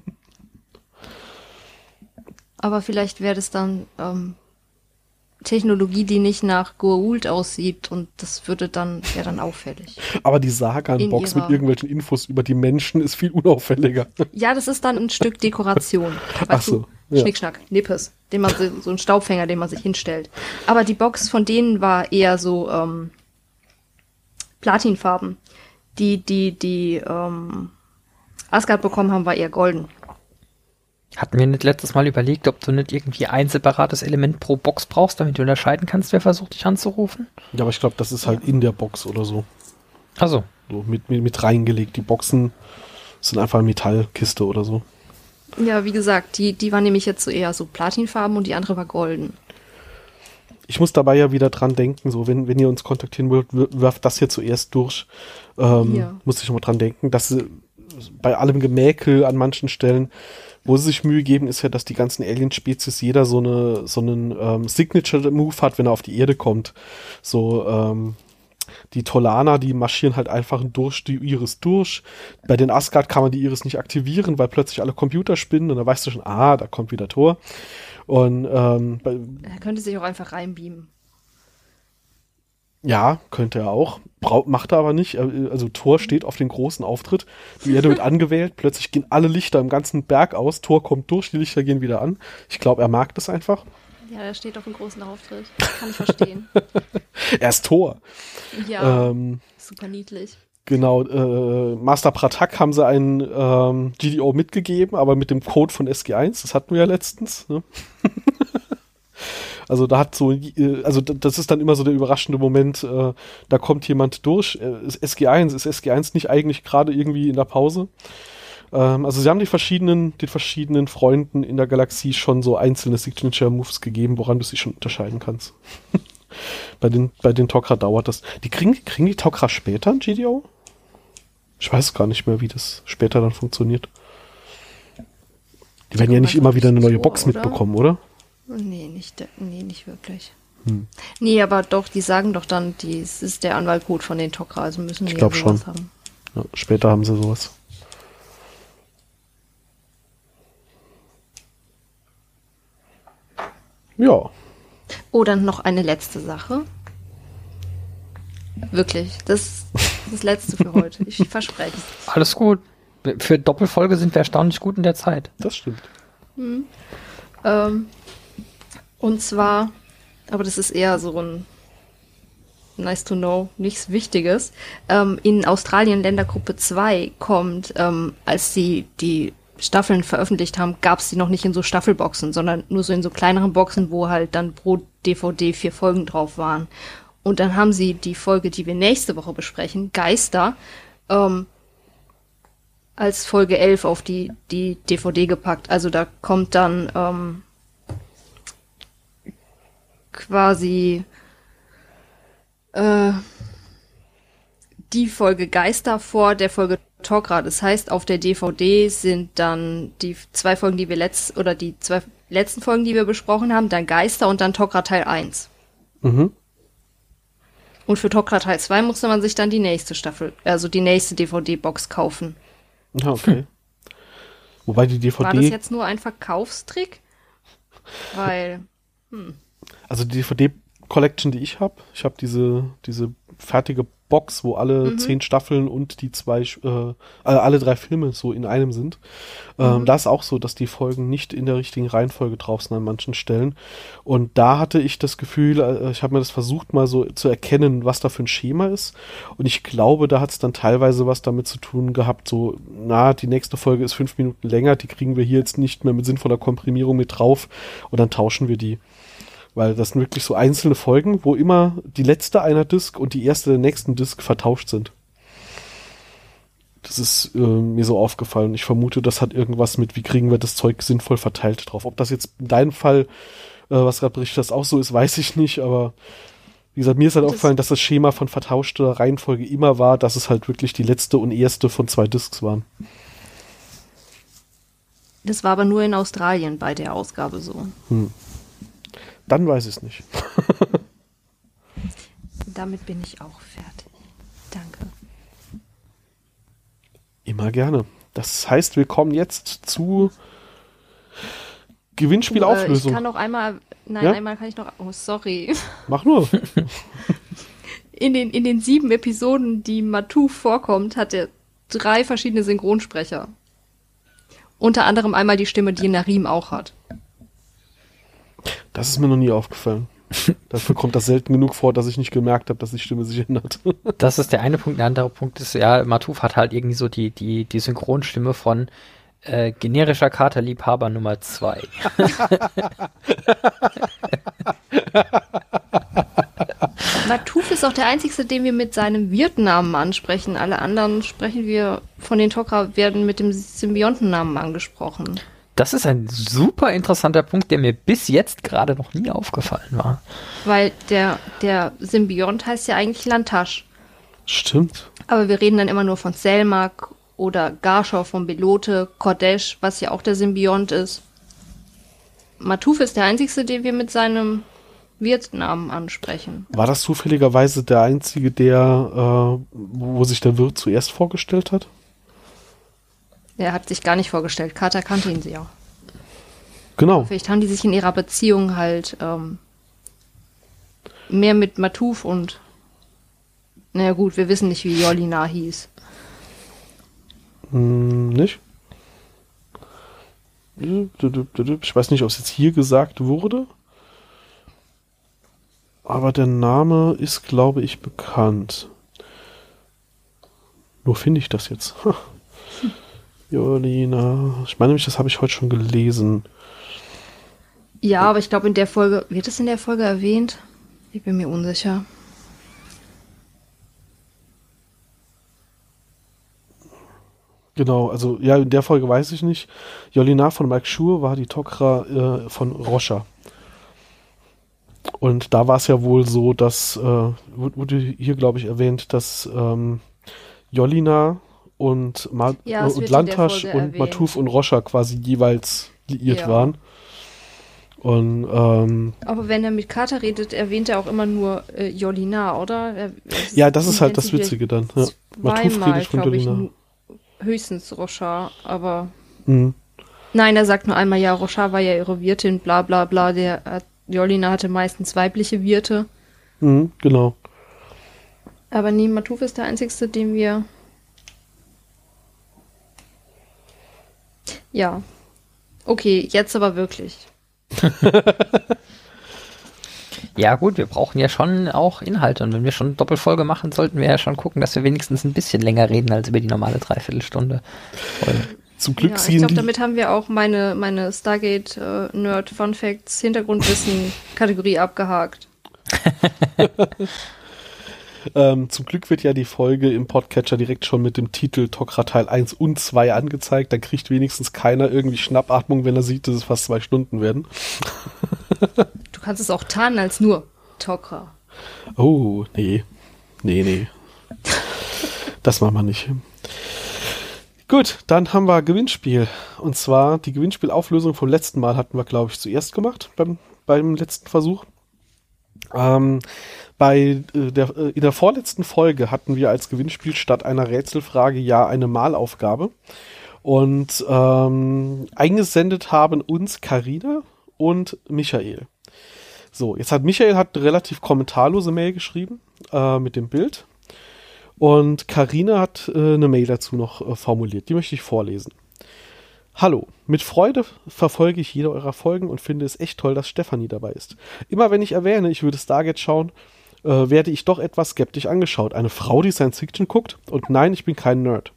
Aber vielleicht wäre das dann ähm, Technologie, die nicht nach Goa'uld aussieht und das würde dann, wäre dann auffällig. Aber die Sagan-Box mit irgendwelchen Infos über die Menschen ist viel unauffälliger. Ja, das ist dann ein Stück Dekoration. Ach Weißt so, du, ja. Schnickschnack, Nippes, den man so, so ein Staubfänger, den man sich hinstellt. Aber die Box von denen war eher so ähm, Platinfarben. Die, die, die ähm, Asgard bekommen haben, war eher golden. Hatten wir nicht letztes Mal überlegt, ob du nicht irgendwie ein separates Element pro Box brauchst, damit du unterscheiden kannst, wer versucht, dich anzurufen? Ja, aber ich glaube, das ist halt in der Box oder so. Also, so mit, mit, mit reingelegt. Die Boxen sind einfach eine Metallkiste oder so. Ja, wie gesagt, die, die war nämlich jetzt so eher so Platinfarben und die andere war golden. Ich muss dabei ja wieder dran denken, so wenn, wenn ihr uns kontaktieren wollt, werft das hier zuerst durch. Ähm, Ja. Muss ich mal dran denken, dass sie bei allem Gemäkel an manchen Stellen, wo sie sich Mühe geben, ist ja, dass die ganzen Alien-Spezies jeder so eine so einen ähm, Signature-Move hat, wenn er auf die Erde kommt. So ähm, die Tolaner, die marschieren halt einfach durch die Iris durch. Bei den Asgard kann man die Iris nicht aktivieren, weil plötzlich alle Computer spinnen und dann weißt du schon, ah, da kommt wieder Tor. Und ähm, Er könnte sich auch einfach reinbeamen. Ja, könnte er auch. Brau macht er aber nicht. Er- Also Thor steht auf den großen Auftritt. Die Erde wird <laughs> angewählt. Plötzlich gehen alle Lichter im ganzen Berg aus. Thor kommt durch, die Lichter gehen wieder an. Ich glaube, er mag das einfach. Ja, da steht auf einem großen Auftritt. Kann ich verstehen. <laughs> Er ist Thor. Ja, Ähm, super niedlich. genau, äh, Master Pratak haben sie einen ähm, GDO mitgegeben, aber mit dem Code von SG1. Das hatten wir ja letztens. Ne? <laughs> Also da hat so, äh, also das ist dann immer so der überraschende Moment, äh, da kommt jemand durch, äh, ist SG1, ist SG1 nicht eigentlich gerade irgendwie in der Pause? Ähm, also sie haben die verschiedenen, den verschiedenen Freunden in der Galaxie schon so einzelne Signature Moves gegeben, woran du sie schon unterscheiden kannst. <laughs> bei den, bei den Tok'ra dauert das. Die kriegen, kriegen die Tok'ra später ein GDO? Ich weiß gar nicht mehr, wie das später dann funktioniert. Die werden ja nicht immer wieder eine neue Box mitbekommen, oder? Nee, nicht, nee, nicht wirklich. Hm. Nee, aber doch, die sagen doch dann, dies ist der Anwaltcode von den Tok'ra, also müssen Ich die glaub ja sowas schon. haben. Ja, später haben sie sowas. Ja, Oh, dann noch eine letzte Sache. Wirklich, das das letzte für heute. Ich <laughs> verspreche es. alles gut. Für Doppelfolge sind wir erstaunlich gut in der Zeit. das stimmt. Ähm, und zwar, aber das ist eher so ein nice to know, nichts Wichtiges. Ähm, in Australien Ländergruppe 2 kommt, ähm, als sie die Staffeln veröffentlicht haben, gab es die noch nicht in so Staffelboxen, sondern nur so in so kleineren Boxen, wo halt dann pro DVD vier Folgen drauf waren. Und dann haben sie die Folge, die wir nächste Woche besprechen, Geister, ähm, als Folge 11 auf die, die DVD gepackt. Also da kommt dann ähm, quasi äh, die Folge Geister vor der Folge Tokra. Das heißt, auf der DVD sind dann die zwei Folgen, die wir letzt oder die zwei letzten Folgen, die wir besprochen haben, dann Geister und dann Tokra Teil 1. Mhm. Und für Tokra Teil 2 musste man sich dann die nächste Staffel, also die nächste DVD-Box kaufen. Ja, okay. Wobei die DVD. War das jetzt nur ein Verkaufstrick? Weil, hm. Also die DVD-Collection, die ich habe, ich habe diese, diese fertige Box, wo alle Mhm. zehn Staffeln und die zwei, äh, alle alle drei Filme so in einem sind. Ähm, Mhm. Da ist auch so, dass die Folgen nicht in der richtigen Reihenfolge drauf sind an manchen Stellen. Und da hatte ich das Gefühl, äh, ich habe mir das versucht mal so zu erkennen, was da für ein Schema ist. Und ich glaube, da hat es dann teilweise was damit zu tun gehabt, so, na, die nächste Folge ist fünf Minuten länger, die kriegen wir hier jetzt nicht mehr mit sinnvoller Komprimierung mit drauf und dann tauschen wir die. Weil das sind wirklich so einzelne Folgen, wo immer die letzte einer Disk und die erste der nächsten Disk vertauscht sind. Das ist äh, mir so aufgefallen. Ich vermute, das hat irgendwas mit, wie kriegen wir das Zeug sinnvoll verteilt drauf. Ob das jetzt in deinem Fall, äh, was gerade berichtet hast, auch so ist, weiß ich nicht, aber wie gesagt, mir ist halt Das- aufgefallen, dass das Schema von vertauschter Reihenfolge immer war, dass es halt wirklich die letzte und erste von zwei Disks waren. Das war aber nur in Australien bei der Ausgabe so. Dann weiß ich es nicht. <laughs> Damit bin ich auch fertig. Danke. Immer gerne. Das heißt, wir kommen jetzt zu Äh, ich Gewinnspielauflösung. kann noch einmal, nein, Ja? einmal kann ich noch, oh sorry. <laughs> Mach nur. In den, in den sieben Episoden, die Matu vorkommt, hat er drei verschiedene Synchronsprecher. Unter anderem einmal die Stimme, die Narim auch hat. Das ist mir noch nie aufgefallen. <laughs> Dafür kommt das selten genug vor, dass ich nicht gemerkt habe, dass die Stimme sich ändert. <laughs> Das ist der eine Punkt. Der andere Punkt ist, ja, Matuf hat halt irgendwie so die, die, die Synchronstimme von äh, generischer Katerliebhaber Nummer zwei. <laughs> Matuf ist auch der einzige, den wir mit seinem Wirtnamen ansprechen. Alle anderen sprechen wir von den Tok'ra werden mit dem Symbiontennamen angesprochen. Das ist ein super interessanter Punkt, der mir bis jetzt gerade noch nie aufgefallen war. Weil der, der Symbiont heißt ja eigentlich Lantasch. Stimmt. Aber wir reden dann immer nur von Selmak oder Garschau von Belote, Kodesh, was ja auch der Symbiont ist. Matuf ist der einzige, den wir mit seinem Wirtnamen ansprechen. War das zufälligerweise der einzige, der, äh, wo sich der Wirt zuerst vorgestellt hat? Er hat sich gar nicht vorgestellt. Carter kannte ihn sie auch. Genau. Vielleicht haben die sich in ihrer Beziehung halt ähm, mehr mit Matuf und naja gut, wir wissen nicht, wie Jolina hieß. Hm, nicht? Ich weiß nicht, ob es jetzt hier gesagt wurde. Aber der Name ist, glaube ich, bekannt. Nur finde ich das jetzt. Ha. Jolina. Ich meine nämlich, das habe ich heute schon gelesen. Ja, aber ich glaube in der Folge, wird es in der Folge erwähnt? Ich bin mir unsicher. Genau, also ja, in der Folge weiß ich nicht. Jolina von Mike Schur war die Tokra äh, von Roscha. Und da war es ja wohl so, dass, äh, wurde hier, glaube ich, erwähnt, dass ähm, Jolina und, Ma Ja, es und Lantasch und. Matuf und Roscha quasi jeweils liiert Ja. waren. Und ähm, Aber wenn er mit Carter redet, erwähnt er auch immer nur äh, Jolina, oder? Er, ja, das ist halt das Witzige dann. Ja. Matuf redet von ich, Jolina. nu- höchstens Rochard, aber Mhm. nein, er sagt nur einmal, ja, Rochard war ja ihre Wirtin, bla bla bla, der Jolina hatte meistens weibliche Wirte, Mhm, genau. aber nee, Matuf ist der einzigste, den wir ja, okay, jetzt aber wirklich. <laughs> Ja gut, wir brauchen ja schon auch Inhalte und wenn wir schon Doppelfolge machen, sollten wir ja schon gucken, dass wir wenigstens ein bisschen länger reden als über die normale Dreiviertelstunde. Und Zum Glück Ja, ich ziehen glaube, die, damit haben wir auch meine, meine Stargate äh, Nerd Fun Facts Hintergrundwissen Kategorie abgehakt. <laughs> Ähm, zum Glück wird ja die Folge im Podcatcher direkt schon mit dem Titel Tokra Teil 1 und 2 angezeigt. Dann kriegt wenigstens keiner irgendwie Schnappatmung, wenn er sieht, dass es fast zwei Stunden werden. <laughs> du kannst es auch tarnen als nur Tokra. Oh, nee. Nee, nee. Das machen wir nicht. Gut, dann haben wir Gewinnspiel. Und zwar die Gewinnspielauflösung vom letzten Mal hatten wir, glaube ich, zuerst gemacht beim, beim letzten Versuch. Ähm, bei äh, der, äh, in der vorletzten Folge hatten wir als Gewinnspiel statt einer Rätselfrage ja eine Malaufgabe. Und ähm, eingesendet haben uns Karina und Michael. So, jetzt hat Michael hat eine relativ kommentarlose Mail geschrieben äh, mit dem Bild. Und Karina hat äh, eine Mail dazu noch formuliert. Die möchte ich vorlesen. Hallo, mit Freude verfolge ich jede eurer Folgen und finde es echt toll, dass Stefanie dabei ist. Immer wenn ich erwähne, ich würde Stargate schauen, äh, werde ich doch etwas skeptisch angeschaut. Eine Frau, die Science Fiction guckt? Und nein, ich bin kein Nerd.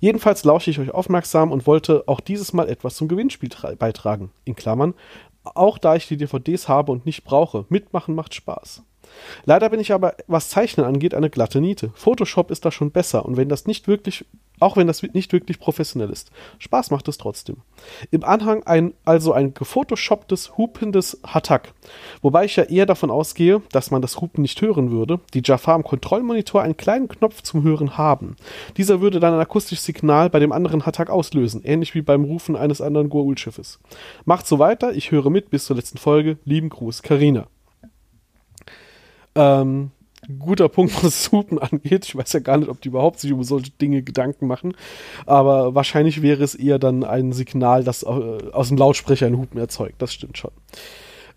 Jedenfalls lausche ich euch aufmerksam und wollte auch dieses Mal etwas zum Gewinnspiel beitragen. In Klammern, auch da ich die DVDs habe und nicht brauche. Mitmachen macht Spaß. Leider bin ich aber, was Zeichnen angeht, eine glatte Niete. Photoshop ist da schon besser und wenn das nicht wirklich, auch wenn das nicht wirklich professionell ist. Spaß macht es trotzdem. Im Anhang ein, also ein gefotoshopptes, hupendes Hatak. Wobei ich ja eher davon ausgehe, dass man das Hupen nicht hören würde, die Jafar am Kontrollmonitor einen kleinen Knopf zum Hören haben. Dieser würde dann ein akustisches Signal bei dem anderen Hatak auslösen, ähnlich wie beim Rufen eines anderen Goa'uld-Schiffes. Macht so weiter, ich höre mit bis zur letzten Folge. Lieben Gruß, Karina. Ähm, guter Punkt, <laughs> was Supen angeht. Ich weiß ja gar nicht, ob die überhaupt sich über solche Dinge Gedanken machen. Aber wahrscheinlich wäre es eher dann ein Signal, das aus dem Lautsprecher ein Hupen erzeugt. Das stimmt schon.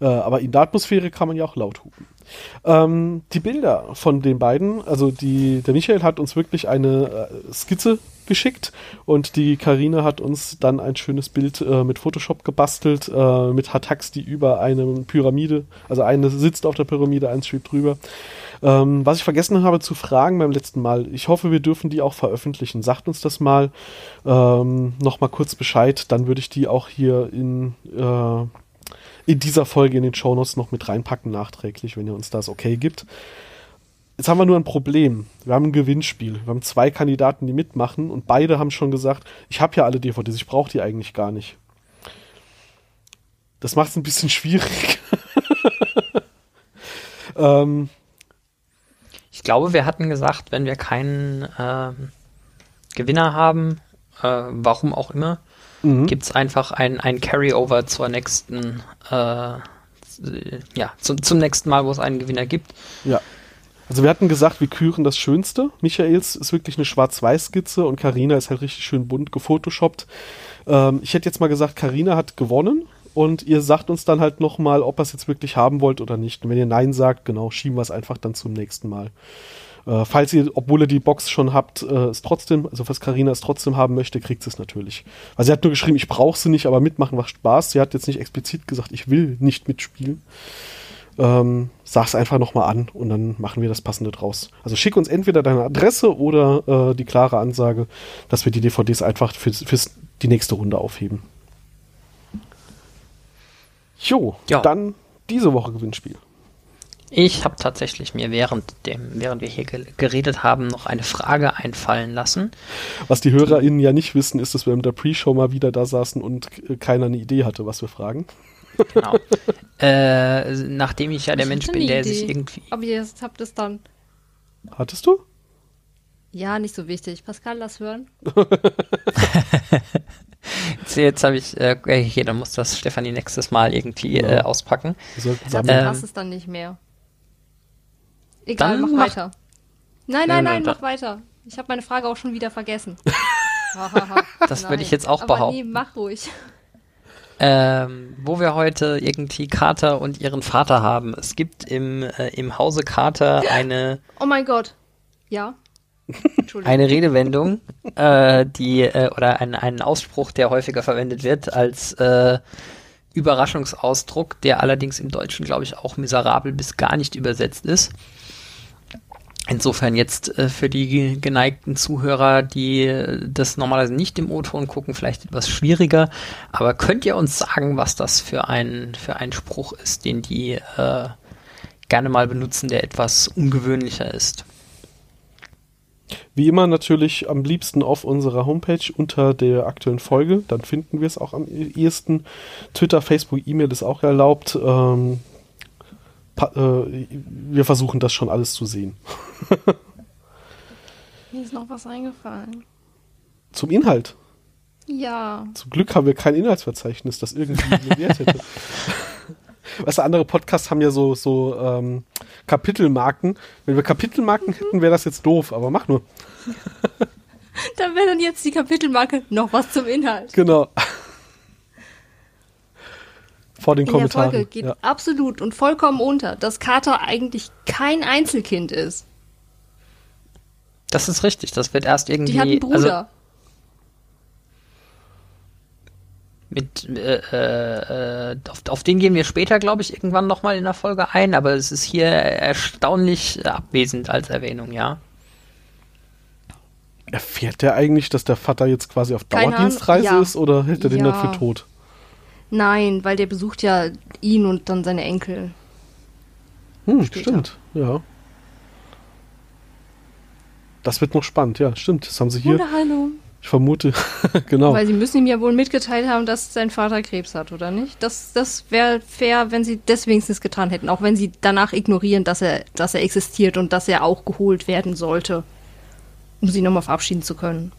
Äh, aber in der Atmosphäre kann man ja auch laut hupen. Ähm, die Bilder von den beiden, also die, der Michael hat uns wirklich eine äh, Skizze geschickt und die Karina hat uns dann ein schönes Bild äh, mit Photoshop gebastelt, äh, mit Hatax, die über eine Pyramide, also eine sitzt auf der Pyramide, eins schwebt drüber. Ähm, was ich vergessen habe zu fragen beim letzten Mal, ich hoffe, wir dürfen die auch veröffentlichen. Sagt uns das mal ähm, noch mal kurz Bescheid, dann würde ich die auch hier in äh, in dieser Folge in den Shownotes noch mit reinpacken nachträglich, wenn ihr uns das okay gibt. Jetzt haben wir nur ein Problem. Wir haben ein Gewinnspiel. Wir haben zwei Kandidaten, die mitmachen und beide haben schon gesagt, ich habe ja alle DVDs, ich brauche die eigentlich gar nicht. Das macht es ein bisschen <laughs> schwierig. ähm, ich glaube, wir hatten gesagt, wenn wir keinen äh, Gewinner haben, äh, warum auch immer, mhm. gibt es einfach ein, ein Carryover zur nächsten, äh, ja, zum, zum nächsten Mal, wo es einen Gewinner gibt. Ja. Also wir hatten gesagt, wir küren das Schönste. Michaels ist wirklich eine Schwarz-Weiß-Skizze und Karina ist halt richtig schön bunt gefotoshoppt. Ähm, ich hätte jetzt mal gesagt, Karina hat gewonnen und ihr sagt uns dann halt nochmal, ob ihr es jetzt wirklich haben wollt oder nicht. Und wenn ihr Nein sagt, genau, schieben wir es einfach dann zum nächsten Mal. Äh, falls ihr, obwohl ihr die Box schon habt, äh, es trotzdem, also falls Karina es trotzdem haben möchte, kriegt sie es natürlich. Also sie hat nur geschrieben, ich brauche sie nicht, aber mitmachen macht Spaß. Sie hat jetzt nicht explizit gesagt, ich will nicht mitspielen ähm, sag's einfach nochmal an und dann machen wir das Passende draus. Also schick uns entweder deine Adresse oder äh, die klare Ansage, dass wir die DVDs einfach für fürs, die nächste Runde aufheben. Jo, ja. dann diese Woche Gewinnspiel. Ich habe tatsächlich mir während dem, während wir hier geredet haben, noch eine Frage einfallen lassen. Was die HörerInnen ja nicht wissen, ist, dass wir in der Pre-Show mal wieder da saßen und keiner eine Idee hatte, was wir fragen. Genau. <laughs> äh, nachdem ich ja der ich Mensch bin, der Idee. sich irgendwie. Aber ihr habt es dann. Hattest du? Ja, nicht so wichtig. Pascal, lass hören. <laughs> jetzt jetzt habe ich, äh, okay, dann muss das Stefanie nächstes Mal irgendwie ja. äh, auspacken. Also, ähm, passt es dann nicht mehr. Egal, mach, mach weiter. Nein, nein, nein, mach weiter. Ich habe meine Frage auch schon wieder vergessen. <laughs> das würde ich jetzt auch Aber behaupten. Nee, mach ruhig ähm, wo wir heute irgendwie Carter und ihren Vater haben. Es gibt im, äh, im Hause Carter eine. Oh mein Gott. Ja. eine Redewendung, äh, die, äh, oder ein, einen Ausspruch, der häufiger verwendet wird als äh, Überraschungsausdruck, der allerdings im Deutschen, glaube ich, auch miserabel bis gar nicht übersetzt ist. Insofern jetzt äh, für die geneigten Zuhörer, die äh, das normalerweise nicht im O-Ton gucken, vielleicht etwas schwieriger. Aber könnt ihr uns sagen, was das für ein, für ein Spruch ist, den die äh, gerne mal benutzen, der etwas ungewöhnlicher ist? Wie immer natürlich am liebsten auf unserer Homepage unter der aktuellen Folge. Dann finden wir es auch am ehesten. Twitter, Facebook, E-Mail ist auch erlaubt. Ähm, äh, wir versuchen das schon alles zu sehen. <laughs> Mir ist noch was eingefallen. Zum Inhalt. Ja. Zum Glück haben wir kein Inhaltsverzeichnis, das irgendwie <laughs> Wert hätte. Weißt du, andere Podcasts haben ja so, so ähm, Kapitelmarken. Wenn wir Kapitelmarken hätten, wäre das jetzt doof, aber mach nur. <laughs> dann wäre dann jetzt die Kapitelmarke noch was zum Inhalt. Genau. Vor den In Kommentaren. der Folge geht ja. absolut und vollkommen unter, dass Carter eigentlich kein Einzelkind ist. Das ist richtig. Das wird erst irgendwie. Die hat einen Also Bruder. mit, äh, äh, auf, auf den gehen wir später, glaube ich, irgendwann nochmal in der Folge ein, aber es ist hier erstaunlich abwesend als Erwähnung, ja. Erfährt der eigentlich, dass der Vater jetzt quasi auf Dauerdienstreise ja. ist oder hält er den Ja. dann für tot? Nein, weil der besucht ja ihn und dann seine Enkel. Hm, Später. stimmt, ja. Das wird noch spannend, ja, stimmt. Das haben sie hier, hallo. ich vermute, <laughs> genau. Weil sie müssen ihm ja wohl mitgeteilt haben, dass sein Vater Krebs hat, oder nicht? Das, das wäre fair, wenn sie das wenigstens getan hätten. Auch wenn sie danach ignorieren, dass er, dass er existiert und dass er auch geholt werden sollte. Um sie nochmal verabschieden zu können.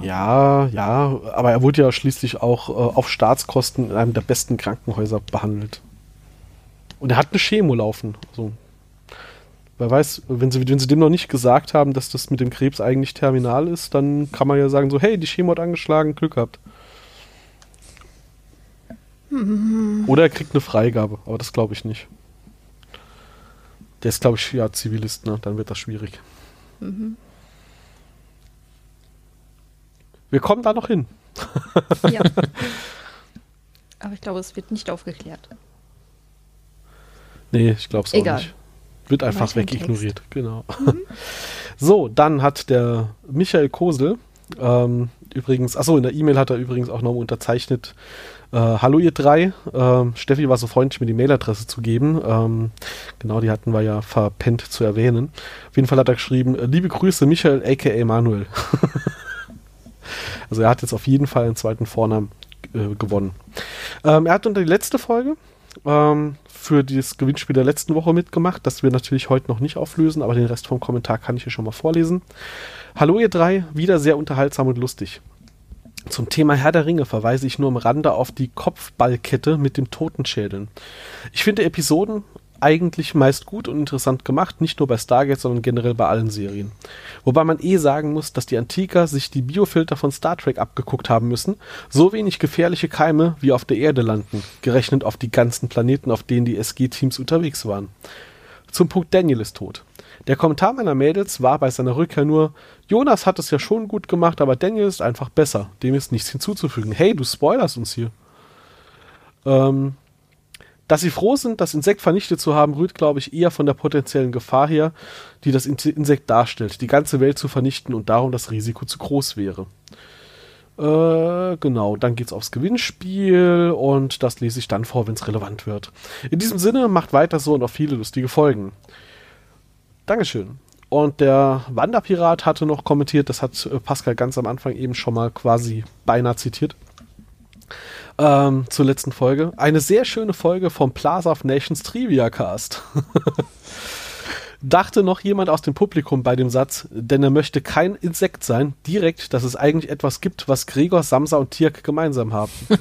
Ja, ja, aber er wurde ja schließlich auch äh, auf Staatskosten in einem der besten Krankenhäuser behandelt. Und er hat eine Chemo laufen. Also, wer weiß, wenn sie, wenn sie dem noch nicht gesagt haben, dass das mit dem Krebs eigentlich terminal ist, dann kann man ja sagen so, hey, die Chemo hat angeschlagen, Glück gehabt. Oder er kriegt eine Freigabe, aber das glaube ich nicht. Der ist, glaube ich, ja Zivilist, ne? Dann wird das schwierig. Wir kommen da noch hin. <laughs> Ja. <laughs> Aber ich glaube, es wird nicht aufgeklärt. Nee, ich glaube es auch Egal. nicht. Wird einfach Weiter im wegignoriert, genau. <laughs> So, dann hat der Michael Kosel ähm, übrigens, achso, in der E-Mail hat er übrigens auch noch unterzeichnet, äh, hallo ihr drei, ähm, Steffi war so freundlich, mir die Mailadresse zu geben. Ähm, genau, die hatten wir ja verpennt zu erwähnen. Auf jeden Fall hat er geschrieben, äh, liebe Grüße Michael aka Manuel. Also er hat jetzt auf jeden Fall einen zweiten Vornamen äh, gewonnen. Ähm, er hat unter die letzte Folge ähm, für das Gewinnspiel der letzten Woche mitgemacht, das wir natürlich heute noch nicht auflösen, aber den Rest vom Kommentar kann ich hier schon mal vorlesen. Hallo ihr drei, wieder sehr unterhaltsam und lustig. Zum Thema Herr der Ringe verweise ich nur am Rande auf die Kopfballkette mit dem Totenschädeln. Ich finde Episoden eigentlich meist gut und interessant gemacht, nicht nur bei Stargate, sondern generell bei allen Serien. Wobei man eh sagen muss, dass die Antiker sich die Biofilter von Star Trek abgeguckt haben müssen, so wenig gefährliche Keime wie auf der Erde landen, gerechnet auf die ganzen Planeten, auf denen die SG-Teams unterwegs waren. Zum Punkt Daniel ist tot. Der Kommentar meiner Mädels war bei seiner Rückkehr nur, Jonas hat es ja schon gut gemacht, aber Daniel ist einfach besser. Dem ist nichts hinzuzufügen. Hey, du spoilerst uns hier. Ähm, dass sie froh sind, das Insekt vernichtet zu haben, rührt, glaube ich, eher von der potenziellen Gefahr her, die das In- Insekt darstellt, die ganze Welt zu vernichten und darum das Risiko zu groß wäre. Äh, genau, dann geht's aufs Gewinnspiel und das lese ich dann vor, wenn es relevant wird. In diesem Sinne, macht weiter so und auf viele lustige Folgen. Dankeschön. Und der Wanderpirat hatte noch kommentiert, das hat äh, Pascal ganz am Anfang eben schon mal quasi beinahe zitiert. Ähm, zur letzten Folge. Eine sehr schöne Folge vom Plaza of Nations Trivia Cast. <laughs> Dachte noch jemand aus dem Publikum bei dem Satz, denn er möchte kein Insekt sein, direkt, dass es eigentlich etwas gibt, was Gregor, Samsa und Tirk gemeinsam haben. <laughs> ja,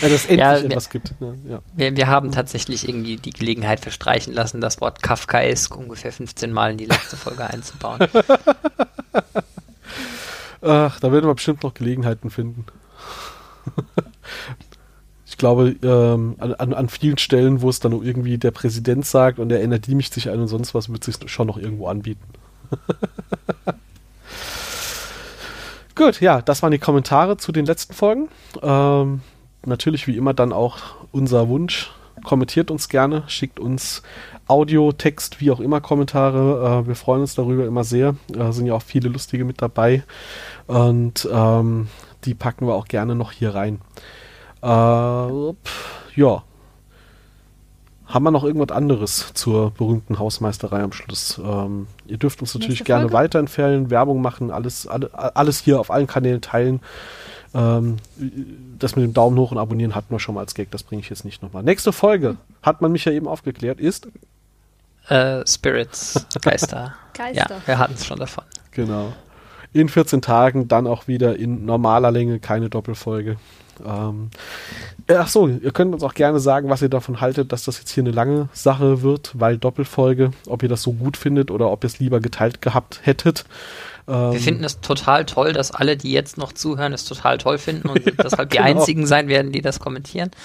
dass es endlich Ja, etwas gibt. Ne? Ja. Wir, wir haben tatsächlich irgendwie die Gelegenheit verstreichen lassen, das Wort Kafkaesk ungefähr 15 Mal in die letzte Folge einzubauen. <laughs> Ach, da werden wir bestimmt noch Gelegenheiten finden. ich glaube, ähm, an, an, an vielen Stellen, wo es dann irgendwie der Präsident sagt und der NRD mischt sich ein und sonst was, wird sich schon noch irgendwo anbieten. <laughs> Gut, ja, das waren die Kommentare zu den letzten Folgen. Ähm, natürlich wie immer dann auch unser Wunsch. Kommentiert uns gerne, schickt uns Audio, Text, wie auch immer Kommentare. Äh, wir freuen uns darüber immer sehr. Da sind ja auch viele lustige mit dabei. Und ähm, die packen wir auch gerne noch hier rein. Äh, ja. haben wir noch irgendwas anderes zur berühmten Hausmeisterei am Schluss? Ähm, ihr dürft uns natürlich gerne weiterempfehlen, Werbung machen, alles, alle, alles hier auf allen Kanälen teilen. Ähm, das mit dem Daumen hoch und abonnieren hatten wir schon mal als Gag, das bringe ich jetzt nicht nochmal. Nächste Folge, hat man mich ja eben aufgeklärt, ist, Äh, Spirits, Geister. <laughs> Geister. Ja, wir hatten es schon davon. genau, in 14 Tagen dann auch wieder in normaler Länge, keine Doppelfolge. Ähm, ach so, ihr könnt uns auch gerne sagen, was ihr davon haltet, dass das jetzt hier eine lange Sache wird, weil Doppelfolge, ob ihr das so gut findet oder ob ihr es lieber geteilt gehabt hättet. Ähm, Wir finden es total toll, dass alle, die jetzt noch zuhören, es total toll finden und <laughs> deshalb die genau. einzigen sein werden, die das kommentieren. <laughs>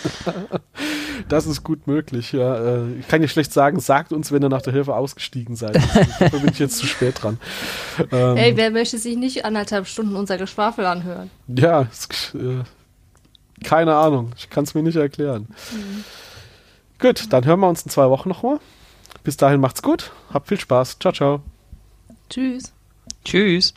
Das ist gut möglich, ja. Äh, Ich kann dir schlecht sagen, sagt uns, wenn ihr nach der Hilfe ausgestiegen seid. <laughs> Da bin ich jetzt zu spät dran. Ähm, Ey, wer möchte sich nicht anderthalb Stunden unser Geschwafel anhören? ja, es, äh, keine Ahnung. Ich kann es mir nicht erklären. Gut, dann hören wir uns in zwei Wochen nochmal. Bis dahin macht's gut. Habt viel Spaß. Ciao, ciao. Tschüss. Tschüss.